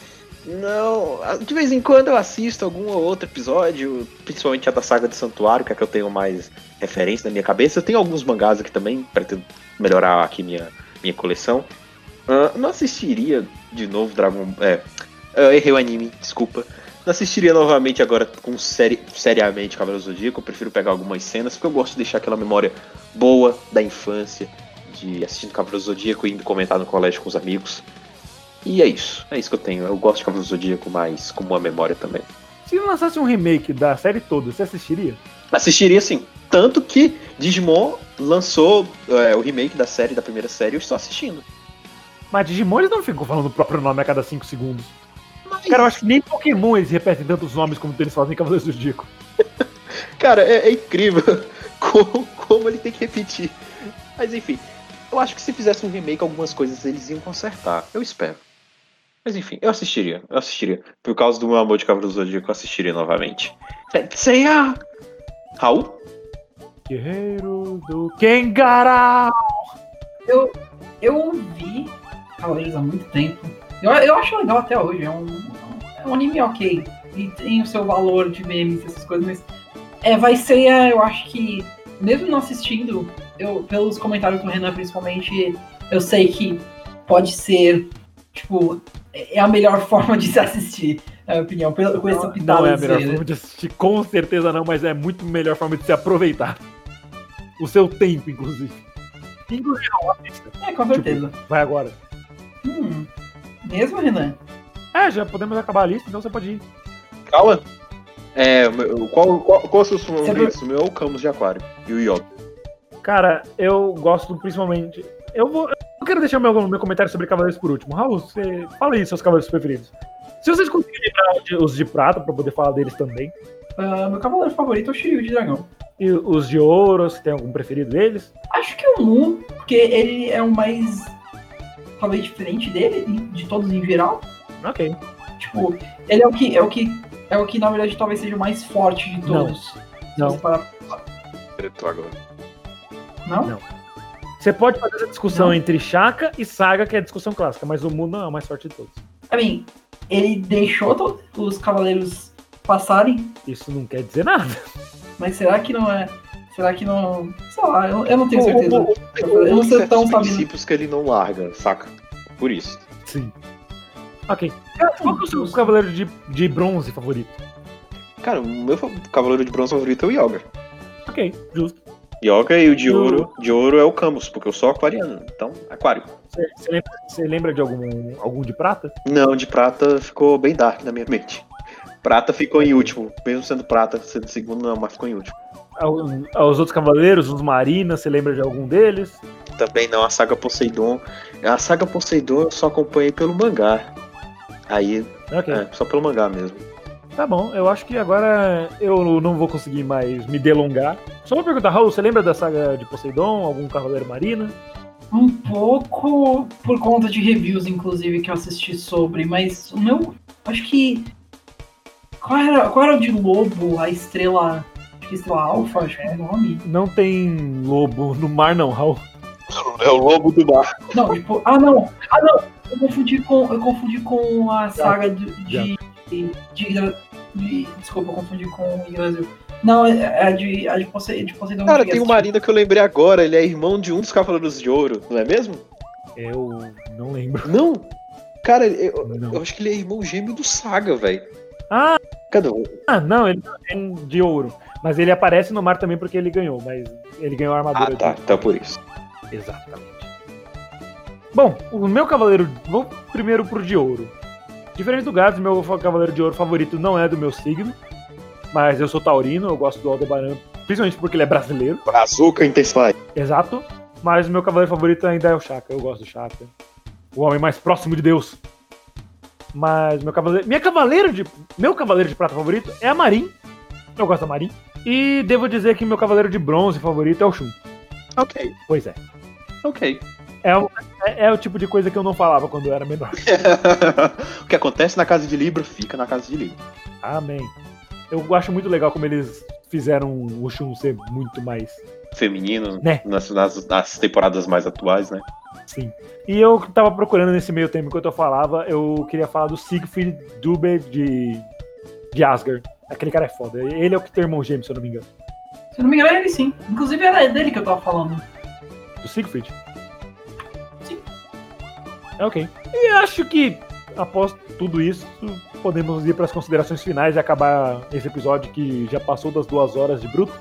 Não, de vez em quando eu assisto algum ou outro episódio, principalmente a da saga do Santuário, que é que eu tenho mais referência na minha cabeça. Eu tenho alguns mangás aqui também, pretendo melhorar aqui minha, minha coleção. Uh, não assistiria de novo Dragon. É, eu errei o anime, desculpa. Não assistiria novamente agora com seri seriamente Cavaleiro Zodíaco. Eu prefiro pegar algumas cenas, porque eu gosto de deixar aquela memória boa da infância, de assistindo Cavaleiro Zodíaco e indo comentar no colégio com os amigos. E é isso. É isso que eu tenho. Eu gosto de Cavaleiro Zodíaco, mas com uma memória também.
Se lançasse um remake da série toda, você assistiria?
Assistiria sim. Tanto que Digimon lançou é, o remake da série, da primeira série, e eu estou assistindo.
Mas Digimon eles não ficam falando o próprio nome a cada 5 segundos. Mas... Cara, eu acho que nem Pokémon eles repetem tantos nomes como eles fazem em Cavaleiros do Zodíaco.
Cara, é, é incrível como, como ele tem que repetir. Mas enfim, eu acho que se fizesse um remake, algumas coisas eles iam consertar. Eu espero. Mas enfim, eu assistiria. Eu assistiria. Por causa do meu amor de Cavaleiro do Zodíaco, eu assistiria novamente. Seiya! Raul?
Guerreiro do Kengarau!
Eu, eu ouvi Cavaleiros há muito tempo. Eu, eu acho legal até hoje. É um, é um anime ok. E tem o seu valor de memes, essas coisas, mas. É, vai ser, eu acho que, mesmo não assistindo, eu, pelos comentários do Renan principalmente, eu sei que pode ser, tipo, é a melhor forma de se assistir, na minha opinião, com essa pitada.
Não é a melhor forma de assistir, com certeza não, mas é muito melhor forma de se aproveitar. O seu tempo, inclusive.
Inclusive, É, com certeza. Tipo,
vai agora.
Hum, mesmo, Renan?
É, já podemos acabar a lista, então você pode ir.
Calma. É, qual, qual, qual é o seu favorito? O meu é o Camus de Aquário e o Yoga.
Cara, eu gosto principalmente. Eu vou, eu quero deixar meu, meu comentário sobre Cavaleiros por último. Raul, você fala aí seus Cavaleiros preferidos. Se vocês conseguirem lembrar os de prata, pra poder falar deles também.
Uh, meu cavaleiro favorito é o Shiryu de Dragão.
E os de ouro, você tem algum preferido deles?
Acho que o Mu, porque ele é o mais. talvez diferente dele, de todos em geral.
Ok.
Tipo, ele é o que. É o que, é o que na verdade talvez seja o mais forte de todos.
Não. Não. Para...
agora.
Não? Não.
Você pode fazer essa discussão não. entre Shaka e Saga, que é a discussão clássica, mas o Mu não é o mais forte de todos.
I mean, ele deixou os cavaleiros passarem.
Isso não quer dizer nada.
Mas será que não é. Será que não. Sei lá, eu, eu não tenho certeza. O, o, o, eu não sei tão
princípios que ele não larga, saca? Por isso.
Sim. Ok. Qual é o seu cavaleiro de, de bronze favorito?
Cara, o meu cavaleiro de bronze favorito é o Yoga.
Ok, justo.
Yoga e o de ouro, de ouro é o Camus, porque eu sou aquariano, então aquário.
Você lembra, lembra, de algum, algum de prata?
Não, de prata ficou bem dark na minha mente. Prata ficou em último, mesmo sendo prata, sendo segundo não, mas ficou em último.
Os outros cavaleiros, os marinas, você lembra de algum deles?
Também não, a saga Poseidon. A saga Poseidon eu só acompanhei pelo mangá. Aí, okay. é, só pelo mangá mesmo.
Tá bom, eu acho que agora eu não vou conseguir mais me delongar. Só uma pergunta, Raul, você lembra da saga de Poseidon? Algum Cavaleiro Marina?
Um pouco por conta de reviews, inclusive, que eu assisti sobre, mas o meu. Acho que. Qual era, qual era o de lobo, a estrela. Acho que estrela alfa, acho que é o nome.
Não tem lobo no mar, não, Raul.
É o lobo do mar.
Não, tipo. Ah, não! Ah, não! Eu confundi com, eu confundi com a saga de, de, de, de de. Desculpa, eu confundi com o. Não, é, é a de, a de, Poseidon. De Poseidon
Cara, tem o Marina que eu lembrei agora, ele é irmão de um dos Cavaleiros de Ouro, não é mesmo?
Eu não lembro.
Não? Cara, eu, não. eu acho que ele é irmão gêmeo do Saga, velho.
Ah!
Cadê um?
Ah, não, ele é de ouro. Mas ele aparece no mar também porque ele ganhou, mas ele ganhou a armadura.
Ah, tá, de... então por isso.
Exatamente. Bom, o meu cavaleiro. Vou primeiro pro de ouro. Diferente do Gades, meu Cavaleiro de Ouro favorito não é do meu signo, mas eu sou taurino, eu gosto do Aldebaran, principalmente porque ele é brasileiro.
Brazuca Intensify.
Exato, mas meu cavaleiro favorito ainda é o Chaka, eu gosto do Chaka. O homem mais próximo de Deus. Mas meu cavaleiro, minha cavaleiro de, meu cavaleiro de prata favorito é a Marin. Eu gosto da Marin. E devo dizer que meu cavaleiro de bronze favorito é o Shun.
Ok.
Pois é.
Ok.
É, é, é, o tipo de coisa que eu não falava quando eu era menor.
o que acontece na casa de Libra fica na casa de Libra.
Amém. Eu acho muito legal como eles fizeram o Shun ser muito mais
feminino
Né.
nas, nas, nas temporadas mais atuais, né?
Sim. E eu tava procurando nesse meio tempo enquanto eu falava, eu queria falar do Siegfried Dube de, de Asgard. Aquele cara é foda. Ele é o que tem irmão gêmeo, se eu não me engano.
Se eu não me engano, é ele sim. Inclusive era dele que eu tava falando.
Do Siegfried? É ok. E acho que, após tudo isso, podemos ir para as considerações finais e acabar esse episódio que já passou das duas horas de bruto.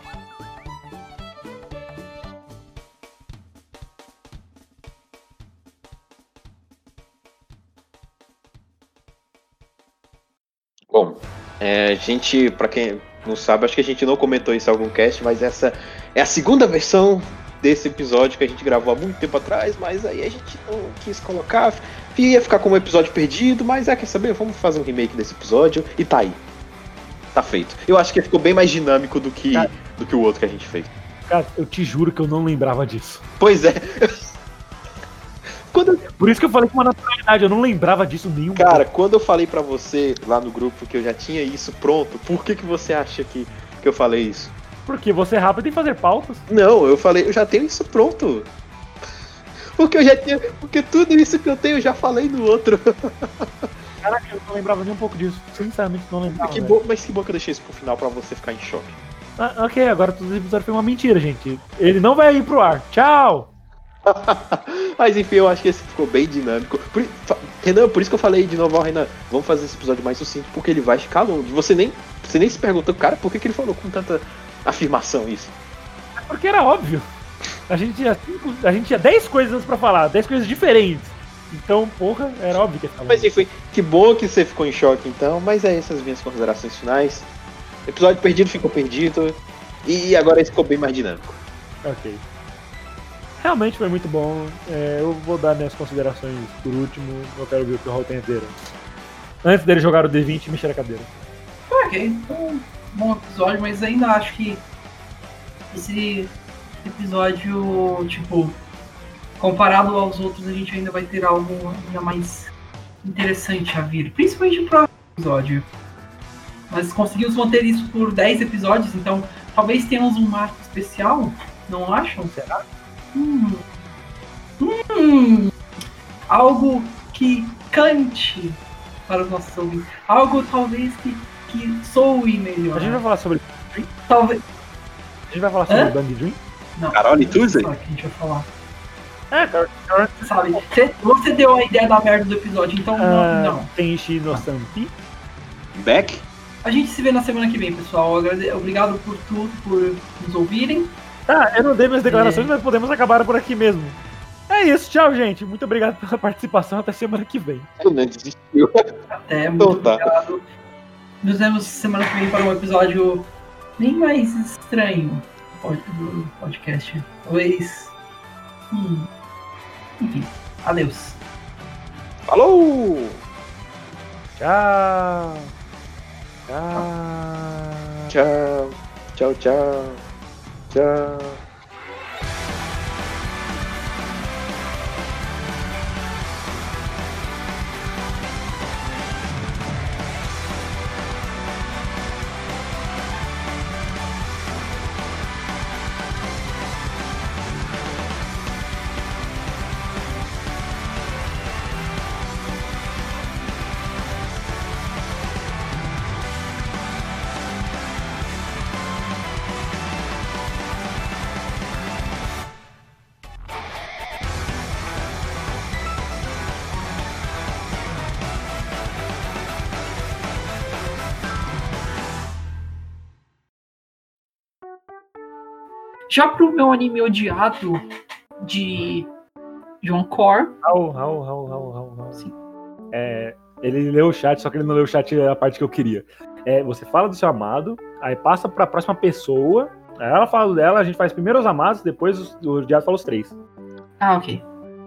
Bom, é, a gente, pra quem não sabe, acho que a gente não comentou isso em algum cast, mas essa é a segunda versão desse episódio que a gente gravou há muito tempo atrás, mas aí a gente não quis colocar, ia ficar como um episódio perdido, mas é, quer saber? Vamos fazer um remake desse episódio e tá aí. Tá feito. Eu acho que ficou bem mais dinâmico do que,
Cara.
do que o outro que a gente fez.
Cara, eu te juro que eu não lembrava disso.
Pois é. Quando,
Por isso que eu falei com uma naturalidade, eu não lembrava disso nenhum.
cara, quando eu falei pra você lá no grupo que eu já tinha isso pronto, por que, que você acha que, que eu falei isso?
Porque você é rápido em fazer pautas.
Não, eu falei, eu já tenho isso pronto. Porque eu já tinha. Porque tudo isso que eu tenho eu já falei no outro.
Caraca, eu não lembrava nem um pouco disso. Sinceramente, não lembrava.
que
velho.
bom, mas que bom que eu deixei isso pro final pra você ficar em choque.
Ah, ok, agora todo esse episódio foi uma mentira, gente. Ele não vai ir pro ar. Tchau!
mas enfim, eu acho que esse ficou bem dinâmico. Por, Renan, por isso que eu falei de novo, ó, Renan, vamos fazer esse episódio mais sucinto, porque ele vai ficar longe. Você nem, você nem se perguntou, cara, por que, que ele falou com tanta afirmação isso?
É Porque era óbvio. A gente tinha, cinco, a gente tinha 10 coisas pra falar, 10 coisas diferentes. Então, porra, era óbvio que
Mas enfim, que bom que você ficou em choque então, mas é essas minhas considerações finais. Episódio perdido ficou perdido. E agora ficou bem mais dinâmico.
Ok. Realmente foi muito bom. É, eu vou dar minhas considerações por último. Eu quero ver o que o Raul tem a dizer. Antes dele jogar o D20 e mexer a cadeira.
Ok, então, bom episódio, mas ainda acho que esse episódio, tipo, comparado aos outros, a gente ainda vai ter algo ainda mais interessante a vir. Principalmente próximo episódio. Nós conseguimos manter isso por 10 episódios, então talvez tenhamos um marco especial, não acham?
Será?
Hum. Hum. Algo que cante para os nossos ouvintes. Algo talvez que, que soe melhor.
A gente vai falar sobre.
Talvez.
A gente vai falar sobre
Hã?
Bang Dream?
Não.
Carol e Tuesday?
Só que a gente vai falar.
É, cara
Sabe? Você, você deu a ideia da merda do episódio, então
ah,
não, não.
Tenshi no Sampi.
Back?
A gente se vê na semana que vem, pessoal. Obrigado por tudo, por nos ouvirem.
Tá, eu não dei minhas declarações,
É.
mas podemos acabar por aqui mesmo. É isso, tchau, gente. Muito obrigado pela participação. Até semana que vem.
Renan desistiu.
Até, muito
Então tá.
obrigado. Nos vemos semana que vem para um episódio bem mais estranho do podcast. Talvez. Hum. Enfim, adeus.
Falou!
Tchau. Tchau.
Tchau, tchau, tchau. Tchau.
Já pro meu anime odiado de John Core,
Raul, Raul, Raul, Raul, Raul, Raul.
Sim.
É, ele leu o chat, só que ele não leu o chat a parte que eu queria. É, você fala do seu amado, aí passa pra próxima pessoa, aí ela fala do dela, a gente faz primeiro os amados, depois os- o odiado fala os três.
Ah, ok.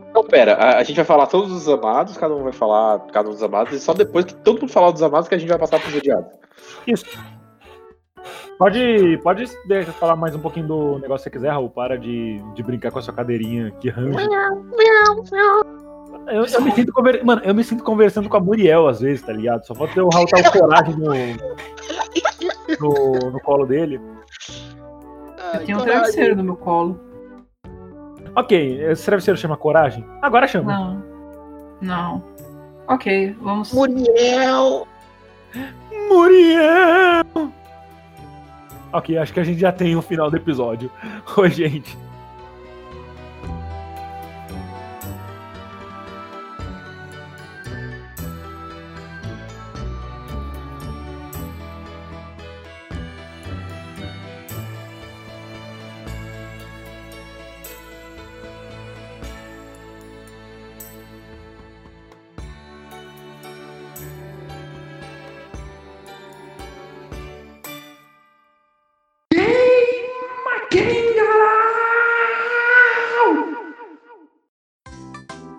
Então, pera, a, a gente vai falar todos os amados, cada um vai falar cada um dos amados, e só depois que todo mundo falar dos amados que a gente vai passar pros odiados.
Isso. Pode, pode de- falar mais um pouquinho do negócio que você quiser, Raul. Para de, de brincar com a sua cadeirinha que range. Eu, eu me sinto conver... Mano, eu me sinto conversando com a Muriel às vezes, tá ligado? Só falta o Raul estar o coragem no, no, no colo dele.
Eu tenho um travesseiro no meu colo.
Ok, esse travesseiro chama coragem? Agora chama.
Não. Não. Ok, vamos.
Muriel!
Muriel! Ok, acho que a gente já tem o final do episódio. Oi, gente.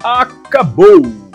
Acabou!